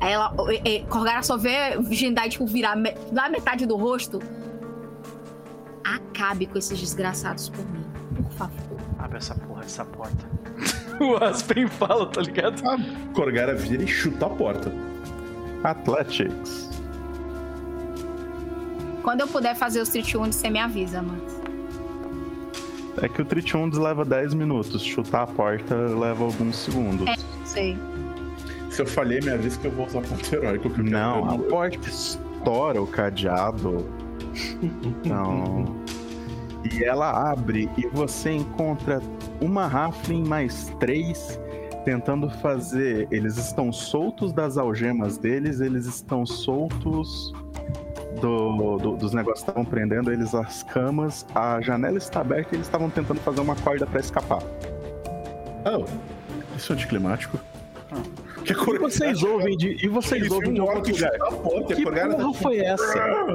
[SPEAKER 5] Aí ela, é, é, Corgara só vê Jendai, tipo, virar me, metade do rosto. Acabe com esses desgraçados por mim, por favor.
[SPEAKER 2] Abre essa porra dessa porta. [LAUGHS] o Aspen fala, tá ligado?
[SPEAKER 3] A Corgara vira e chuta a porta.
[SPEAKER 4] Athletics.
[SPEAKER 5] Quando eu puder fazer os Tritiundes, você me avisa, mano.
[SPEAKER 4] É que o Tritiundes leva 10 minutos, chutar a porta leva alguns segundos. É,
[SPEAKER 5] sei.
[SPEAKER 3] Se eu falhei, me avisa que eu vou usar ponto heróico.
[SPEAKER 4] Não, a porta estoura o cadeado. Então. e ela abre e você encontra uma Raflin mais três tentando fazer. Eles estão soltos das algemas deles, eles estão soltos do, do, dos negócios que estavam prendendo eles as camas, a janela está aberta e eles estavam tentando fazer uma corda para escapar.
[SPEAKER 3] Oh, isso é anticlimático.
[SPEAKER 4] Que e vocês ouvem de. E vocês ouvem de outro lugar.
[SPEAKER 3] Porta,
[SPEAKER 4] que porra foi essa?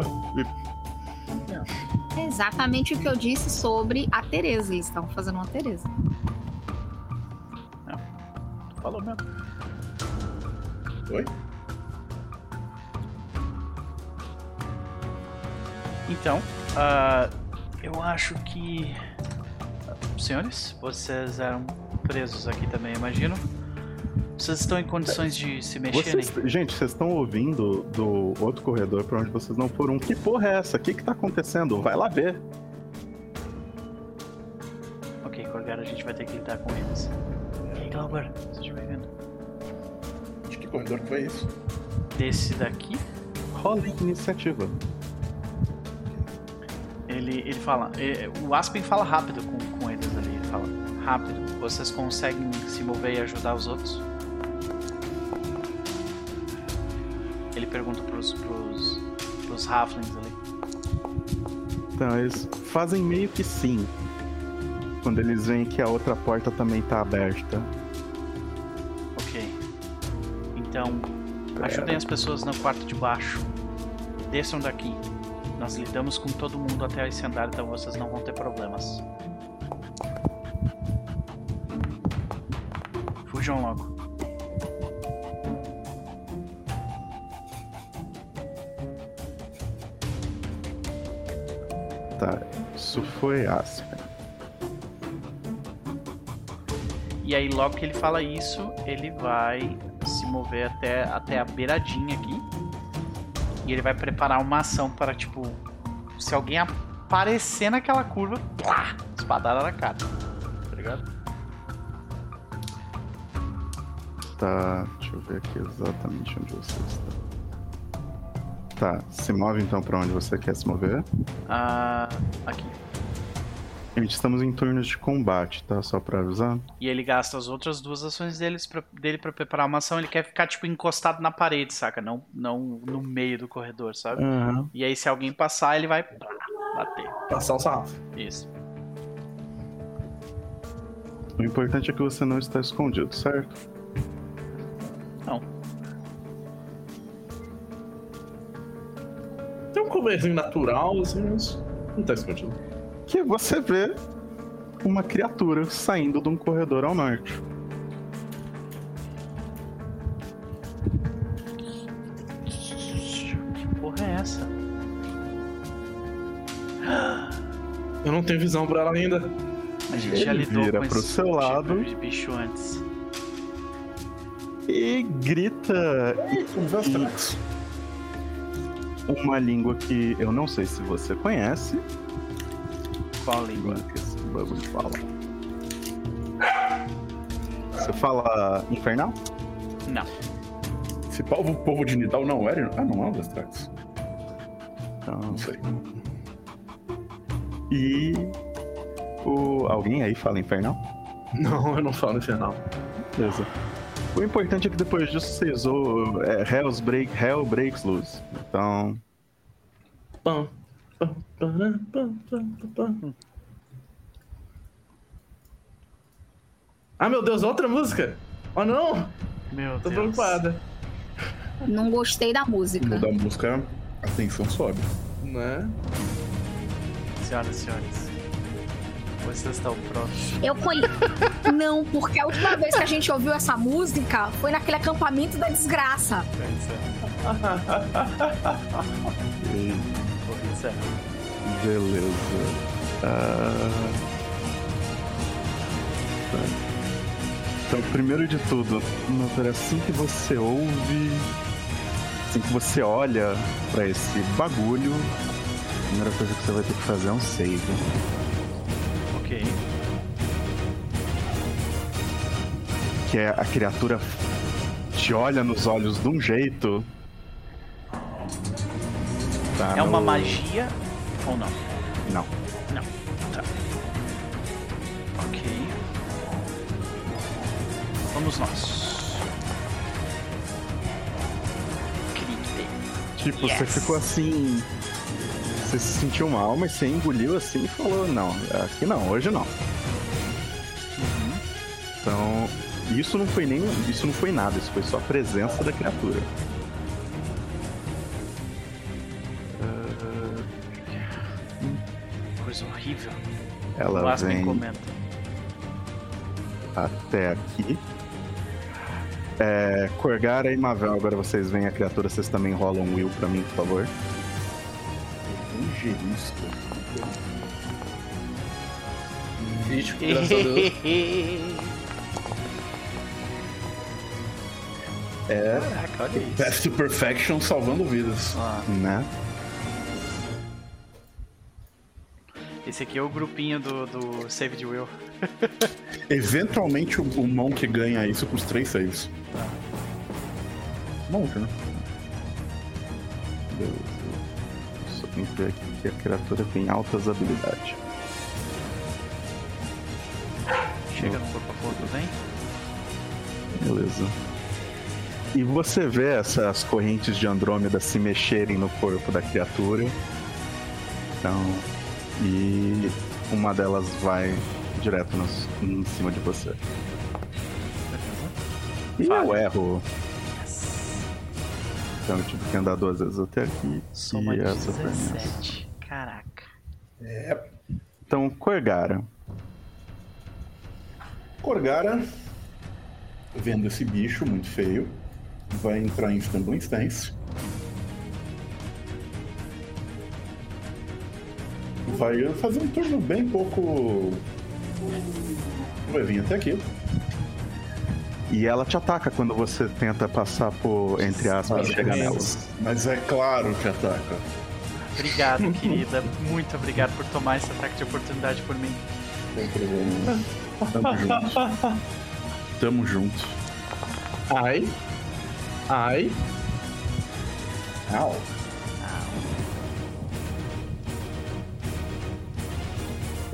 [SPEAKER 5] É exatamente o que eu disse sobre a Tereza. Eles estavam fazendo uma Tereza.
[SPEAKER 2] É. Falou mesmo.
[SPEAKER 3] Oi?
[SPEAKER 2] Então, uh, eu acho que. Senhores, vocês eram presos aqui também, imagino. Vocês estão em condições de se mexerem?
[SPEAKER 4] Vocês, gente, vocês estão ouvindo do outro corredor para onde vocês não foram. Que porra é essa? O que que tá acontecendo? Vai lá ver.
[SPEAKER 2] Ok, agora a gente vai ter que lidar com eles. E aí, Glauber, seja bem-vindo.
[SPEAKER 3] De que corredor foi isso?
[SPEAKER 2] Desse daqui?
[SPEAKER 4] Rola iniciativa.
[SPEAKER 2] Ele, ele fala. Ele, o Aspen fala rápido com, com eles ali. Ele fala: rápido. Vocês conseguem se mover e ajudar os outros? Ele pergunta pros, pros, pros Halflings ali.
[SPEAKER 4] Então, eles fazem meio que sim. Quando eles veem que a outra porta também tá aberta.
[SPEAKER 2] Ok. Então, ajudem as pessoas no quarto de baixo. Desçam daqui. Nós lidamos com todo mundo até esse andar, então vocês não vão ter problemas. Fujam logo.
[SPEAKER 4] Isso foi Aspen.
[SPEAKER 2] E aí, logo que ele fala isso, ele vai se mover até, até a beiradinha aqui. E ele vai preparar uma ação para, tipo, se alguém aparecer naquela curva, plá, espadada na cara. Tá ligado?
[SPEAKER 4] Tá, deixa eu ver aqui exatamente onde você está. Tá, se move então para onde você quer se mover.
[SPEAKER 2] Ah, aqui.
[SPEAKER 4] Gente, estamos em turnos de combate, tá? Só pra avisar.
[SPEAKER 2] E ele gasta as outras duas ações deles pra, dele para preparar uma ação. Ele quer ficar, tipo, encostado na parede, saca? Não, não no meio do corredor, sabe?
[SPEAKER 4] Uhum.
[SPEAKER 2] E aí, se alguém passar, ele vai bater.
[SPEAKER 1] Passar o sarrafo.
[SPEAKER 2] Isso.
[SPEAKER 4] O importante é que você não está escondido, certo?
[SPEAKER 2] Não.
[SPEAKER 1] Tem um começo natural, assim, mas não tá escondido.
[SPEAKER 4] Que você vê uma criatura saindo de um corredor ao norte.
[SPEAKER 2] Que porra é essa? [GASPS]
[SPEAKER 1] Eu não tenho visão pra ela ainda.
[SPEAKER 2] A gente Ele já lidou
[SPEAKER 4] vira
[SPEAKER 2] com
[SPEAKER 4] pro
[SPEAKER 2] esse
[SPEAKER 4] seu
[SPEAKER 2] tipo
[SPEAKER 4] lado
[SPEAKER 2] de bicho antes
[SPEAKER 4] e grita uma língua que eu não sei se você conhece.
[SPEAKER 2] Qual língua?
[SPEAKER 4] o bagulho fala. Você fala infernal?
[SPEAKER 2] Não.
[SPEAKER 3] Esse povo, povo de Nidal não era? Ah, não é o Destrax.
[SPEAKER 4] Então, não sei. E. O... Alguém aí fala infernal? [LAUGHS]
[SPEAKER 1] Não, eu não falo infernal.
[SPEAKER 4] Beleza. O importante é que depois disso você usou é, Hell's Break, Hell Breaks Loose. Então. Pam,
[SPEAKER 1] Ah, meu Deus, outra música? Oh, não!
[SPEAKER 2] Meu
[SPEAKER 1] Tô
[SPEAKER 2] Deus.
[SPEAKER 1] preocupada.
[SPEAKER 5] Não gostei da música.
[SPEAKER 3] Muda a música, a tensão sobe.
[SPEAKER 1] Né?
[SPEAKER 2] Senhoras e senhores, vocês estão prontos?
[SPEAKER 5] Eu conheço. [LAUGHS] não, porque a última vez que a gente ouviu essa música foi naquele acampamento da desgraça.
[SPEAKER 2] Pois [LAUGHS] é.
[SPEAKER 4] Beleza. Uh... Então, primeiro de tudo, assim que você ouve, assim que você olha para esse bagulho, a primeira coisa que você vai ter que fazer é um save.
[SPEAKER 2] Ok.
[SPEAKER 4] Que é a criatura te olha nos olhos de um jeito.
[SPEAKER 2] Tá é no... uma magia ou não?
[SPEAKER 4] Não.
[SPEAKER 2] Não. Tá. Ok. Vamos nós. Clique.
[SPEAKER 4] Tipo, yes. você ficou assim. Você se sentiu mal, mas você engoliu assim e falou: Não, aqui não, hoje não. Uhum. Então, isso não foi nem. Isso não foi nada, isso foi só a presença da criatura. Ela vem até aqui. É, Corgara e Mavel, agora vocês veem a criatura, vocês também rolam um will pra mim, por favor.
[SPEAKER 3] Evangelista.
[SPEAKER 1] Bicho, graças a Deus. [LAUGHS]
[SPEAKER 3] É.
[SPEAKER 2] Caraca, olha isso.
[SPEAKER 3] Path to Perfection salvando vidas.
[SPEAKER 2] Ah.
[SPEAKER 4] Né?
[SPEAKER 2] Esse aqui é o grupinho do, do Save de Will. [LAUGHS]
[SPEAKER 3] Eventualmente o, o Monk ganha isso com os três saves.
[SPEAKER 2] Tá.
[SPEAKER 3] Monk, né?
[SPEAKER 4] Beleza. Só tem que ver aqui que a criatura tem altas habilidades.
[SPEAKER 2] Chega no corpo a corpo, vem.
[SPEAKER 4] Beleza. E você vê essas correntes de Andrômeda se mexerem no corpo da criatura. Então. E uma delas vai direto nos, em cima de você. E eu erro. Então eu tive que andar duas vezes até aqui.
[SPEAKER 2] Soma
[SPEAKER 4] e
[SPEAKER 2] de
[SPEAKER 4] essa foi a minha.
[SPEAKER 2] 17. Caraca.
[SPEAKER 3] É.
[SPEAKER 4] Então, Corgara.
[SPEAKER 3] Corgara, vendo esse bicho muito feio, vai entrar em Stumbling Stance. Vai fazer um turno bem pouco. Vai vir até aqui.
[SPEAKER 4] E ela te ataca quando você tenta passar por, entre aspas, chegar nela.
[SPEAKER 3] Mas é claro que ataca.
[SPEAKER 2] Obrigado, [LAUGHS] querida. Muito obrigado por tomar esse ataque de oportunidade por mim.
[SPEAKER 3] Sem problema. Tamo junto. Tamo junto.
[SPEAKER 1] Ai. Ai.
[SPEAKER 3] Au.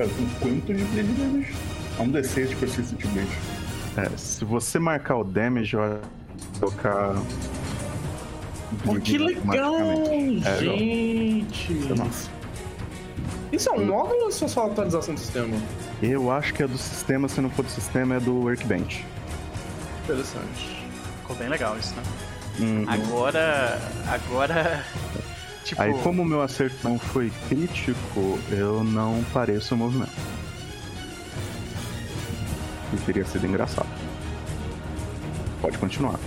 [SPEAKER 3] Cara, com quanto de bleed damage? É um D6 de persistent bleed.
[SPEAKER 4] É, se você marcar o damage, vai colocar.
[SPEAKER 1] Oh, que legal,
[SPEAKER 4] É,
[SPEAKER 1] gente!
[SPEAKER 4] Nossa.
[SPEAKER 1] Isso é um módulo ou isso é só atualização do sistema?
[SPEAKER 4] Eu acho que é do sistema, se não for do sistema, é do Workbench.
[SPEAKER 1] Interessante.
[SPEAKER 2] Ficou bem legal isso, né?
[SPEAKER 4] Uhum.
[SPEAKER 2] Agora. Agora. Tipo.
[SPEAKER 4] Aí, como o meu acerto não foi crítico, eu não pareço o movimento. E teria sido engraçado. Pode continuar.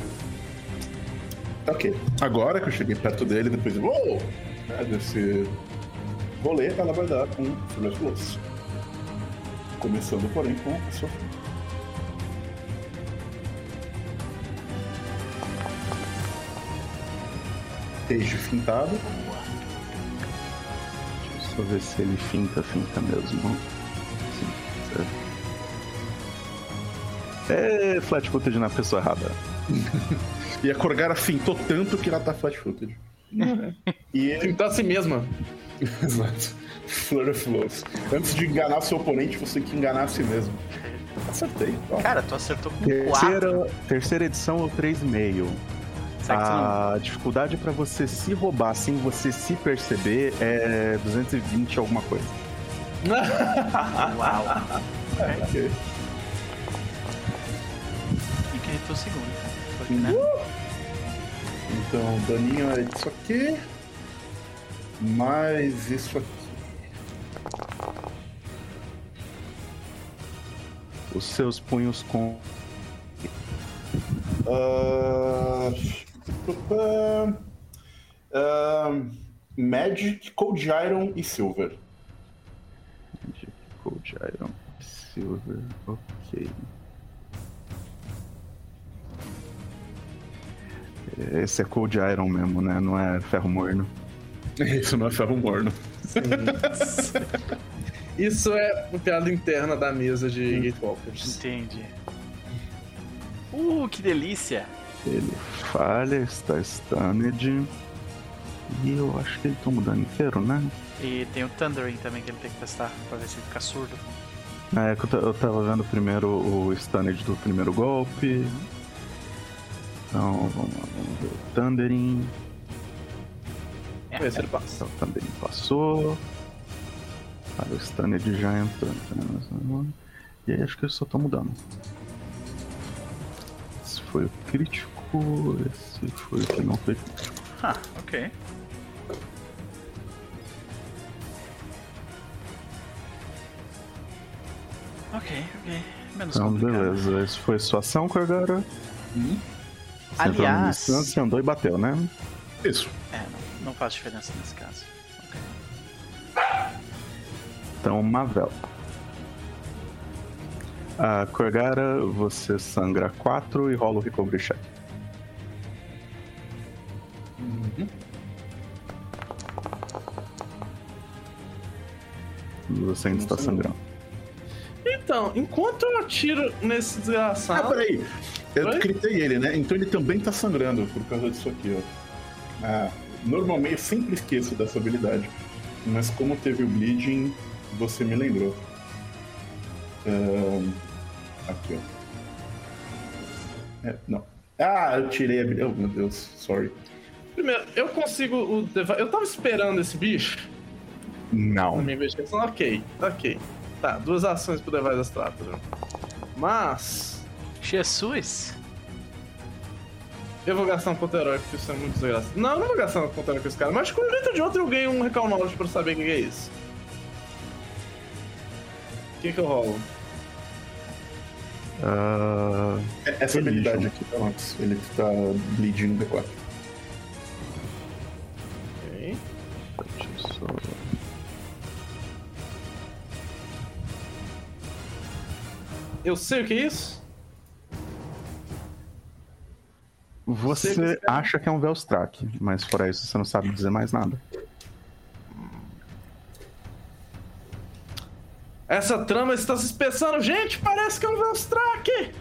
[SPEAKER 3] Ok. Agora que eu cheguei perto dele, depois de. Uou! Né, desse rolê, ela vai dar um Furious Plus. Começando, porém, com a sua. Peixe fintado
[SPEAKER 4] pra ver se ele finta, finta mesmo. Sim, é flat footage na pessoa errada. [LAUGHS]
[SPEAKER 3] e a Corgara fintou tanto que ela tá flat footage. É.
[SPEAKER 1] e ele... Fintou a si mesma. [LAUGHS]
[SPEAKER 3] Exato. Flor of Antes de enganar seu oponente, você tem que enganar a si mesmo. Acertei.
[SPEAKER 2] Ó. Cara, tu acertou com
[SPEAKER 4] terceira,
[SPEAKER 2] 4.
[SPEAKER 4] Terceira edição ou 3,5. A dificuldade para você se roubar sem você se perceber é 220 alguma coisa. [LAUGHS]
[SPEAKER 2] Uau. É. E quem é o segundo? Porque, né? Uh!
[SPEAKER 3] Então, daninho é isso aqui. Mais isso aqui.
[SPEAKER 4] Os seus punhos com.
[SPEAKER 3] Uh... Uh... Magic, Cold Iron e Silver.
[SPEAKER 4] Magic, Cold Iron e Silver. Ok. Esse é Cold Iron mesmo, né? Não é ferro morno.
[SPEAKER 3] Isso não é ferro morno.
[SPEAKER 1] Isso é uma piada interna da mesa de Gatewalkers.
[SPEAKER 2] Entendi. Uh, que delícia!
[SPEAKER 4] Ele falha, está stunned. E eu acho que ele toma o dano inteiro, né?
[SPEAKER 2] E tem o Thundering também que ele tem que testar pra ver se ele fica surdo.
[SPEAKER 4] É, eu tava vendo primeiro o stunned do primeiro golpe. Então vamos lá, vamos ver o Thundering.
[SPEAKER 1] É, ele passa.
[SPEAKER 4] O Thundering passou. Olha, o Stunned já entrou. E aí acho que eu só tô mudando. Esse foi o crítico, esse foi o que não foi.
[SPEAKER 2] Ah, ok. Ok, ok. Menos
[SPEAKER 4] então,
[SPEAKER 2] complicado.
[SPEAKER 4] beleza. Esse foi sua ação, Corgara. Hum?
[SPEAKER 2] Você Aliás...
[SPEAKER 4] Você andou e bateu, né?
[SPEAKER 3] Isso.
[SPEAKER 2] É, não, não faz diferença nesse caso.
[SPEAKER 4] Então, Mavel. A Corgara, você sangra 4 e rola o recovery check. Uhum. Você ainda está sangrando.
[SPEAKER 1] Então, enquanto eu atiro nesse desgraçado.
[SPEAKER 3] Ah, peraí. Eu Oi? gritei ele, né? Então ele também tá sangrando por causa disso aqui, ó. Ah, normalmente eu sempre esqueço dessa habilidade. Mas como teve o bleeding, você me lembrou. Um, aqui, ó. É, não. Ah, eu tirei a. Oh, meu Deus, sorry.
[SPEAKER 1] Primeiro, eu consigo. O Eu tava esperando esse bicho.
[SPEAKER 4] Não.
[SPEAKER 1] Na minha investigação, ok, ok. Tá, duas ações pro Device Strategy. Mas.
[SPEAKER 2] Jesus!
[SPEAKER 1] Eu vou gastar um ponto heróico, porque isso é muito desgraçado. Não, eu não vou gastar um ponto heróico com esse cara, mas com um jeito de outro eu ganho um recall knowledge pra saber o que é isso. O que que eu rolo?
[SPEAKER 4] Uh...
[SPEAKER 3] Essa habilidade aqui antes. Ele tá bleeding no D4.
[SPEAKER 1] Eu sei o que é isso?
[SPEAKER 4] Você acha que é um Velstrak, mas fora isso você não sabe dizer mais nada.
[SPEAKER 1] Essa trama está se espessando. Gente, parece que é um Velstrak!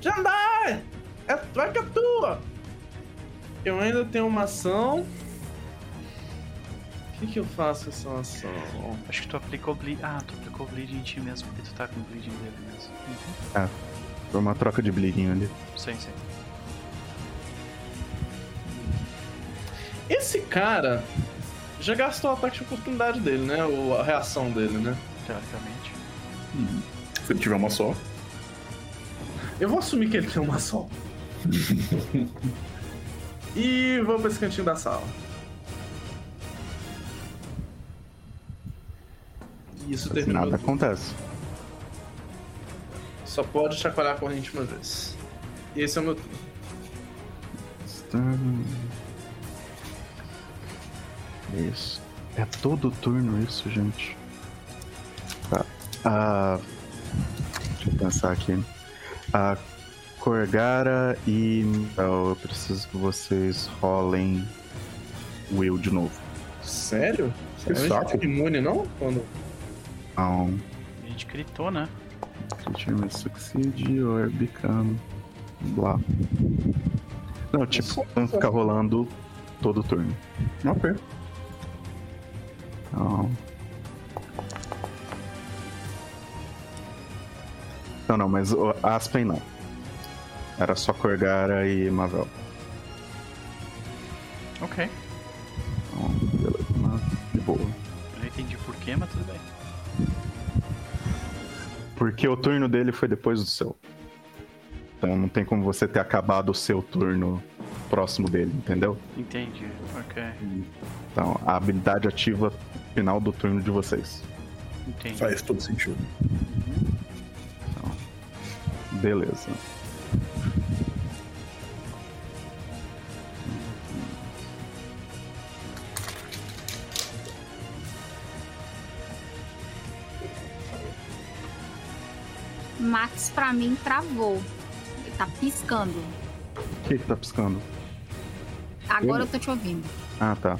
[SPEAKER 1] Jandai! É, vai que é tua! Eu ainda tenho uma ação. O que, que eu faço com essa ação?
[SPEAKER 2] Acho que tu aplicou bleed. Ah, tu aplicou bleed em ti mesmo, porque tu tá com bleeding dele mesmo. Uhum.
[SPEAKER 4] É. Foi uma troca de bleeding ali.
[SPEAKER 2] Sim, sim.
[SPEAKER 1] Esse cara já gastou o ataque de oportunidade dele, né? Ou a reação dele, né?
[SPEAKER 2] Teoricamente.
[SPEAKER 3] Hum. Se ele tiver uma só.
[SPEAKER 1] Eu vou assumir que ele tem uma só. [LAUGHS] e vou pra esse cantinho da sala. Isso terminou.
[SPEAKER 4] Nada acontece.
[SPEAKER 1] Só pode chacoalhar a corrente uma vez. E esse é o meu turno.
[SPEAKER 4] Isso. É todo turno isso, gente. Tá. Ah, deixa eu pensar aqui. A Corgara e. Eu preciso que vocês rolem Will de novo.
[SPEAKER 1] Sério? Sério? A gente imune, não? Quando...
[SPEAKER 4] Não.
[SPEAKER 2] A gente gritou, né?
[SPEAKER 4] May succeed or become. Blá. Não, tipo, ficar rolando todo turno.
[SPEAKER 3] Ok.
[SPEAKER 4] Então. Não, não, mas o Aspen não. Era só Corgara e Mavel.
[SPEAKER 2] Ok.
[SPEAKER 4] Então, beleza, de boa. Eu
[SPEAKER 2] não entendi porquê, mas tudo bem.
[SPEAKER 4] Porque o turno dele foi depois do seu. Então não tem como você ter acabado o seu turno próximo dele, entendeu?
[SPEAKER 2] Entendi, ok.
[SPEAKER 4] Então, a habilidade ativa final do turno de vocês.
[SPEAKER 2] Entendi.
[SPEAKER 3] Faz todo sentido.
[SPEAKER 4] Então, beleza.
[SPEAKER 5] Max pra mim travou. Ele tá piscando.
[SPEAKER 4] O que que tá piscando?
[SPEAKER 5] Agora eu, eu tô te ouvindo.
[SPEAKER 4] Ah, tá.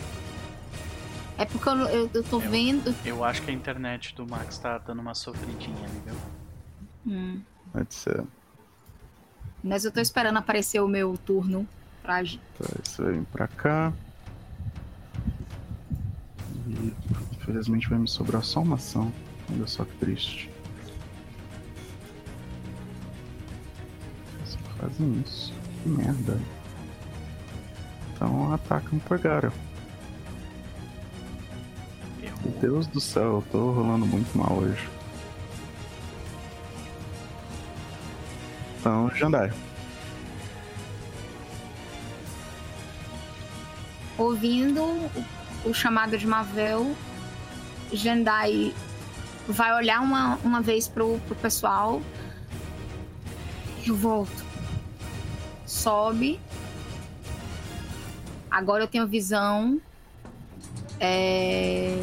[SPEAKER 5] É porque eu, eu, eu tô
[SPEAKER 2] eu,
[SPEAKER 5] vendo.
[SPEAKER 2] Eu acho que a internet do Max tá dando uma sofridinha ali, viu?
[SPEAKER 5] Hum.
[SPEAKER 4] Pode ser.
[SPEAKER 5] Mas eu tô esperando aparecer o meu turno pra agir.
[SPEAKER 4] Tá, isso vem pra cá. E infelizmente vai me sobrar só uma ação. Olha só que triste. Fazem isso. Que merda. Então atacam por Gara. Meu Deus do céu, eu tô rolando muito mal hoje. Então, Jandai.
[SPEAKER 5] Ouvindo o, chamado de Mavel, Jandai vai olhar uma, uma vez pro, pro pessoal. Eu volto. Sobe. Agora eu tenho visão é...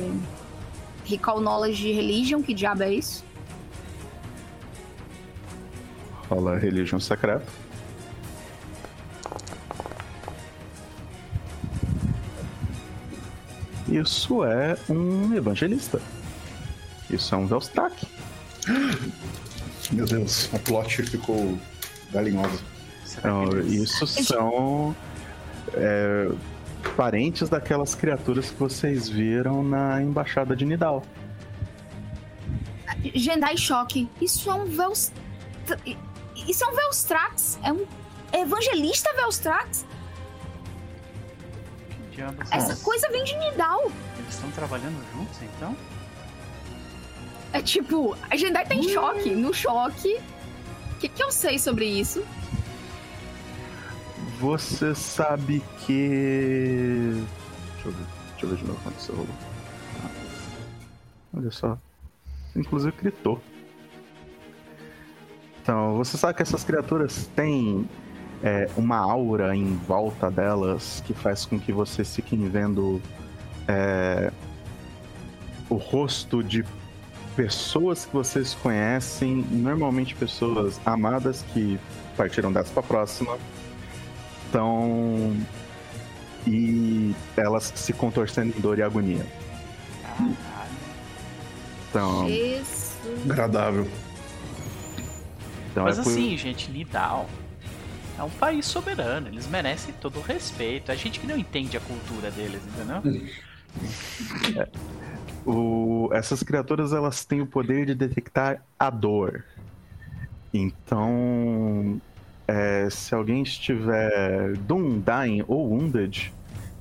[SPEAKER 5] Recall Knowledge de Religion, que diabo é isso?
[SPEAKER 4] Fala Religion Secreta. Isso é um evangelista. Isso é um Velstrak.
[SPEAKER 3] Meu Deus, a plot ficou galinhosa.
[SPEAKER 4] Então, isso são é, parentes daquelas criaturas que vocês viram na embaixada de Nidal.
[SPEAKER 5] Jendai choque. Isso é um Velst... Isso é um Velstrax. É um evangelista Velstrax. Essa coisa vem de Nidal.
[SPEAKER 2] Eles estão trabalhando juntos, então?
[SPEAKER 5] É tipo, a Jendai tá em choque. No choque. O que, que eu sei sobre isso?
[SPEAKER 4] Você sabe que. Deixa eu ver, deixa eu ver de novo quanto você rolou. Ah. Olha só. Inclusive gritou. Então, você sabe que essas criaturas têm é, uma aura em volta delas que faz com que vocês fiquem vendo é, o rosto de pessoas que vocês conhecem, normalmente pessoas amadas que partiram dessa para próxima estão e elas se contorcendo em dor e agonia. Então,
[SPEAKER 5] Jesus.
[SPEAKER 3] agradável.
[SPEAKER 2] Então Mas é por... assim, gente, Nidal é um país soberano, eles merecem todo o respeito. A gente que não entende a cultura deles, entendeu?
[SPEAKER 4] é. O... Essas criaturas elas têm o poder de detectar a dor. Então, é, se alguém estiver Doom, Dying ou Wounded,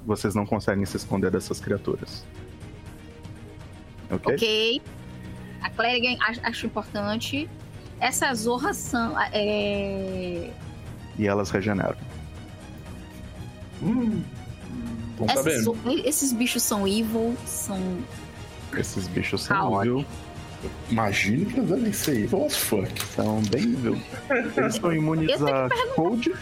[SPEAKER 4] vocês não conseguem se esconder dessas criaturas. Ok?
[SPEAKER 5] Ok. A Clerigan acho importante. Essas zorras são. É...
[SPEAKER 4] E elas regeneram.
[SPEAKER 1] Hum.
[SPEAKER 5] Essas, esses bichos são evil, são.
[SPEAKER 4] Esses bichos são evil.
[SPEAKER 3] Imagino que eles devem ser evil as fuck.
[SPEAKER 4] São bem evil. Eles são imunes a cold.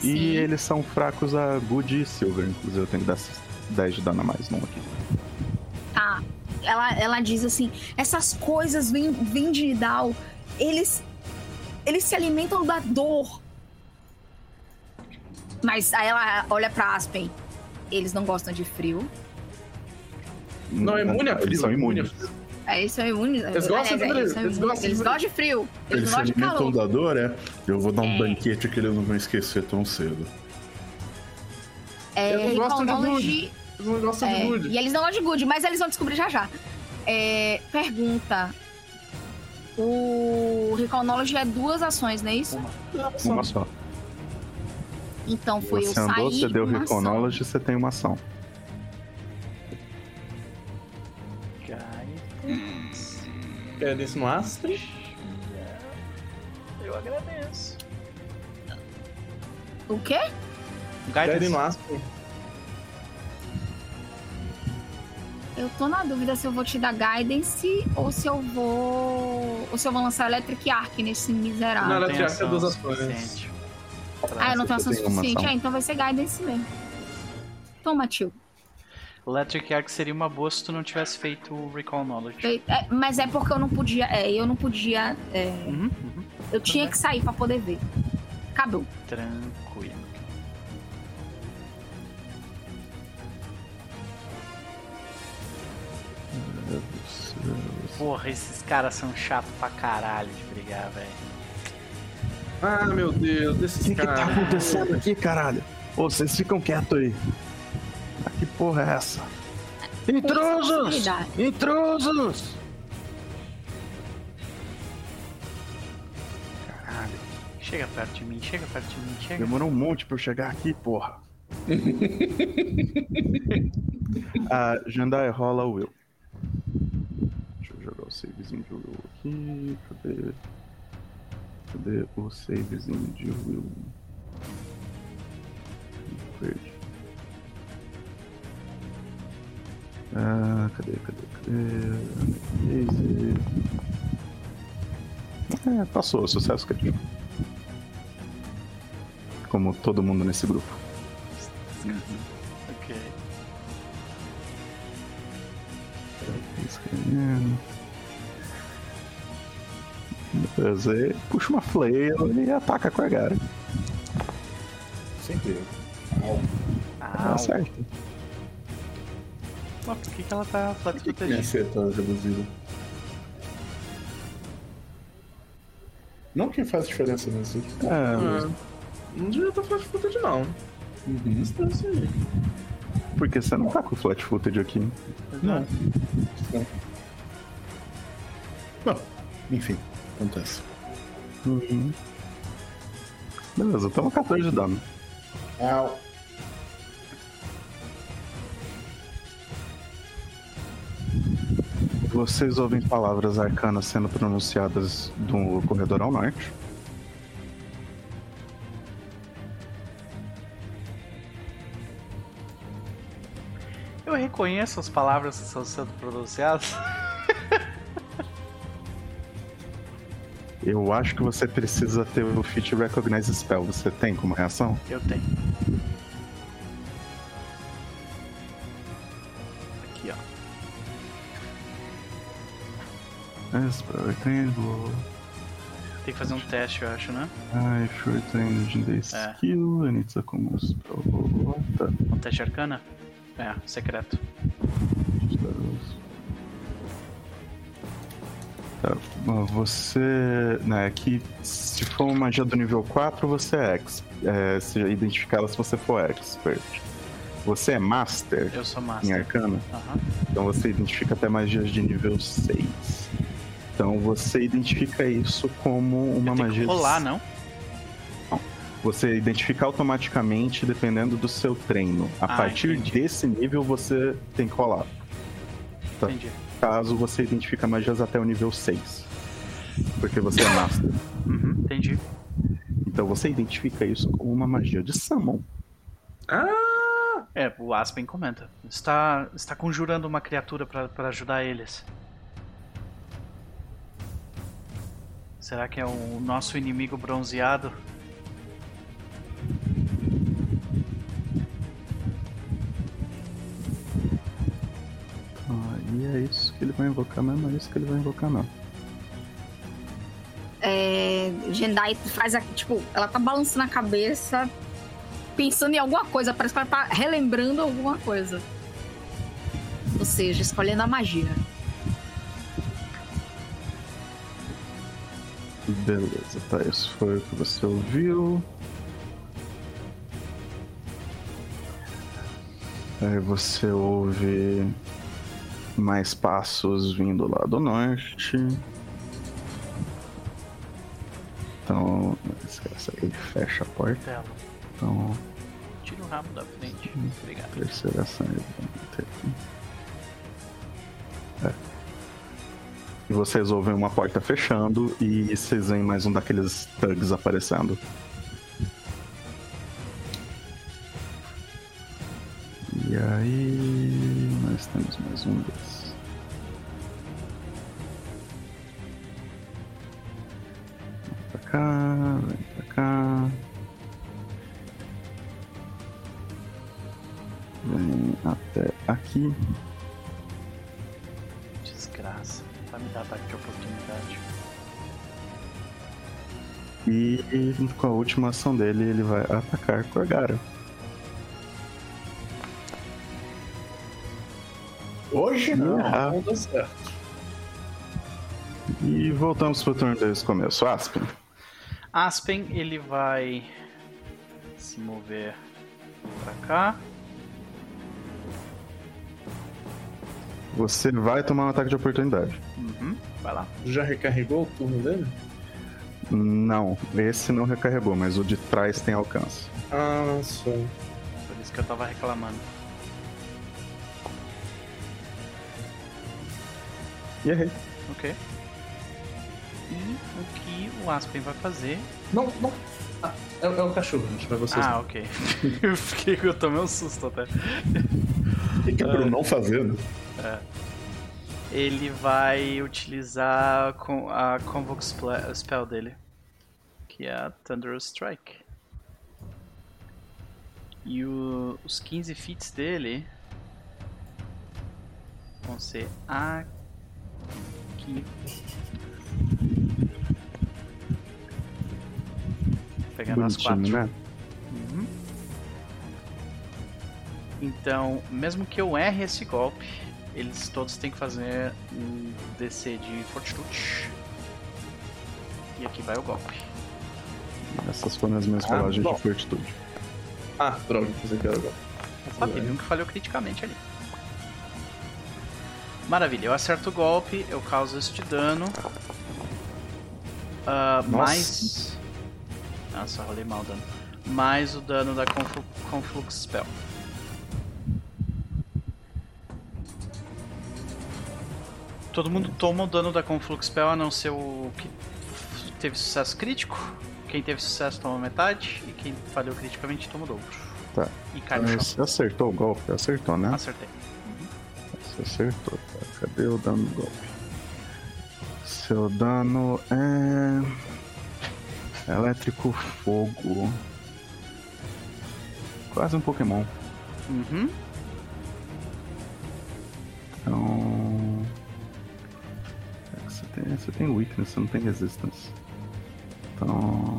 [SPEAKER 4] Sim. E eles são fracos a good e silver. Inclusive eu tenho que dar 10 de dano a mais num aqui.
[SPEAKER 5] Tá. Ela, ela diz assim: essas coisas vêm, vêm de Idal. Eles. Eles se alimentam da dor. Mas aí ela olha pra Aspen. Eles não gostam de frio.
[SPEAKER 1] Não, é imune a frio.
[SPEAKER 4] Eles são imunes.
[SPEAKER 5] É, isso é imune.
[SPEAKER 1] Eles gostam de frio.
[SPEAKER 5] Eles, eles, gostam, eles gostam de frio. Eles, eles gostam de calor.
[SPEAKER 3] fundador, é? Eu vou dar um é. banquete que eles não vão esquecer tão cedo.
[SPEAKER 5] É, eles não gostam de good. Eles não gostam é, de good. E eles não gostam de good, mas eles vão descobrir já já. É, pergunta. O Knowledge é duas ações, não é isso?
[SPEAKER 4] Uma, uma só.
[SPEAKER 5] Então foi
[SPEAKER 4] você
[SPEAKER 5] eu
[SPEAKER 4] andou,
[SPEAKER 5] sair
[SPEAKER 4] Você deu Knowledge, você tem uma ação.
[SPEAKER 1] Guidance no Astre.
[SPEAKER 2] Eu agradeço.
[SPEAKER 5] O quê?
[SPEAKER 1] Guidance no Astre.
[SPEAKER 5] Eu tô na dúvida se eu vou te dar Guidance ou se eu vou. ou se eu vou lançar Electric Arc nesse miserável.
[SPEAKER 1] Não, Electric Arc é duas ações.
[SPEAKER 5] Ah, eu não tenho ação suficiente? Ah, então vai ser Guidance mesmo. Toma, tio.
[SPEAKER 2] Electric Arc seria uma boa se tu não tivesse feito o Recall Knowledge.
[SPEAKER 5] É, mas é porque eu não podia. É, eu não podia. É, uhum, uhum. Eu tinha que sair pra poder ver. Acabou.
[SPEAKER 2] Tranquilo. Porra, esses caras são chatos pra caralho de brigar, velho.
[SPEAKER 1] Ah, meu Deus, desses
[SPEAKER 4] que caras. O que tá acontecendo aqui, caralho? Ô, vocês ficam quietos aí. Ah, que porra é essa? Intrusos! Intrusos!
[SPEAKER 2] Caralho. Chega perto de mim, chega perto de mim, chega.
[SPEAKER 4] Demorou um monte pra eu chegar aqui, porra. A [LAUGHS] Jandai rola o Will. Deixa eu jogar o savezinho de Will aqui. Cadê? Cadê o savezinho de Will? Perdi. Ah, cadê, cadê, cadê? É, passou, sucesso criativo. Como todo mundo nesse grupo.
[SPEAKER 2] Ok.
[SPEAKER 4] Beleza, puxa uma flail e ataca com a gara.
[SPEAKER 3] Sempre.
[SPEAKER 4] Au. Tá certo.
[SPEAKER 2] Mas por que, que ela tá flat
[SPEAKER 3] Por que, que tá reduzida? Não que faz diferença nisso.
[SPEAKER 1] É, é. Não devia estar flat footed não. Uhum. Isso aí.
[SPEAKER 4] Porque você não tá com flat footed aqui.
[SPEAKER 3] Não. Não. Bom, enfim, acontece.
[SPEAKER 4] Uhum. Beleza, toma 14 de dano.
[SPEAKER 3] Au.
[SPEAKER 4] Vocês ouvem palavras arcanas sendo pronunciadas do corredor ao norte.
[SPEAKER 2] Eu reconheço as palavras que estão sendo pronunciadas.
[SPEAKER 4] Eu acho que você precisa ter o Feat Recognize Spell. Você tem como reação?
[SPEAKER 2] Eu tenho. Tem que fazer um teste, eu acho, né?
[SPEAKER 4] Ah, short range the skill, é. and it's a common spell.
[SPEAKER 2] Tá. Um teste arcana? É, secreto.
[SPEAKER 4] Tá, você. Né, que se for uma magia do nível 4, você é ex. É, se identificá-la se você for expert. Você é master?
[SPEAKER 2] Eu sou master.
[SPEAKER 4] Em arcana?
[SPEAKER 2] Uhum.
[SPEAKER 4] Então você identifica até magias de nível 6. Então você identifica isso como uma magia. Que
[SPEAKER 2] rolar, não?
[SPEAKER 4] Não. Você identifica automaticamente dependendo do seu treino. A ah, partir entendi. desse nível você tem que rolar.
[SPEAKER 2] Tá? Entendi.
[SPEAKER 4] Caso você identifica magias até o nível 6. Porque você é master.
[SPEAKER 2] Uhum, entendi.
[SPEAKER 4] Então você identifica isso como uma magia de summon.
[SPEAKER 2] Ah! É, o Aspen comenta. Está, está conjurando uma criatura para ajudar eles. Será que é o nosso inimigo bronzeado?
[SPEAKER 4] Ah, e é isso que ele vai invocar mesmo, é isso que ele vai invocar não.
[SPEAKER 5] É, Jendai faz aqui, tipo, ela tá balançando a cabeça, pensando em alguma coisa, parece que ela tá relembrando alguma coisa. Ou seja, escolhendo a magia.
[SPEAKER 4] Beleza, tá. Isso foi o que você ouviu. Aí você ouve mais passos vindo lá do norte. Então, esquece aí, fecha a porta. Então.
[SPEAKER 2] Tira o rabo da frente. Obrigado.
[SPEAKER 4] Terceira saída. Vocês ouvem uma porta fechando e vocês veem mais um daqueles thugs aparecendo. E aí. Nós temos mais um desses. Com a última ação dele, ele vai atacar Corgara.
[SPEAKER 1] Hoje não, ah. não dá certo.
[SPEAKER 4] E voltamos pro turno desse começo. Aspen.
[SPEAKER 2] Aspen, ele vai se mover pra cá.
[SPEAKER 4] Você vai tomar um ataque de oportunidade.
[SPEAKER 2] Uhum, vai lá.
[SPEAKER 1] Já recarregou o turno dele?
[SPEAKER 4] Não, esse não recarregou, mas o de trás tem alcance.
[SPEAKER 1] Ah, só.
[SPEAKER 2] Por isso que eu tava reclamando.
[SPEAKER 4] E errei.
[SPEAKER 2] Ok. E o que o Aspen vai fazer.
[SPEAKER 1] Não, não. Ah, é, é, o cachorro, gente, pra vocês.
[SPEAKER 2] Ah, ok. [LAUGHS] eu fiquei eu tomei um susto até.
[SPEAKER 3] O que, que é pro não fazer, né?
[SPEAKER 2] É. Ele vai utilizar a Convoke Spell dele, que é a Thunderous Strike. E o, os 15 feats dele vão ser a aqui. Pegando as quatro. Né? Uhum. Então, mesmo que eu erre esse golpe, eles todos têm que fazer um DC de fortitude. E aqui vai o golpe.
[SPEAKER 4] Essas foram as minhas ah, de fortitude.
[SPEAKER 1] Ah, pronto, você quer o golpe.
[SPEAKER 2] Sabia, que falhou criticamente ali. Maravilha, eu acerto o golpe, eu causo este dano. Uh, mais. Nossa, rolei mal o dano. Mais o dano da Conflu Conflux Spell. Todo mundo toma o dano da Conflux Spell, a não ser o que teve sucesso crítico. Quem teve sucesso toma metade, e quem falhou criticamente toma o dobro.
[SPEAKER 4] Tá.
[SPEAKER 2] E cai no chão. Você
[SPEAKER 4] acertou o golpe? Acertou, né?
[SPEAKER 2] Acertei.
[SPEAKER 4] Você acertou, tá? Cadê o dano do golpe? Seu dano é. Elétrico Fogo. Quase um Pokémon.
[SPEAKER 2] Uhum.
[SPEAKER 4] Então. Você, tem, você tem weakness, você não tem resistance. Então.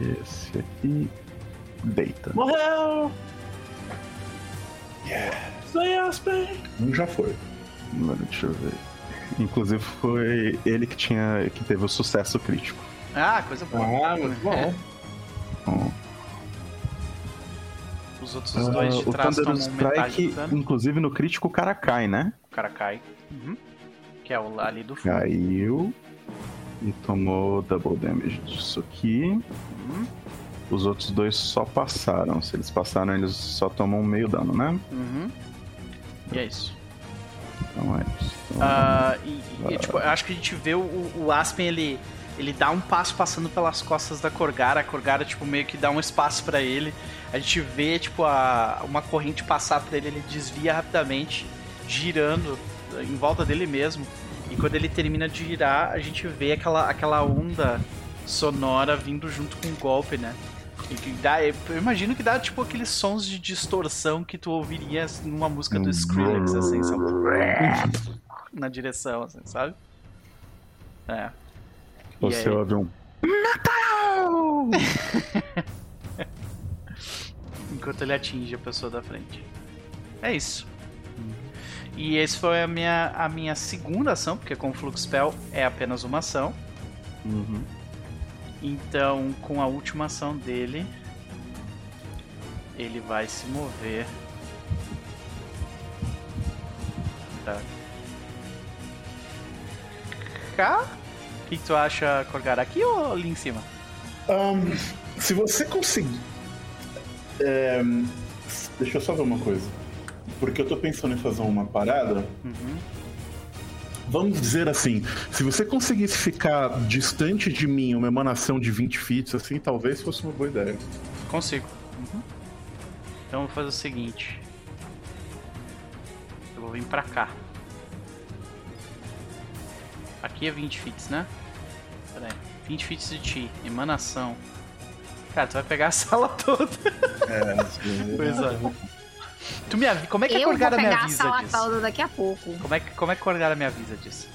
[SPEAKER 4] Esse aqui. Deita.
[SPEAKER 1] Morreu!
[SPEAKER 3] Yeah.
[SPEAKER 1] Sai Aspen!
[SPEAKER 3] Um já foi.
[SPEAKER 4] Mano, deixa eu ver. Inclusive foi ele que tinha. que teve o sucesso crítico.
[SPEAKER 2] Ah, coisa boa.
[SPEAKER 1] Ah, muito bom. É. [LAUGHS]
[SPEAKER 4] bom.
[SPEAKER 2] Os outros uh, dois de trás
[SPEAKER 4] o Thunder Strike, inclusive no crítico o cara cai, né?
[SPEAKER 2] O cara cai. Uhum. Que é o ali do fundo.
[SPEAKER 4] Caiu. E tomou double damage disso aqui. Uhum. Os outros dois só passaram. Se eles passaram, eles só tomam meio dano, né?
[SPEAKER 2] Uhum. E é isso.
[SPEAKER 4] Então é isso.
[SPEAKER 2] Então, uh, e, e tipo, eu acho que a gente vê o, o Aspen, ele, ele dá um passo passando pelas costas da Corgara. A Corgara, tipo, meio que dá um espaço para ele. A gente vê, tipo, a, uma corrente passar por ele, ele desvia rapidamente, girando em volta dele mesmo. E quando ele termina de girar, a gente vê aquela, aquela onda sonora vindo junto com o golpe, né? Dá, eu imagino que dá tipo aqueles sons de distorção que tu ouviria numa música do Skrillex, assim, sabe? [LAUGHS] na direção, assim, sabe? É.
[SPEAKER 4] Você ouve um Natal! [LAUGHS]
[SPEAKER 2] Enquanto ele atinge a pessoa da frente. É isso. E esse foi a minha, a minha segunda ação, porque com o Flux Spell é apenas uma ação.
[SPEAKER 4] Uhum.
[SPEAKER 2] Então, com a última ação dele, ele vai se mover. Tá. Cá? O que, que, tu acha, Corgar? Aqui ou ali em cima?
[SPEAKER 3] Um, se você conseguir. É, deixa eu só ver uma coisa. Porque eu tô pensando em fazer uma parada.
[SPEAKER 2] Uhum.
[SPEAKER 3] Vamos dizer assim, se você conseguisse ficar distante de mim uma emanação de 20 feet, assim, talvez fosse uma boa ideia.
[SPEAKER 2] Consigo. Uhum. Então eu vou fazer o seguinte. Eu vou vir pra cá. Aqui é 20 fits, né? Pera aí. 20 fits de ti. Emanação. Cara, tu vai pegar a [LAUGHS] sala toda.
[SPEAKER 3] É, sim.
[SPEAKER 2] pois é. Tu me avisa. Como é que a Corgara me avisa
[SPEAKER 5] a
[SPEAKER 2] disso?
[SPEAKER 5] Toda daqui a pouco.
[SPEAKER 2] Como é que, como é que a Corgara me avisa disso?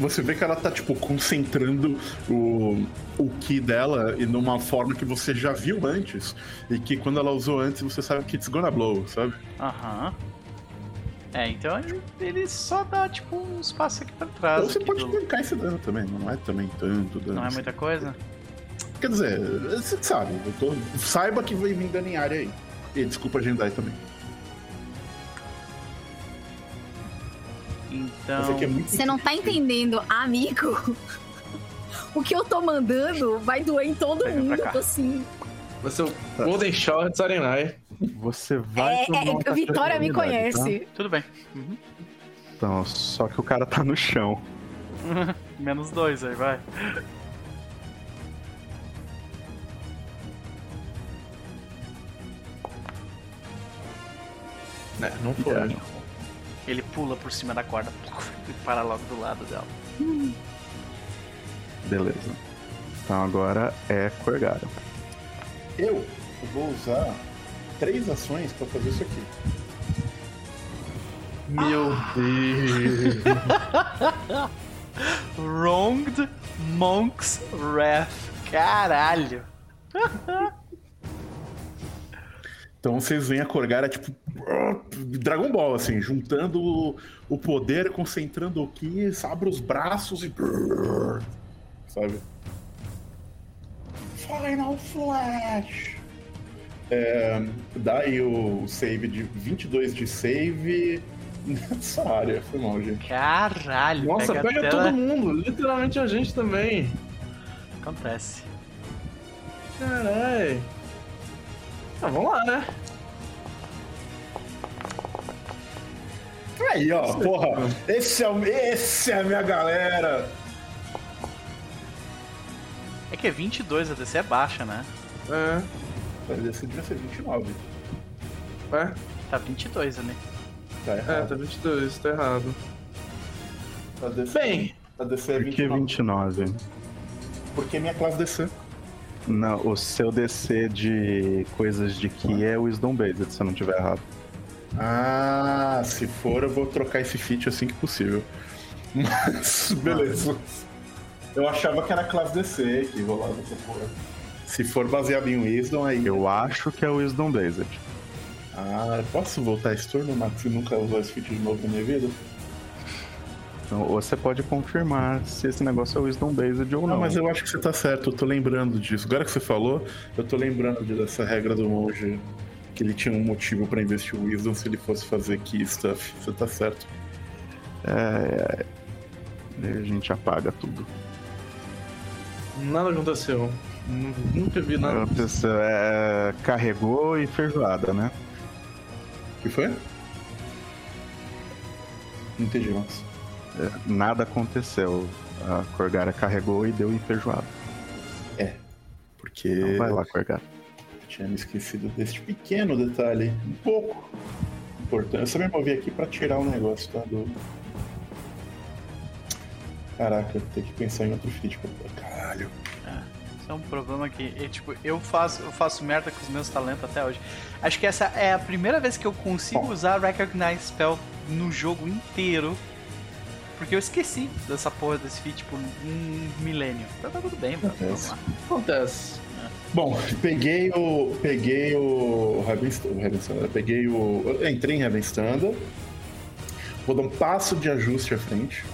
[SPEAKER 3] Você vê que ela tá, tipo, concentrando o, o Ki dela e numa forma que você já viu antes. E que quando ela usou antes, você sabe que it's gonna blow, sabe?
[SPEAKER 2] Aham. É, então ele só dá, tipo, um espaço aqui pra trás.
[SPEAKER 3] Ou você pode
[SPEAKER 2] do...
[SPEAKER 3] tancar esse dano também, não é também tanto dano.
[SPEAKER 2] Não é muita coisa?
[SPEAKER 3] Quer dizer, você sabe, eu tô... saiba que vai vir dano em área aí. E desculpa agendar aí também.
[SPEAKER 2] Então.
[SPEAKER 3] É muito
[SPEAKER 5] Você não tá entendendo, amigo? o que eu tô mandando vai doer em todo
[SPEAKER 2] Pega
[SPEAKER 5] mundo.
[SPEAKER 2] cá.
[SPEAKER 5] Eu tô assim.
[SPEAKER 1] Vai ser o Golden Short Sarenai.
[SPEAKER 4] Você vai.
[SPEAKER 5] É,
[SPEAKER 4] tomar
[SPEAKER 5] é, Vitória me
[SPEAKER 4] tá?
[SPEAKER 5] conhece.
[SPEAKER 2] Tudo bem. Uhum.
[SPEAKER 4] Então, só que o cara tá no chão. [LAUGHS]
[SPEAKER 2] Menos dois aí, vai.
[SPEAKER 1] É, não foi.
[SPEAKER 4] É.
[SPEAKER 2] Ele pula por cima da corda e para logo do lado dela.
[SPEAKER 4] Beleza. Então agora é Corgara.
[SPEAKER 3] Eu vou usar três ações pra fazer isso aqui.
[SPEAKER 1] Meu Deus. [LAUGHS]
[SPEAKER 2] Wronged Monk's Wrath. Caralho.
[SPEAKER 3] Então vocês veem a Corgara, tipo, Dragon Ball, assim, juntando o, o poder, concentrando o Ki, abre os braços e. Sabe? Final Flash! É, dá aí o save de 22 de save [LAUGHS] nessa área. Foi mal, gente.
[SPEAKER 2] Caralho.
[SPEAKER 1] Nossa,
[SPEAKER 2] pega,
[SPEAKER 1] pega, todo mundo. Literalmente a gente também.
[SPEAKER 2] Acontece.
[SPEAKER 1] Caralho. Ah, vamos lá, né?
[SPEAKER 3] Aí, ó, porra, esse é, o- esse é a minha galera!
[SPEAKER 2] É que 22 a DC é baixa, né?
[SPEAKER 1] É.
[SPEAKER 3] Esse devia ser 29.
[SPEAKER 1] É,
[SPEAKER 2] Tá 22 ali.
[SPEAKER 3] Tá
[SPEAKER 1] é,
[SPEAKER 3] errado.
[SPEAKER 1] tá 22, tá errado.
[SPEAKER 3] Tá DC,
[SPEAKER 1] Bem,
[SPEAKER 3] tá DC é
[SPEAKER 4] Por que
[SPEAKER 3] 29.
[SPEAKER 4] 29?
[SPEAKER 3] Porque minha classe DC.
[SPEAKER 4] Não, o seu DC de coisas de Ki é Wisdom Based, se eu não tiver errado.
[SPEAKER 3] Ah, se for, eu vou trocar esse feat assim que possível. [LAUGHS] Mas, beleza. Eu achava que era classe DC que rolava essa porra. Se for baseado em Wisdom, aí.
[SPEAKER 4] Eu acho que é Wisdom Based.
[SPEAKER 3] Ah, eu posso voltar esse turno, Max, e nunca usar esse feat de novo na minha vida?
[SPEAKER 4] Então, ou você pode confirmar se esse negócio é Wisdom Based ou
[SPEAKER 3] Não,
[SPEAKER 4] não.
[SPEAKER 3] mas eu acho que você tá certo, eu tô lembrando disso. Agora que você falou, eu tô lembrando de- dessa regra do monge. Que ele tinha um motivo pra investir o Wisdom se ele fosse fazer key stuff. Você tá certo.
[SPEAKER 4] É, é, a gente apaga tudo.
[SPEAKER 1] nada aconteceu. Nu- Nunca vi nada.
[SPEAKER 4] Aconteceu, é, carregou e feijoada, né?
[SPEAKER 3] O que foi? Não entendi, Max.
[SPEAKER 4] É, nada aconteceu. A Corgara carregou e deu em feijoada.
[SPEAKER 3] Porque
[SPEAKER 4] Então vai lá, Corgara.
[SPEAKER 3] eu tinha me esquecido desse pequeno detalhe. Um pouco importante. Eu só me movi aqui pra tirar o negócio, tá? Do... Caraca, eu tenho que pensar em outro pra- Caralho.
[SPEAKER 2] É um problema que, é, tipo, eu faço, eu faço merda com os meus talentos até hoje. Acho que essa é a primeira vez que eu consigo
[SPEAKER 3] Bom.
[SPEAKER 2] usar Recognize Spell no jogo inteiro. Porque eu esqueci dessa porra desse feat por um milênio. Então tá tudo bem, mano. Lá.
[SPEAKER 1] Acontece.
[SPEAKER 3] Bom, peguei o. Peguei o. Heaven o Heaven Standard. Peguei o. entrei em Heaven Standard. Vou dar um passo de ajuste à frente.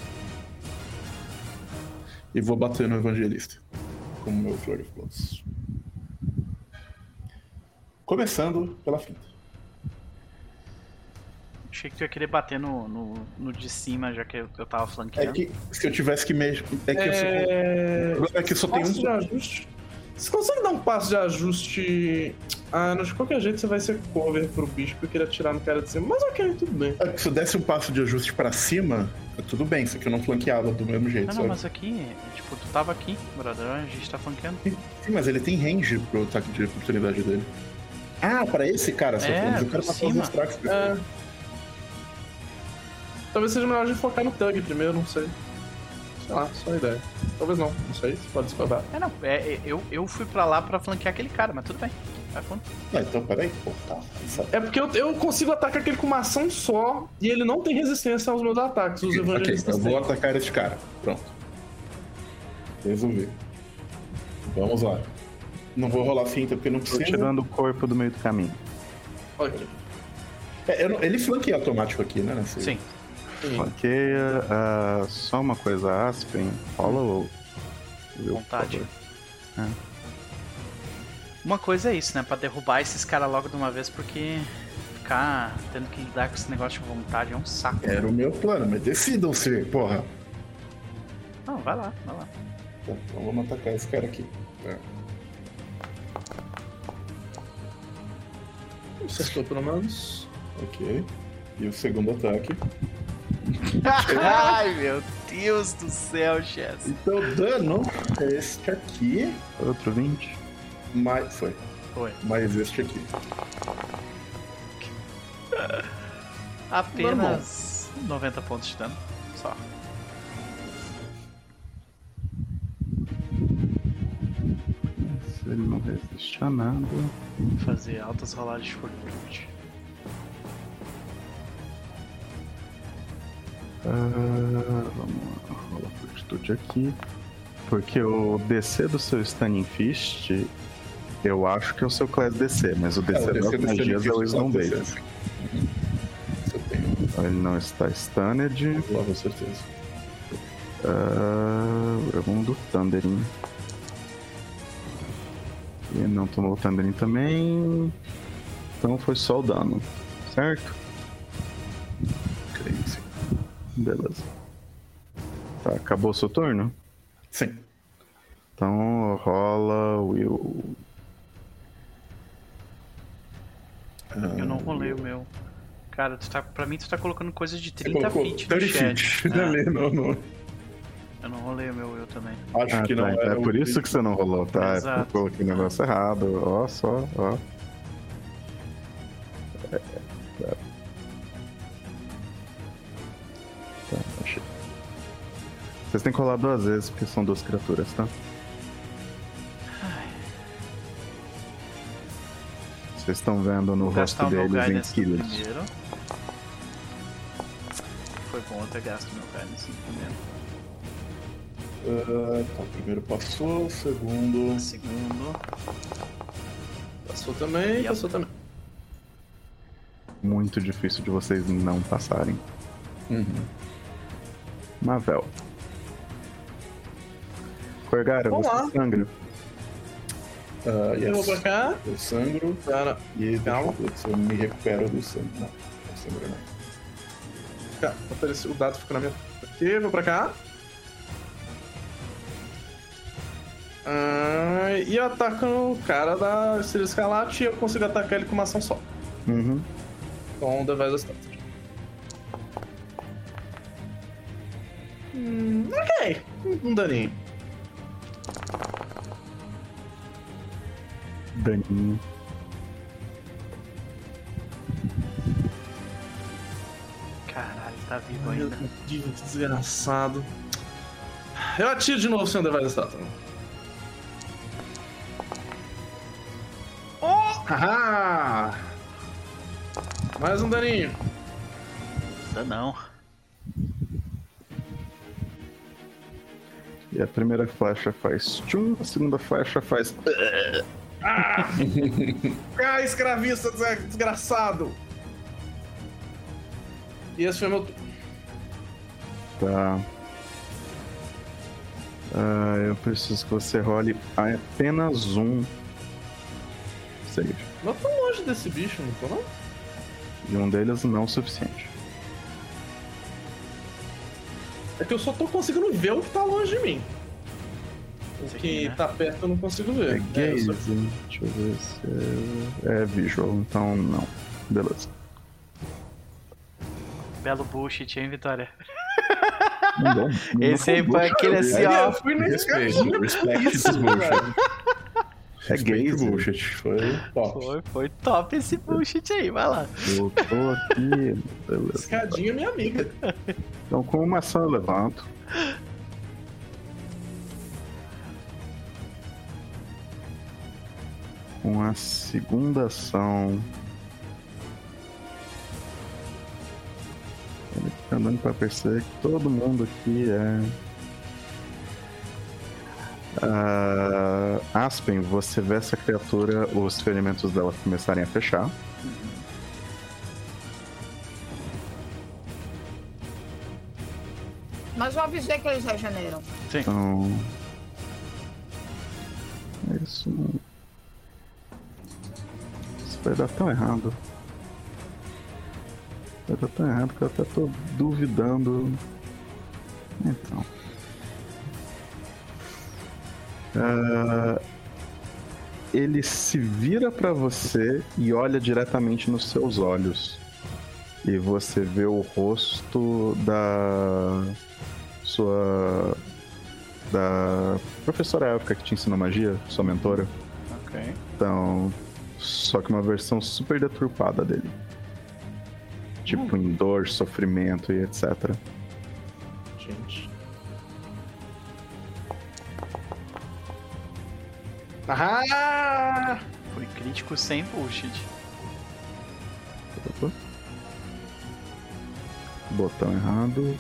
[SPEAKER 3] E vou bater no evangelista. Como meu Flor of Blows. Começando pela frente.
[SPEAKER 2] Achei que tu ia querer bater no, no, no de cima, já que eu, eu tava flanqueando.
[SPEAKER 3] É que se eu tivesse que mexer. É que é... eu só, é que só tem um.
[SPEAKER 1] De ajuste. Você consegue dar um passo de ajuste. Ah, não, de qualquer jeito você vai ser cover pro bicho porque ele atirar no cara de cima. Mas ok, tudo bem.
[SPEAKER 3] É se eu desse um passo de ajuste pra cima, tudo bem, só que eu não flanqueava do mesmo jeito.
[SPEAKER 2] Não, não, mas aqui, tipo, tu tava aqui, brother, a gente tá flanqueando.
[SPEAKER 3] Sim, mas ele tem range pro ataque de oportunidade dele. Ah, pra esse cara, só
[SPEAKER 2] é,
[SPEAKER 3] eu quero passar os extracts.
[SPEAKER 1] É. Talvez seja melhor a gente focar no Tug primeiro, não sei. Sei lá, só uma ideia. Talvez não, não sei, você pode discordar.
[SPEAKER 2] É, não, é, é, eu, eu fui pra lá pra flanquear aquele cara, mas tudo bem. Vai fundo.
[SPEAKER 3] Ah, então peraí, pô, tá.
[SPEAKER 1] É porque eu, eu consigo atacar aquele com uma ação só e ele não tem resistência aos meus ataques, os evangelistas
[SPEAKER 3] okay, eu vou atacar esse cara. Pronto. Resolvi. Vamos lá. Não vou rolar finta porque não precisa.
[SPEAKER 4] Tô tirando o corpo do meio do caminho.
[SPEAKER 1] Ok.
[SPEAKER 3] É, ele flanqueia automático aqui, né?
[SPEAKER 2] Sim.
[SPEAKER 4] Flanqueia. Uh, só uma coisa, Aspen. Rola ou.
[SPEAKER 2] Vontade. É. Uma coisa é isso, né? Pra derrubar esses caras logo de uma vez, porque ficar tendo que lidar com esse negócio de vontade é um saco.
[SPEAKER 3] Era o meu plano, mas decidam-se, porra.
[SPEAKER 2] Não, vai lá, vai lá.
[SPEAKER 3] Tá, então vamos atacar esse cara aqui. Tá.
[SPEAKER 1] Acertou pelo menos.
[SPEAKER 3] Ok. E o segundo ataque.
[SPEAKER 2] Ai, meu Deus do céu, Chess.
[SPEAKER 3] Então, dano é este aqui.
[SPEAKER 4] Outro 20.
[SPEAKER 3] Mais. Foi.
[SPEAKER 2] Foi.
[SPEAKER 3] Mais este aqui.
[SPEAKER 2] Apenas Normal. 90 pontos de dano. Só.
[SPEAKER 4] Se ele não resiste a nada.
[SPEAKER 2] Fazer altas rolagens de fortitude.
[SPEAKER 4] Uh, vamos lá, rola fortitude aqui. Porque o DC do seu Stunning Fist, eu acho que é o seu Class DC, mas o DC, é, o DC magias é o Snow Base. Ele não está stunned.
[SPEAKER 3] Com certeza.
[SPEAKER 4] Uh, vamos do Thundering. E não tomou o Thundering também. Então foi só o dano, certo?
[SPEAKER 3] Creio que sim.
[SPEAKER 4] Beleza. Tá, acabou o seu turno?
[SPEAKER 3] Sim.
[SPEAKER 4] Então rola Will.
[SPEAKER 2] Eu não rolei o meu. Cara, tu tá, pra mim tu tá colocando coisa de 30 feet no chat.
[SPEAKER 3] Feet. É. [LAUGHS] não, não.
[SPEAKER 2] Eu não rolei o meu eu também.
[SPEAKER 3] Acho ah, que
[SPEAKER 4] tá,
[SPEAKER 3] não.
[SPEAKER 4] Então é por isso que você não rolou, tá?
[SPEAKER 2] Exato.
[SPEAKER 4] Eu coloquei o negócio errado. Ó, só, ó. Tá, achei. Vocês têm que rolar duas vezes, porque são duas criaturas, tá? Vocês estão vendo no rosto deles em quilos.
[SPEAKER 2] Primeiro. Foi bom ter gasto meu guidance primeiro.
[SPEAKER 3] Uh, tá, o primeiro passou, o segundo.
[SPEAKER 2] Segundo.
[SPEAKER 1] Passou também, passou também.
[SPEAKER 4] Muito difícil de vocês não passarem.
[SPEAKER 3] Uhum.
[SPEAKER 4] Mavel. Corgara,
[SPEAKER 1] Vamos
[SPEAKER 4] você sangra.
[SPEAKER 3] Uh, yes.
[SPEAKER 1] Eu vou pra cá.
[SPEAKER 3] Eu sangro.
[SPEAKER 1] Cara,
[SPEAKER 3] E
[SPEAKER 1] Calma.
[SPEAKER 3] eu eu me recupero do sangue. Não, não sangro não.
[SPEAKER 1] Cara, o dado fica na minha. Aqui, vou pra cá. Ah, e eu ataco o cara da Estrela Escalate e eu consigo atacar ele com uma ação só.
[SPEAKER 4] Uhum.
[SPEAKER 1] Com o Device Stat. Hum, ok. Um daninho.
[SPEAKER 4] Daninho.
[SPEAKER 2] Caralho, tá vivo
[SPEAKER 1] Meu
[SPEAKER 2] ainda.
[SPEAKER 1] Deus, que desgraçado. Eu atiro de novo sem o Device Stat. Oh! Haha! Mais um daninho.
[SPEAKER 2] Ainda não.
[SPEAKER 4] E a primeira flecha faz tchum, a segunda flecha faz.
[SPEAKER 1] Ah, ah escravista des- desgraçado! E esse foi meu.
[SPEAKER 4] Tá. Uh, eu preciso que você role apenas um save.
[SPEAKER 1] Não tô longe desse bicho, não tô não?
[SPEAKER 4] E um deles não o suficiente.
[SPEAKER 1] É que eu só tô conseguindo ver o que tá longe de mim. O que né? tá perto eu não consigo ver.
[SPEAKER 4] É gaze. É, só... Deixa eu ver se é... é visual, então não. Beleza.
[SPEAKER 2] Belo bullshit, hein, Vitória? Não, não Esse aí foi aquele assim, ó. Fui nesse
[SPEAKER 3] Respeito, respect this bullshit. É gaze. bullshit. Foi top.
[SPEAKER 2] Foi, foi top esse bullshit aí, vai lá.
[SPEAKER 4] Eu tô aqui.
[SPEAKER 1] Beleza. Escadinha, minha amiga.
[SPEAKER 4] Então, com uma ação eu levanto. Com a segunda ação. Ele fica andando pra perceber que todo mundo aqui é. Uh, Aspen, você vê essa criatura, os ferimentos dela começarem a fechar.
[SPEAKER 5] Mas eu avisei que eles regeneram.
[SPEAKER 2] Sim.
[SPEAKER 4] Então. Isso vai dar tão errado. Vai dar tão errado que eu até tô duvidando. Então. Uh, ele se vira para você e olha diretamente nos seus olhos. E você vê o rosto da sua da professora élfica que te ensina magia, sua mentora.
[SPEAKER 2] Ok.
[SPEAKER 4] Então, só que uma versão super deturpada dele. Tipo, hum. em dor, sofrimento e etc.
[SPEAKER 1] Gente. Ah!
[SPEAKER 2] Foi crítico sem bullshit.
[SPEAKER 4] Opa. Botão errado.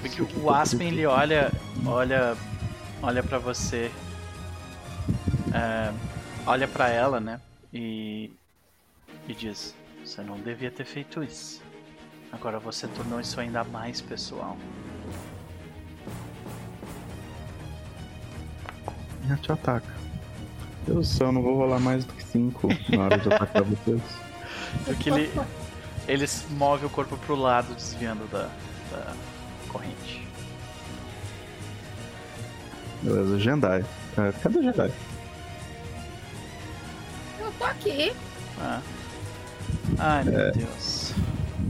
[SPEAKER 2] Porque o Aspen ele olha, olha, olha para você, é, olha para ela, né? E, e diz: Você não devia ter feito isso. Agora você tornou isso ainda mais pessoal.
[SPEAKER 4] Já te ataca. Deus do céu, não vou rolar mais do que 5 na hora de atacar [LAUGHS] vocês.
[SPEAKER 2] Porque ele, ele move o corpo pro lado, desviando da, da corrente.
[SPEAKER 4] Beleza, Jendai. É, cadê o Jendai?
[SPEAKER 5] Eu tô aqui.
[SPEAKER 2] Ah. Ai, meu é. Deus.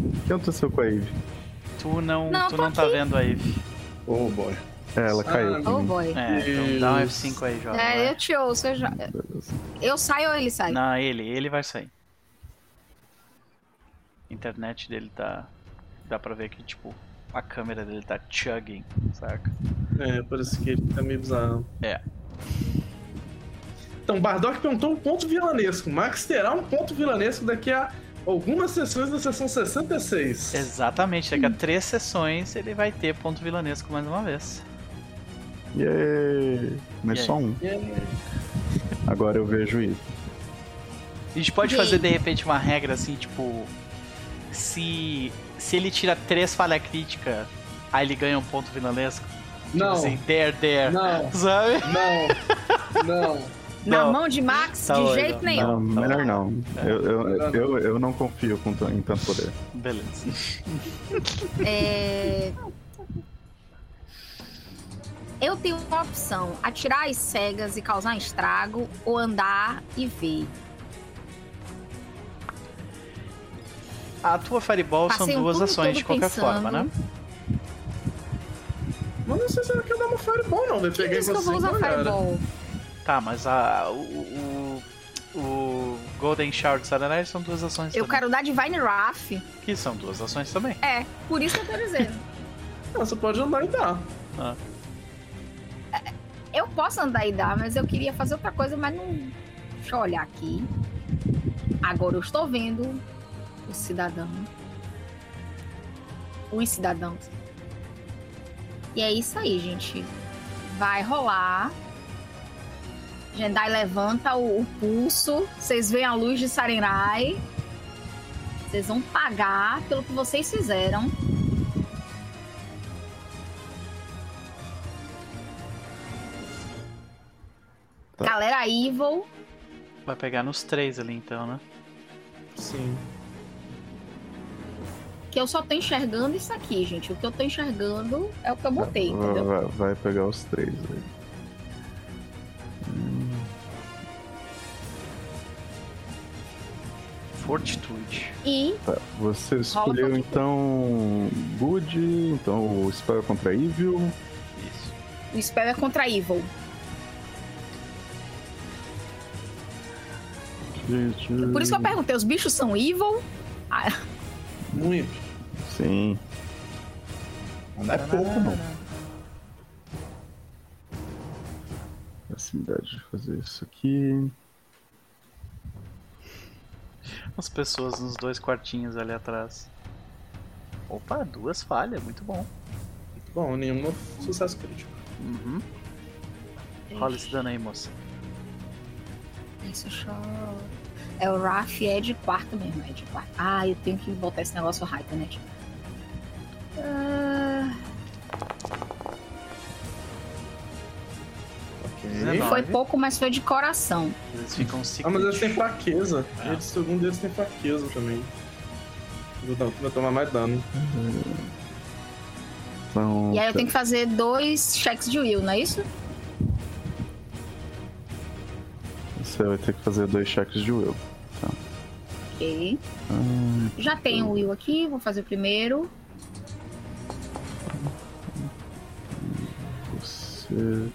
[SPEAKER 4] O que aconteceu com a Eve?
[SPEAKER 2] Tu não, não tu não tá vendo a Eve.
[SPEAKER 3] Oh boy.
[SPEAKER 4] É, ela caiu.
[SPEAKER 5] Ah, oh boy.
[SPEAKER 2] É, então dá um F5 aí, João.
[SPEAKER 5] É, eu te ouço, eu já. Eu saio ou ele sai?
[SPEAKER 2] Não, ele, ele vai sair. A internet dele tá. Dá pra ver que, tipo, a câmera dele tá chugging, saca?
[SPEAKER 1] É, parece que ele tá meio bizarro.
[SPEAKER 2] É.
[SPEAKER 1] Então, Bardock perguntou um ponto vilanesco. Max terá um ponto vilanesco daqui a algumas sessões da sessão 66.
[SPEAKER 2] Exatamente, daqui a três sessões ele vai ter ponto vilanesco mais uma vez.
[SPEAKER 4] Yay! Mas só um. Yay. Agora eu vejo isso.
[SPEAKER 2] A gente pode fazer de repente uma regra assim, tipo. Se se ele tira três falha crítica, aí ele ganha um ponto vilanesco?
[SPEAKER 1] Tipo não.
[SPEAKER 2] Assim, there, there.
[SPEAKER 1] Não.
[SPEAKER 2] Sabe?
[SPEAKER 1] Não. Não.
[SPEAKER 5] Na mão de Max, tá de jeito nenhum.
[SPEAKER 4] Não, melhor não. Eu, eu, eu, eu, não confio com, em tanto poder.
[SPEAKER 2] Beleza. [LAUGHS]
[SPEAKER 5] É... Eu tenho uma opção: atirar as cegas e causar estrago, ou andar e ver.
[SPEAKER 2] A tua Fireball Passei são duas um ações de qualquer pensando. forma, né?
[SPEAKER 1] Mas não sei se ela quer dar uma Fireball, não. Eu peguei
[SPEAKER 5] você. Eu vou usar Fireball.
[SPEAKER 2] Tá, mas a, o, o, o Golden Shower de Saranai são duas ações
[SPEAKER 5] Eu
[SPEAKER 2] também.
[SPEAKER 5] quero dar Divine Wrath.
[SPEAKER 2] Que são duas ações também.
[SPEAKER 5] É, por isso que eu tô dizendo. [LAUGHS]
[SPEAKER 1] você pode andar e dar. Ah.
[SPEAKER 5] É, eu posso andar e dar, mas eu queria fazer outra coisa, mas não. Deixa eu olhar aqui. Agora eu estou vendo o cidadão. Os cidadãos. E é isso aí, gente. Vai rolar. Jendai levanta o, o pulso. Vocês veem a luz de Sarenrai. Vocês vão pagar pelo que vocês fizeram. Tá. Galera Evil.
[SPEAKER 2] Vai pegar nos três ali então, né?
[SPEAKER 1] Sim.
[SPEAKER 5] Que eu só tô enxergando isso aqui, gente. O que eu tô enxergando é o que eu botei,
[SPEAKER 4] vai, entendeu? Vai, vai pegar os três aí.
[SPEAKER 2] Fortitude.
[SPEAKER 5] E.
[SPEAKER 4] Tá, você escolheu então. Good, então o spell é contra Evil.
[SPEAKER 5] Isso. O spell é contra Evil. Por isso que eu perguntei, os bichos são evil?
[SPEAKER 1] Ah. Muito.
[SPEAKER 4] Sim.
[SPEAKER 3] Não é pouco, não.
[SPEAKER 4] Facilidade de fazer isso aqui.
[SPEAKER 2] As pessoas nos dois quartinhos ali atrás. Opa, duas falhas, muito bom.
[SPEAKER 1] Muito bom, nenhum sucesso crítico.
[SPEAKER 2] Uhum. Rola esse dano aí, moça.
[SPEAKER 5] Isso só. É o Raf é de quarto mesmo, é de quarto. Ah, eu tenho que botar esse negócio hype, né? Uh... Foi pouco, mas foi de coração.
[SPEAKER 2] Eles ficam
[SPEAKER 1] Ah, mas eles têm fraqueza. É. Eles, segundo deles, tem fraqueza também. Vou tomar mais dano.
[SPEAKER 5] Então, e aí eu tenho que fazer dois cheques de will, não é isso?
[SPEAKER 4] Você vai ter que fazer dois cheques de will. Tá.
[SPEAKER 5] Ok. Ah, Já tenho o will aqui, vou fazer o primeiro.
[SPEAKER 4] Você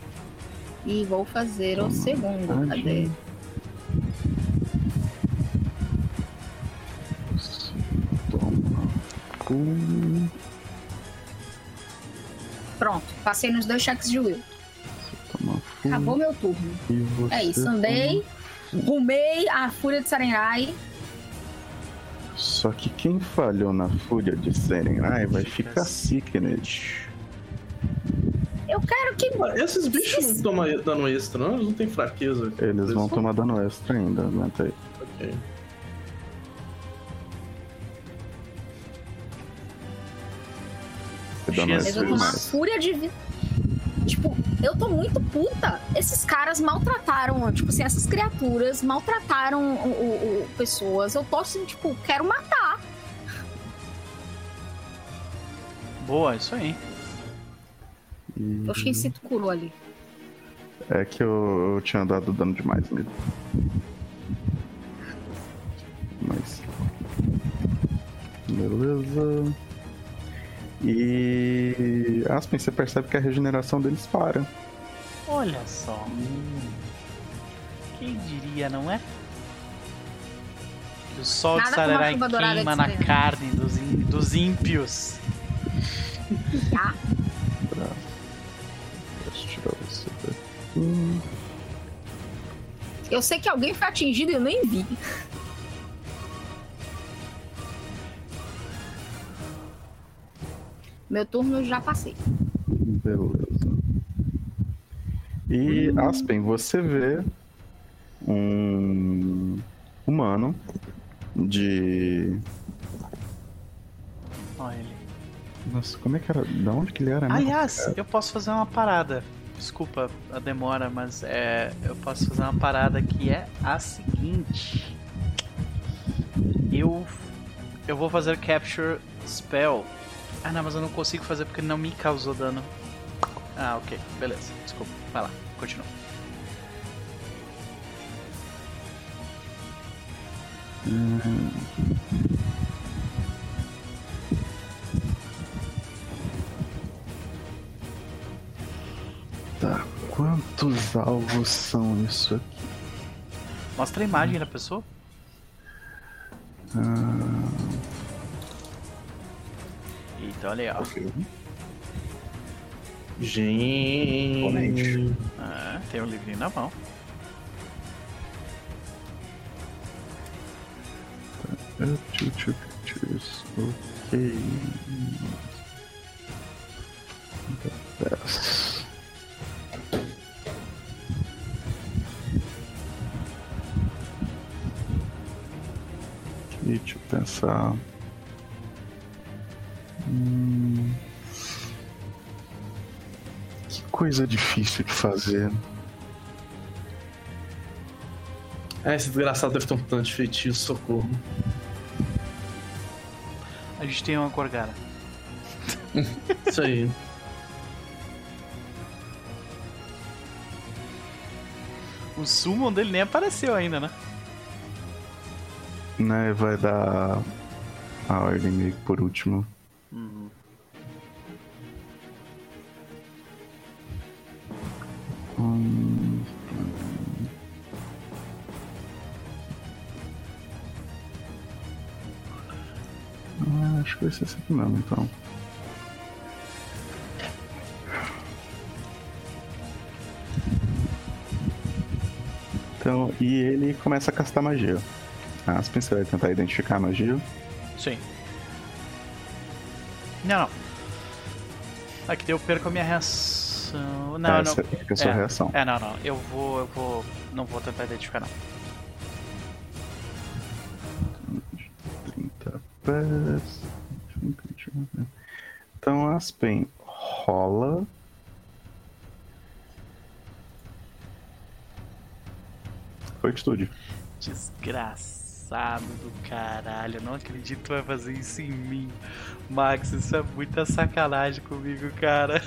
[SPEAKER 5] e vou fazer o segundo. Cadê? Pronto, passei nos dois cheques de Will. Acabou meu turno. É isso, andei, rumei a Fúria de Sarenrai.
[SPEAKER 4] Só que quem falhou na Fúria de Sarenrai vai ficar Sickness.
[SPEAKER 5] Eu quero que.
[SPEAKER 1] Esses bichos não tomam dano extra, não? Eles não têm fraqueza.
[SPEAKER 4] Eles vão tomar dano extra ainda, aguenta aí.
[SPEAKER 1] Ok.
[SPEAKER 4] Dano
[SPEAKER 5] extra eu tô uma fúria de. Tipo, eu tô muito puta. Esses caras maltrataram, tipo assim, essas criaturas maltrataram o, o, o pessoas. Eu tô assim, tipo, quero matar.
[SPEAKER 2] Boa, isso aí.
[SPEAKER 5] E... Eu achei que curou ali.
[SPEAKER 4] É que eu, eu, tinha dado dano demais mesmo. Mas. Beleza. E. Aspen, você percebe que a regeneração deles para.
[SPEAKER 2] Olha só. Quem diria, não é? Que o sol Nada de Sarerai queima na carne dos, dos ímpios.
[SPEAKER 5] Tá. Eu sei que alguém foi atingido e eu nem vi. Meu turno já passei.
[SPEAKER 4] Beleza. E hum. Aspen, você vê um humano de.
[SPEAKER 2] Olha ele.
[SPEAKER 4] Nossa, como é que era? Da onde que ele era?
[SPEAKER 2] Aliás, eu posso fazer uma parada desculpa a demora, mas é, eu posso fazer uma parada que é a seguinte. Eu eu vou fazer capture spell. Ah, não, mas eu não consigo fazer porque não me causou dano. Ah, ok, beleza. Desculpa. Vai lá, continua.
[SPEAKER 4] Hum. Tá, quantos alvos são isso aqui?
[SPEAKER 2] Mostra a imagem da pessoa.
[SPEAKER 4] Ah...
[SPEAKER 2] Eita, olha aí, ó.
[SPEAKER 1] Gente.
[SPEAKER 2] Ah, tem um livrinho na mão.
[SPEAKER 4] Ok. Dez. Aqui, deixa eu pensar. Hum... Que coisa difícil de fazer.
[SPEAKER 1] É, esse desgraçado deve ter um tanto de feitiço, socorro.
[SPEAKER 2] A gente tem uma Gorgara.
[SPEAKER 1] Isso aí.
[SPEAKER 2] O summon dele nem apareceu ainda, né?
[SPEAKER 4] Né, vai dar a ordem meio por último. Uhum. Hum... Ah, acho que vai ser assim mesmo, então. Então, e ele começa a castar magia. Aspen, você vai tentar identificar a magia?
[SPEAKER 2] Sim. Não, não. Aqui eu perco a minha reação. Não,
[SPEAKER 4] é,
[SPEAKER 2] não.
[SPEAKER 4] Fica a sua
[SPEAKER 2] é,
[SPEAKER 4] reação.
[SPEAKER 2] É, não, não. Eu vou. Eu vou. Não vou tentar identificar, não.
[SPEAKER 4] 30 pés. Então, Aspen rola Fortitude.
[SPEAKER 2] Desgraçado do caralho. Eu não acredito que vai fazer isso em mim. Max, isso é muita sacanagem comigo, cara.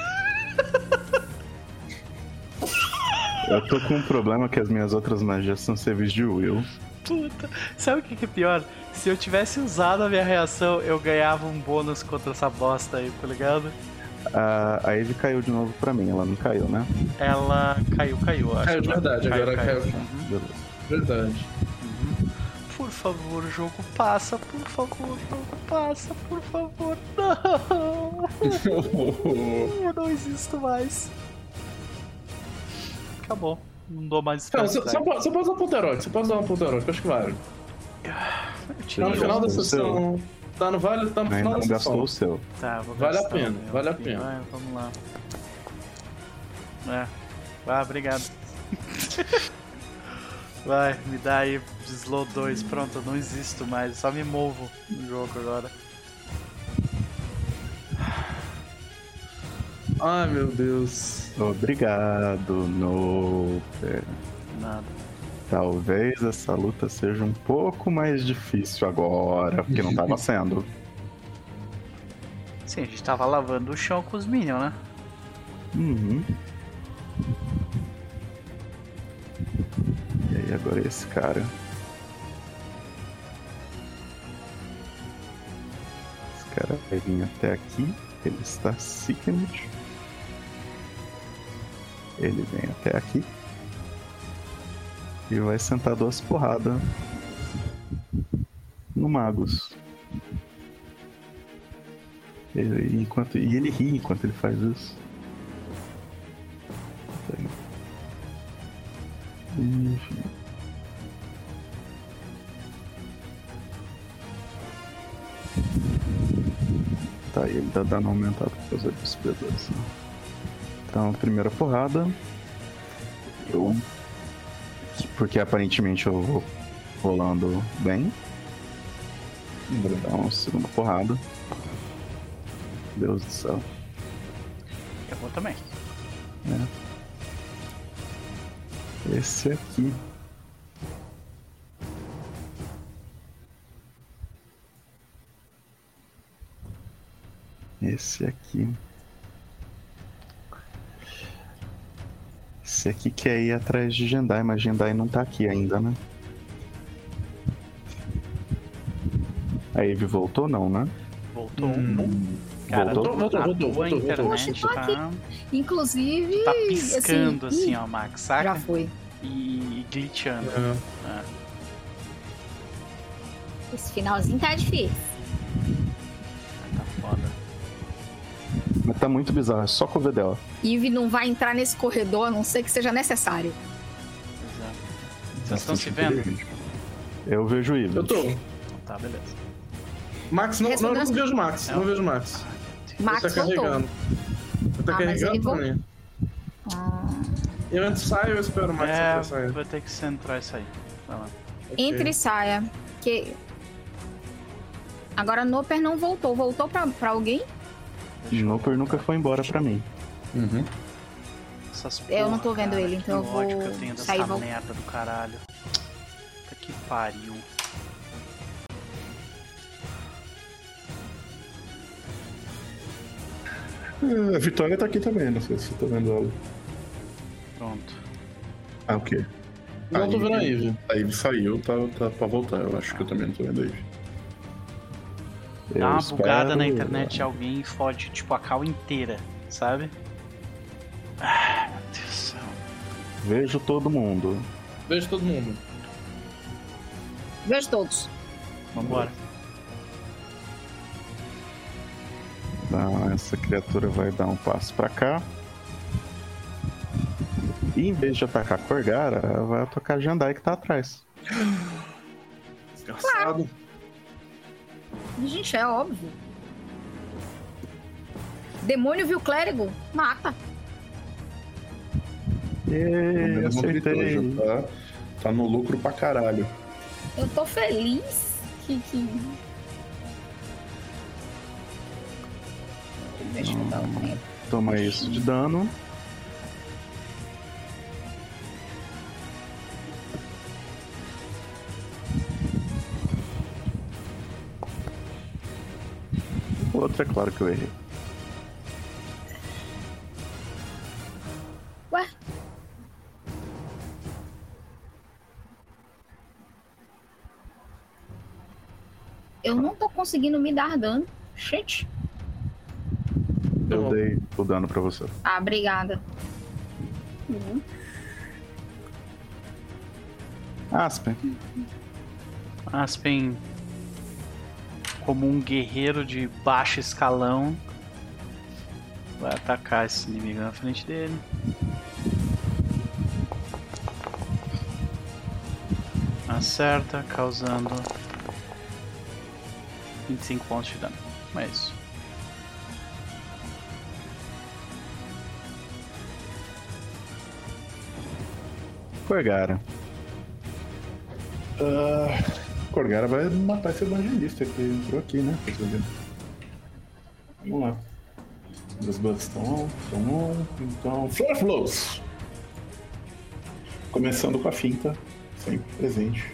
[SPEAKER 4] Eu tô com um problema que as minhas outras magias são serviços de Will.
[SPEAKER 2] Puta, sabe o que é pior? Se eu tivesse usado a minha reação, eu ganhava um bônus contra essa bosta aí, tá ligado?
[SPEAKER 4] A, a Eve caiu de novo pra mim, ela não caiu, né?
[SPEAKER 2] Ela caiu, caiu. Acho
[SPEAKER 1] caiu de verdade, caiu, agora caiu.
[SPEAKER 2] caiu. Uhum.
[SPEAKER 1] Beleza. Verdade.
[SPEAKER 2] Por favor, jogo, passa, por favor, jogo, passa, por favor. Não! [LAUGHS] Eu não existo mais. Acabou. Não dou mais
[SPEAKER 1] esperança. Não, você, você, pode usar ponto heróico, você pode usar um ponto heróico, acho que vale. Tá no final da sessão. Tá no vale, tá no final da sessão.
[SPEAKER 4] o seu.
[SPEAKER 2] Tá, vou
[SPEAKER 1] Vale a pena, vale a pena.
[SPEAKER 2] Vai, vamos lá. É. Ah, obrigado. [LAUGHS] Vai, me dá aí Slow 2. Pronto, eu não existo mais. Só me movo no jogo agora.
[SPEAKER 1] Ai meu Deus.
[SPEAKER 4] Obrigado, Noper.
[SPEAKER 2] Nada.
[SPEAKER 4] Talvez essa luta seja um pouco mais difícil agora, porque não tava [LAUGHS] sendo.
[SPEAKER 2] Sim, a gente tava lavando o chão com os Minions, né?
[SPEAKER 4] Uhum. E agora esse cara. Esse cara vai vir até aqui. Ele está sickened. Ele vem até aqui. E vai sentar duas porradas no Magus. Ele, enquanto, e ele ri enquanto ele faz isso. Enfim. Tá, e ele tá dando aumentado por causa dos predadores. Então, primeira porrada. Eu. Porque aparentemente eu vou rolando bem. Então, segunda porrada. Deus do céu.
[SPEAKER 2] Eu vou também.
[SPEAKER 4] É esse aqui. Esse aqui. Esse aqui quer ir atrás de Jendai, mas Jendai não tá aqui ainda, né? A Eve voltou não, né?
[SPEAKER 2] Voltou. Hum.
[SPEAKER 1] Cara, voltou, voltou, voltou, voltou,
[SPEAKER 2] internet tá...
[SPEAKER 5] Inclusive.
[SPEAKER 2] Tá piscando assim, assim ó, Max, saca?
[SPEAKER 5] Já foi.
[SPEAKER 2] E glitchando.
[SPEAKER 1] É. É.
[SPEAKER 5] Esse finalzinho tá difícil.
[SPEAKER 2] Tá foda.
[SPEAKER 4] Mas tá muito bizarro, é só com o VDO.
[SPEAKER 5] Eve não vai entrar nesse corredor a não ser que seja necessário.
[SPEAKER 2] Exato. Vocês estão se vendo?
[SPEAKER 4] Eu vejo o Eve.
[SPEAKER 1] Eu tô.
[SPEAKER 2] Tá, beleza.
[SPEAKER 1] Max, não, não, não vejo Max. Não, não vejo Max.
[SPEAKER 5] Max tá
[SPEAKER 1] carregando. Tá ah, carregando também. Ah. Eu entro e saio eu espero mais
[SPEAKER 2] é, sair. Vai ter que centrar isso aí. Vai lá.
[SPEAKER 5] Okay. Entre e saia. Que Agora Noper não voltou. Voltou pra, pra alguém?
[SPEAKER 4] Noper nunca foi embora pra mim.
[SPEAKER 3] Uhum.
[SPEAKER 5] Essas porra, eu não tô vendo cara, ele, então eu vou que eu tenho
[SPEAKER 2] dessa merda do caralho. Puta que pariu.
[SPEAKER 3] É, a Vitória tá aqui também, não sei se você tá vendo ela.
[SPEAKER 2] Pronto.
[SPEAKER 3] Ah, o quê?
[SPEAKER 1] Não tô vendo a Eve.
[SPEAKER 3] A Eve saiu, tá, tá pra voltar. Eu acho que eu também não tô vendo a Eve.
[SPEAKER 2] Dá uma espero... bugada na internet de alguém e fode, tipo, a cal inteira, sabe? Ah, meu Deus do céu.
[SPEAKER 4] Vejo todo mundo.
[SPEAKER 1] Vejo todo mundo.
[SPEAKER 5] Vejo todos.
[SPEAKER 2] Vambora.
[SPEAKER 4] Então, essa criatura vai dar um passo para cá. E em vez de atacar a Corgara, ela vai atacar Jandai que tá atrás. [GASPS]
[SPEAKER 1] Desgraçado.
[SPEAKER 5] Gente, é óbvio. Demônio viu clérigo? Mata.
[SPEAKER 4] Yeah, acertei.
[SPEAKER 3] Tá, tá no lucro pra caralho.
[SPEAKER 5] Eu tô feliz que... que... Deixa eu dar um tempo.
[SPEAKER 4] Toma isso de dano. O outro é claro que eu errei.
[SPEAKER 5] Ué? Eu não tô conseguindo me dar dano. Gente.
[SPEAKER 4] Eu dei o dano pra você.
[SPEAKER 5] Ah, obrigada. Uhum.
[SPEAKER 4] Aspen.
[SPEAKER 2] Aspen, como um guerreiro de baixo escalão, vai atacar esse inimigo na frente dele. Acerta, causando 25 pontos de dano. É isso.
[SPEAKER 4] Corgara.
[SPEAKER 3] Uh, Corgara vai matar esse evangelista que entrou aqui, né? Vamos lá. Os bugs estão on, estão on. Então, Flare Flows. Começando com a finta, sempre presente.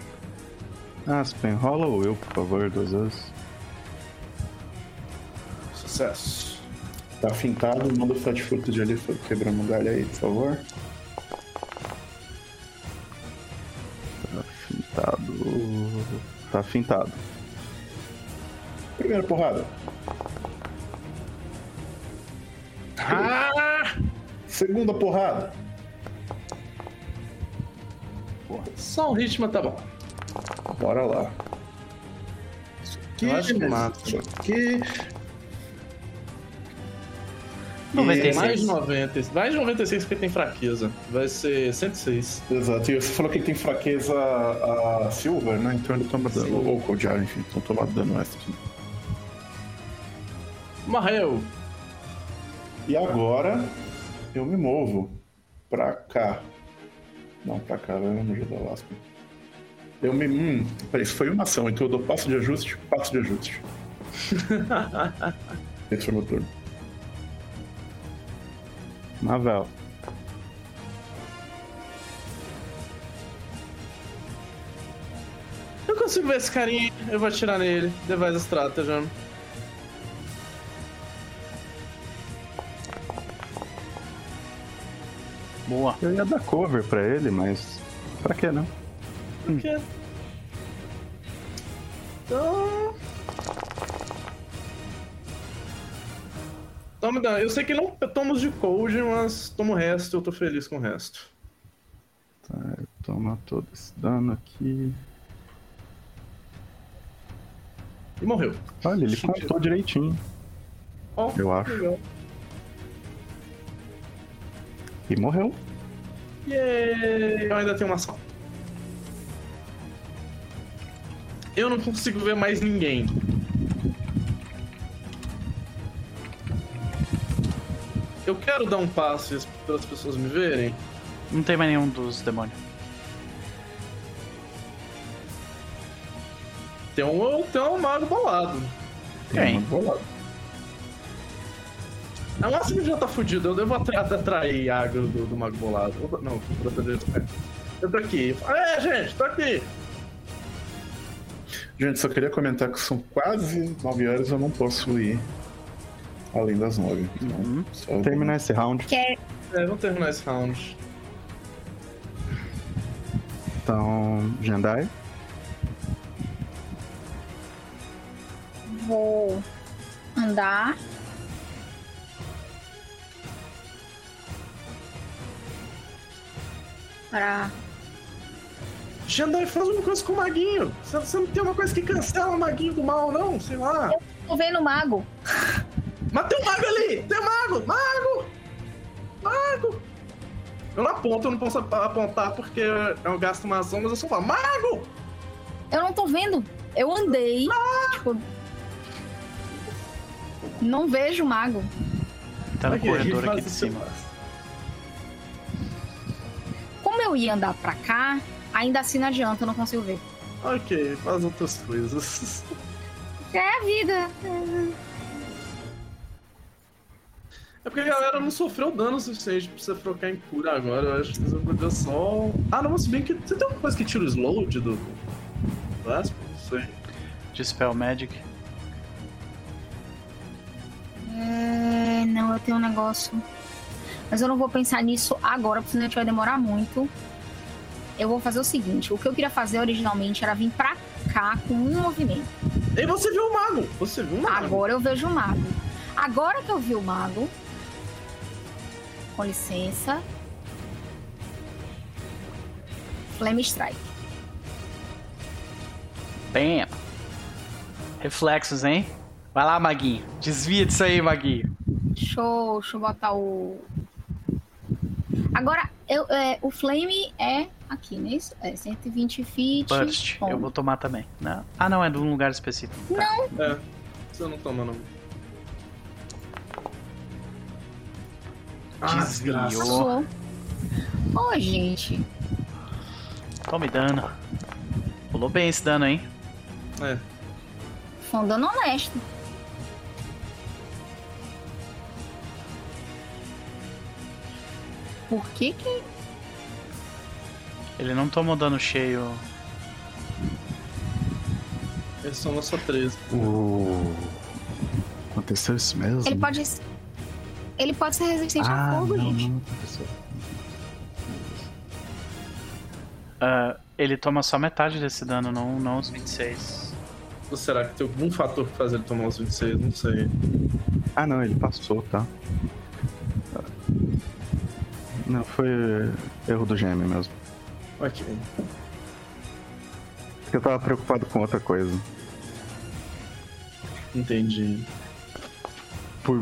[SPEAKER 4] Aspen, rola ou eu, por favor, duas vezes.
[SPEAKER 3] Sucesso. Tá fintado, manda o Flat Fruto de ali quebrando o galho aí, por favor.
[SPEAKER 4] Tá fintado.
[SPEAKER 3] Primeira porrada. Ah! Segunda porrada.
[SPEAKER 1] Porra, só o ritmo tá bom.
[SPEAKER 3] Bora lá.
[SPEAKER 1] Isso aqui. Isso aqui. 96. Mais de 90. Mais de 96 porque tem fraqueza. Vai ser 106.
[SPEAKER 3] Exato. E você falou que ele tem fraqueza a Silver, né? Então ele toma dano. Ou Cold enfim. Então toma dano extra.
[SPEAKER 1] Morreu.
[SPEAKER 3] E agora eu me movo pra cá. Não, pra cá, vai me ajudar o Aspen. Eu me. Hum, peraí, isso foi uma ação, então eu dou passo de ajuste, passo de ajuste. [LAUGHS] Esse foi meu turno.
[SPEAKER 4] Mavel.
[SPEAKER 1] Eu consigo ver esse carinha, eu vou atirar nele. Device Stratagem.
[SPEAKER 2] Boa.
[SPEAKER 4] Eu ia dar cover pra ele, mas. Pra quê, né?
[SPEAKER 1] Por quê? Então. Toma, eu sei que não tomamos de cold, mas tomo o resto, eu tô feliz com o resto.
[SPEAKER 4] Tá, toma todo esse dano aqui.
[SPEAKER 1] E morreu.
[SPEAKER 4] Olha, ele contou direitinho. Oh, eu acho. Legal. E morreu.
[SPEAKER 1] Yeah! Eu ainda tenho uma ação. Eu não consigo ver mais ninguém. Eu quero dar um passo para as pessoas me verem.
[SPEAKER 2] Não tem mais nenhum dos demônios.
[SPEAKER 1] Tem um, tem um mago bolado.
[SPEAKER 2] Tem. Um mago bolado.
[SPEAKER 1] A máximo já tá fudido. Eu devo atrair agro do, do mago bolado. Não, proteger. Eu tô aqui. É, gente, tô aqui.
[SPEAKER 3] Gente, só queria comentar que são quase 9 horas eu não posso ir além das 9. Então,
[SPEAKER 4] uhum. Terminar esse round.
[SPEAKER 5] Quer...
[SPEAKER 1] É, vamos terminar esse round.
[SPEAKER 4] Então, Jandai.
[SPEAKER 5] Vou andar. Para.
[SPEAKER 1] Jandai, faz uma coisa com o maguinho. Você não tem uma coisa que cancela o maguinho do mal, não? Sei lá.
[SPEAKER 5] Eu tô vendo o mago. [LAUGHS]
[SPEAKER 1] Mas tem um mago ali! Tem um mago! Mago! Mago! Eu não aponto, eu não posso apontar porque eu gasto umas ondas, eu só falo, Mago!
[SPEAKER 5] Eu não tô vendo. Eu andei. Ah! Tipo, não vejo o mago.
[SPEAKER 2] Tá no corredor aqui de cima.
[SPEAKER 5] Como eu ia andar pra cá, ainda assim não adianta, eu não consigo ver.
[SPEAKER 1] Ok, faz outras coisas. [LAUGHS]
[SPEAKER 5] É a vida.
[SPEAKER 1] É porque a galera não sofreu dano suficiente pra você trocar em cura agora. Eu acho que você podia só. Ah, não, se bem que. Você tem alguma coisa que tira o slowed do. Clasp? Não sei.
[SPEAKER 2] Dispel Magic.
[SPEAKER 5] É. Não, eu tenho um negócio. Mas eu não vou pensar nisso agora, porque senão a gente vai demorar muito. Eu vou fazer o seguinte: o que eu queria fazer originalmente era vir pra cá com um movimento.
[SPEAKER 1] E você viu o mago? Você viu o mago?
[SPEAKER 5] Agora eu vejo o mago. Agora que eu vi o mago, com licença. Flame Strike.
[SPEAKER 2] Bam! Reflexos, hein? Vai lá, Maguinho. Desvia disso aí, Maguinho.
[SPEAKER 5] Show, deixa eu botar o. Agora, eu, é, o Flame é aqui, né? É 120 feet.
[SPEAKER 2] Burst. Eu vou tomar também. Não. Ah, não, é de um lugar específico.
[SPEAKER 5] Tá. Não.
[SPEAKER 1] É. Você não toma, não.
[SPEAKER 2] Desviou.
[SPEAKER 5] Ô, oh, gente.
[SPEAKER 2] Tome dano. Pulou bem esse dano, hein?
[SPEAKER 1] É.
[SPEAKER 5] Foi um dano honesto. Por que que...
[SPEAKER 2] Ele não tomou dano cheio.
[SPEAKER 1] Ele só lançou 13.
[SPEAKER 4] Uh, aconteceu isso mesmo?
[SPEAKER 5] Ele pode ele pode ser resistente ah, a fogo, não, gente. Não,
[SPEAKER 2] uh, ele toma só metade desse dano, não, não os 26.
[SPEAKER 1] Ou será que tem algum fator que faz ele tomar os 26? Não sei.
[SPEAKER 4] Ah, não, ele passou, tá? Não, foi erro do gêmeo mesmo.
[SPEAKER 1] Ok.
[SPEAKER 4] Eu tava preocupado com outra coisa.
[SPEAKER 1] Entendi.
[SPEAKER 4] Por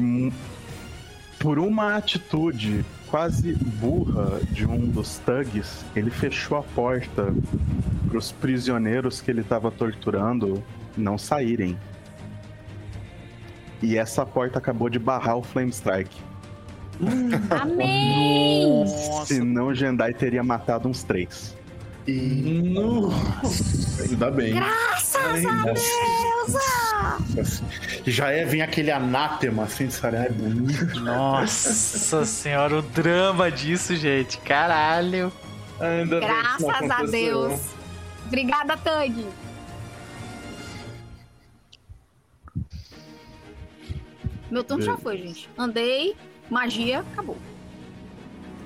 [SPEAKER 4] por uma atitude quase burra de um dos thugs, ele fechou a porta para os prisioneiros que ele estava torturando não saírem. E essa porta acabou de barrar o Flame Strike.
[SPEAKER 5] Amém!
[SPEAKER 4] Senão o Jendai teria matado uns três.
[SPEAKER 1] E... Nossa! Ainda bem.
[SPEAKER 5] Graças a Deus!
[SPEAKER 3] Já é vir aquele anátema assim, sabe? É bonito.
[SPEAKER 2] Nossa senhora, o drama disso, gente. Caralho.
[SPEAKER 1] Ainda
[SPEAKER 5] Graças a Deus. Obrigada, Tug. Meu turno já foi, gente. Andei, magia, acabou.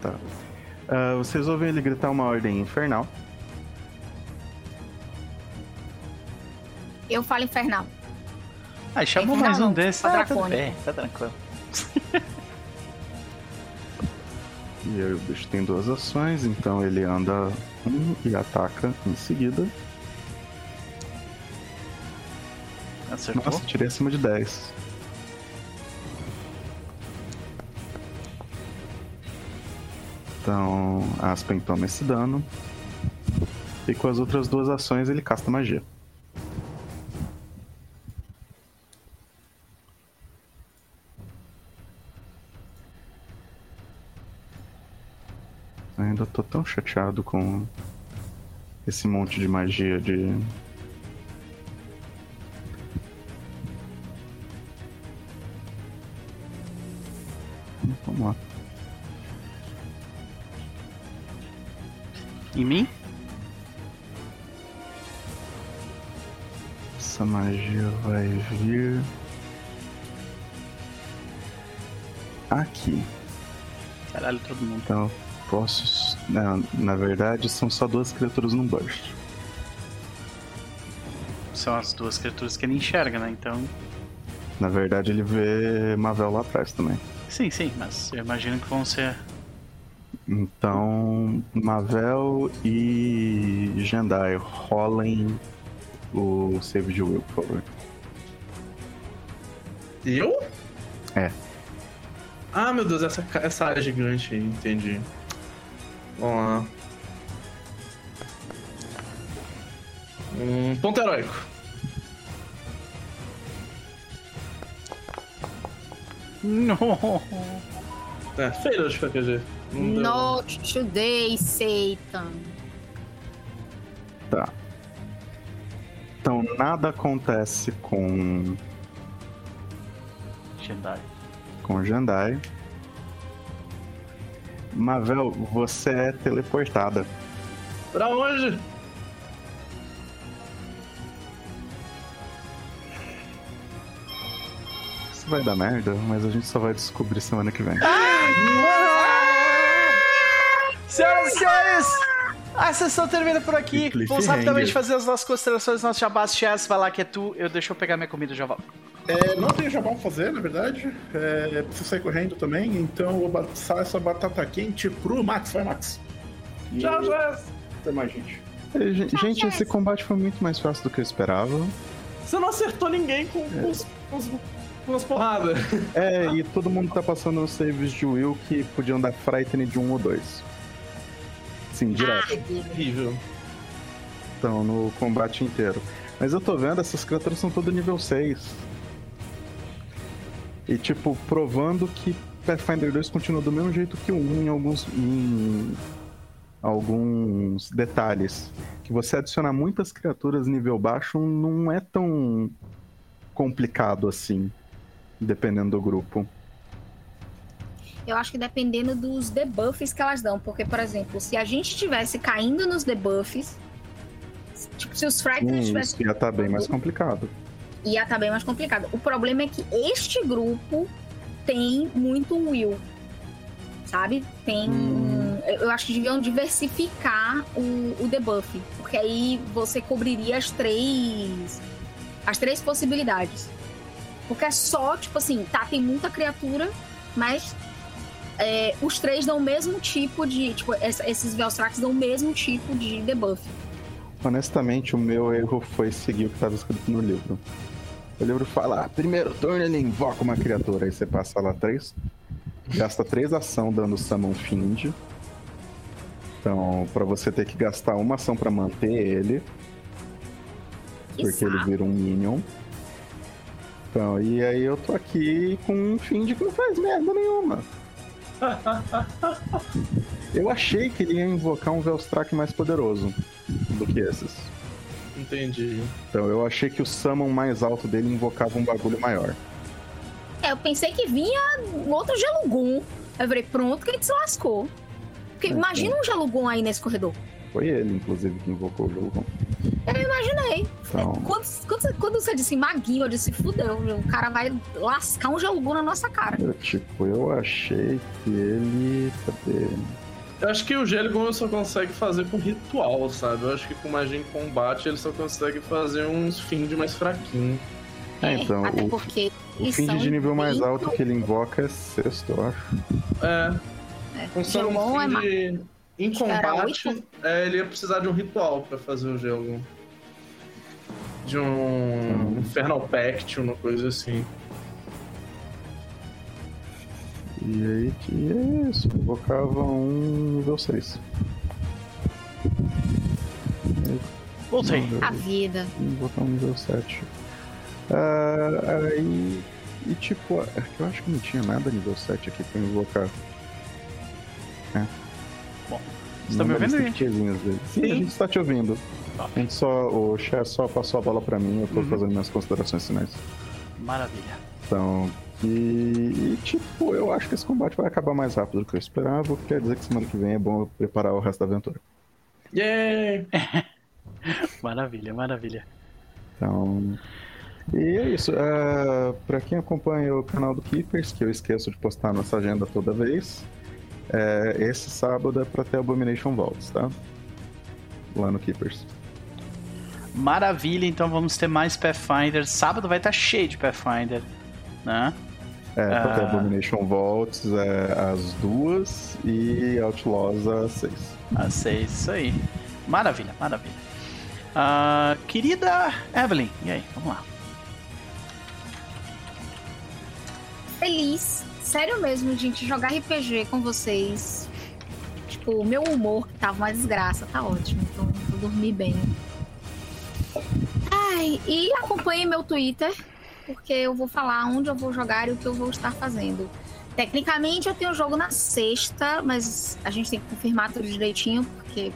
[SPEAKER 4] Tá. Uh, vocês ouvem ele gritar uma ordem infernal.
[SPEAKER 5] Eu falo infernal.
[SPEAKER 2] Ah, chama mais um desses. Tá, tudo bem, tá tranquilo. [LAUGHS]
[SPEAKER 4] e aí o bicho tem duas ações, então ele anda um e ataca em seguida.
[SPEAKER 2] Acertou?
[SPEAKER 4] Nossa, tirei acima de 10. Então, Aspen toma esse dano. E com as outras duas ações ele casta magia. Ainda tô tão chateado com esse monte de magia de. Vamos lá.
[SPEAKER 2] Em mim?
[SPEAKER 4] Essa magia vai vir. Aqui.
[SPEAKER 2] Caralho, todo mundo.
[SPEAKER 4] Então posso. Não, na verdade, são só duas criaturas no burst.
[SPEAKER 2] São as duas criaturas que ele enxerga, né? Então.
[SPEAKER 4] Na verdade, ele vê Mavel lá atrás também.
[SPEAKER 2] Sim, sim, mas eu imagino que vão ser.
[SPEAKER 4] Então, Mavel e Jendai rolem o save de Will, por favor.
[SPEAKER 1] Eu?
[SPEAKER 4] É.
[SPEAKER 1] Ah, meu Deus, essa, essa área gigante aí, entendi. Vamos lá. Um ponto heróico.
[SPEAKER 2] Não.
[SPEAKER 1] É, feira de qualquer jeito.
[SPEAKER 5] Not today, Satan.
[SPEAKER 4] Tá. Então nada acontece com.
[SPEAKER 2] Jendai.
[SPEAKER 4] Com Jandai. Mavel, você é teleportada.
[SPEAKER 1] Pra onde?
[SPEAKER 4] Isso vai dar merda, mas a gente só vai descobrir semana que vem.
[SPEAKER 2] Senhoras e senhores, a sessão termina por aqui. Vamos rapidamente fazer as nossas considerações, nossos jabás. Chess, vai lá que é tu. Eu deixo eu pegar minha comida já volto.
[SPEAKER 3] É, não tenho jabá pra fazer, na verdade. É, preciso sair correndo também, então vou passar essa batata quente pro Max. Vai, Max.
[SPEAKER 1] Tchau, Jess.
[SPEAKER 3] Até mais, gente.
[SPEAKER 4] É, gen- Gente, esse combate foi muito mais fácil do que eu esperava.
[SPEAKER 1] Você não acertou ninguém com, com, os- com, os- com as porradas.
[SPEAKER 4] É, e todo mundo tá passando os saves de Will que podiam dar Frighten de 1 ou 2. Sim, direto.
[SPEAKER 1] Horrível.
[SPEAKER 4] Então, no combate inteiro. Mas eu tô vendo, essas criaturas são todas nível 6. E, tipo, provando que Pathfinder 2 continua do mesmo jeito que o 1 em alguns, em alguns detalhes. Que você adicionar muitas criaturas nível baixo não é tão complicado assim, dependendo do grupo.
[SPEAKER 5] Eu acho que dependendo dos debuffs que elas dão. Porque, por exemplo, se a gente tivesse caindo nos debuffs. Tipo, se os Frighteners
[SPEAKER 4] Hum,
[SPEAKER 5] tivessem.
[SPEAKER 4] isso já tá bem mais complicado.
[SPEAKER 5] Ia estar bem mais complicado. O problema é que este grupo tem muito will. Sabe? Tem.
[SPEAKER 4] Hum.
[SPEAKER 5] Eu acho que deviam diversificar o, o debuff. Porque aí você cobriria as três. As três possibilidades. Porque é só, tipo assim, tá, tem muita criatura, mas é, os três dão o mesmo tipo de. Tipo, esses Velstrax dão o mesmo tipo de debuff.
[SPEAKER 4] Honestamente, o meu erro foi seguir o que estava escrito no livro. O livro fala, ah, primeiro turno ele invoca uma criatura, aí você passa lá três, gasta três ação dando Summon Fiend. Então, pra você ter que gastar uma ação pra manter ele,
[SPEAKER 5] Que
[SPEAKER 4] porque ele vira um Minion. Então, e aí eu tô aqui com um Fiend que não faz merda nenhuma. [LAUGHS] Eu achei que ele ia invocar um Velstrak mais poderoso do que esses.
[SPEAKER 1] Entendi.
[SPEAKER 4] Então eu achei que o summon mais alto dele invocava um bagulho maior.
[SPEAKER 5] É, eu pensei que vinha outro Gelugun. Aí eu falei, pronto, que a gente se lascou. Porque
[SPEAKER 4] Então.
[SPEAKER 5] imagina um Gelugun aí nesse corredor.
[SPEAKER 4] Foi ele, inclusive, que invocou o jogo.
[SPEAKER 5] Eu imaginei.
[SPEAKER 4] Então,
[SPEAKER 5] Quando, quando, você- quando você disse maguinho, eu disse, fudeu, o cara vai lascar um Gelugun na nossa cara.
[SPEAKER 4] eu, tipo, eu achei que ele. Cadê?
[SPEAKER 1] Eu acho que o Gelgon só consegue fazer com ritual, sabe? Eu acho que com magia em combate ele só consegue fazer uns find mais fraquinhos.
[SPEAKER 4] É, então,
[SPEAKER 5] até
[SPEAKER 4] o,
[SPEAKER 5] porque
[SPEAKER 4] o
[SPEAKER 5] são
[SPEAKER 4] de nível mais alto que ele invoca é sexto, eu acho.
[SPEAKER 1] É.
[SPEAKER 5] É, Gelgon
[SPEAKER 1] um
[SPEAKER 5] é
[SPEAKER 1] find em combate, é, ele ia precisar de um ritual pra fazer o Gelgon. De um
[SPEAKER 4] Hum.
[SPEAKER 1] Infernal Pact, uma coisa assim.
[SPEAKER 4] E aí que é isso, invocava um nível 6.
[SPEAKER 2] Voltei.
[SPEAKER 5] A vida.
[SPEAKER 4] Invocar um nível 7. Ah, aí. E tipo, é que eu acho que não tinha nada nível 7 aqui pra invocar.
[SPEAKER 2] Você tá me
[SPEAKER 4] Não
[SPEAKER 2] ouvindo,
[SPEAKER 4] das
[SPEAKER 2] gente?
[SPEAKER 4] riquezinhas dele. Sim,
[SPEAKER 1] Sim.
[SPEAKER 4] a gente está te ouvindo.
[SPEAKER 2] Tá.
[SPEAKER 4] A gente só. O Cher só passou a bola pra mim, eu tô
[SPEAKER 1] Uhum.
[SPEAKER 4] fazendo minhas considerações finais.
[SPEAKER 2] Maravilha.
[SPEAKER 4] Então. E, e, tipo, eu acho que esse combate vai acabar mais rápido do que eu esperava, o que quer dizer que semana que vem é bom eu preparar o resto da aventura.
[SPEAKER 1] Yay! [LAUGHS]
[SPEAKER 2] maravilha, maravilha.
[SPEAKER 4] Então. E é isso. Uh, para quem acompanha o canal do Keepers, que eu esqueço de postar nossa agenda toda vez, é, esse sábado é pra ter Abomination Vaults, tá? Lá no Keepers.
[SPEAKER 2] Maravilha, então vamos ter mais Pathfinder. Sábado vai estar tá cheio de Pathfinder, né?
[SPEAKER 4] É, pra ter uh... Abomination Vaults é, às duas e Outlaws às seis.
[SPEAKER 2] Às seis, isso aí. Maravilha, maravilha. Uh, querida Evelyn, e aí, vamos lá.
[SPEAKER 5] Feliz, sério mesmo, gente, jogar RPG com vocês. Tipo, o meu humor, que tava uma desgraça, tá ótimo. Então, vou dormir bem. Ai, e acompanhe meu Twitter, porque eu vou falar onde eu vou jogar e o que eu vou estar fazendo. Tecnicamente eu tenho jogo na sexta, mas a gente tem que confirmar tudo direitinho, porque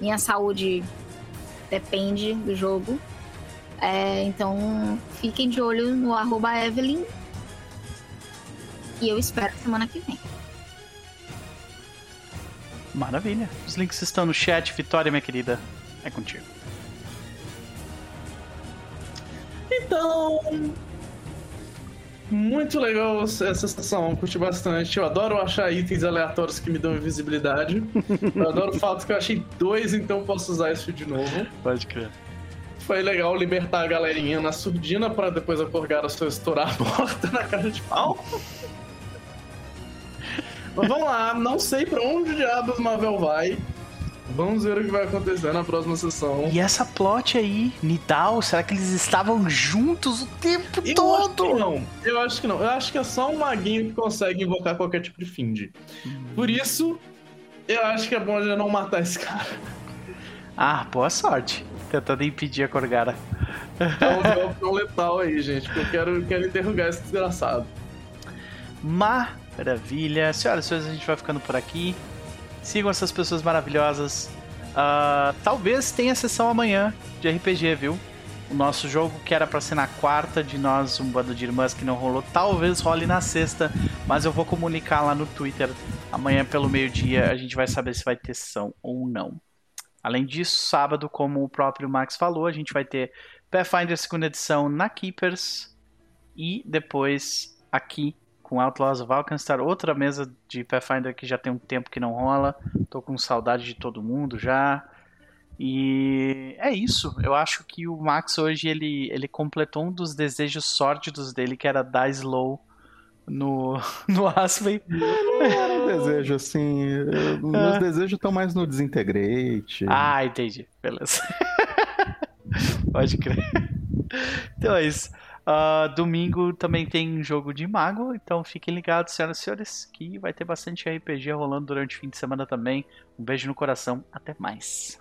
[SPEAKER 5] minha saúde depende do jogo. É, então fiquem de olho no arroba Evelyn. E eu espero semana que vem.
[SPEAKER 2] Maravilha. Os links estão no chat. Vitória, minha querida. É contigo.
[SPEAKER 1] Então, muito legal essa sessão, curti bastante. Eu adoro achar itens aleatórios que me dão invisibilidade. Eu adoro o fato que eu achei dois, então posso usar isso de novo.
[SPEAKER 2] Pode crer.
[SPEAKER 1] Foi legal libertar a galerinha na surdina para depois a Corgara só estourar a porta [LAUGHS] na cara de pau. Mas vamos lá, não sei para onde o diabos Marvel vai. Vamos ver o que vai acontecer na próxima sessão.
[SPEAKER 2] E essa plot aí, Nidal, será que eles estavam juntos o tempo
[SPEAKER 1] eu
[SPEAKER 2] todo?
[SPEAKER 1] Acho que não. Eu acho que não. Eu acho que é só um maguinho que consegue invocar qualquer tipo de find. Hum. Por isso, eu acho que é bom já não matar esse cara.
[SPEAKER 2] Ah, boa sorte. Tentando impedir a Corgara.
[SPEAKER 1] É um letal aí, gente, porque eu quero, quero interrogar esse desgraçado.
[SPEAKER 2] Maravilha. Senhoras e senhores, a gente vai ficando por aqui. Sigam essas pessoas maravilhosas. Uh, talvez tenha sessão amanhã de RPG, viu? O nosso jogo que era para ser na quarta de nós, um bando de irmãs que não rolou, talvez role na sexta, mas eu vou comunicar lá no Twitter amanhã pelo meio-dia, a gente vai saber se vai ter sessão ou não. Além disso, sábado, como o próprio Max falou, a gente vai ter Pathfinder segunda edição na Keepers e depois aqui com Outlaws of Alkenstar, outra mesa de Pathfinder que já tem um tempo que não rola. Tô com saudade de todo mundo já. E é isso. Eu acho que o Max hoje ele, ele completou um dos desejos sórdidos dele, que era dar slow no, [LAUGHS] no Aspen.
[SPEAKER 4] Não era um desejo assim. meus é. desejos estão mais no Desintegrate.
[SPEAKER 2] Ah, entendi. Beleza. [LAUGHS] Pode crer. Então é isso. Uh, domingo também tem jogo de mago, então fiquem ligados, senhoras e senhores, que vai ter bastante RPG rolando durante o fim de semana também. Um beijo no coração, até mais.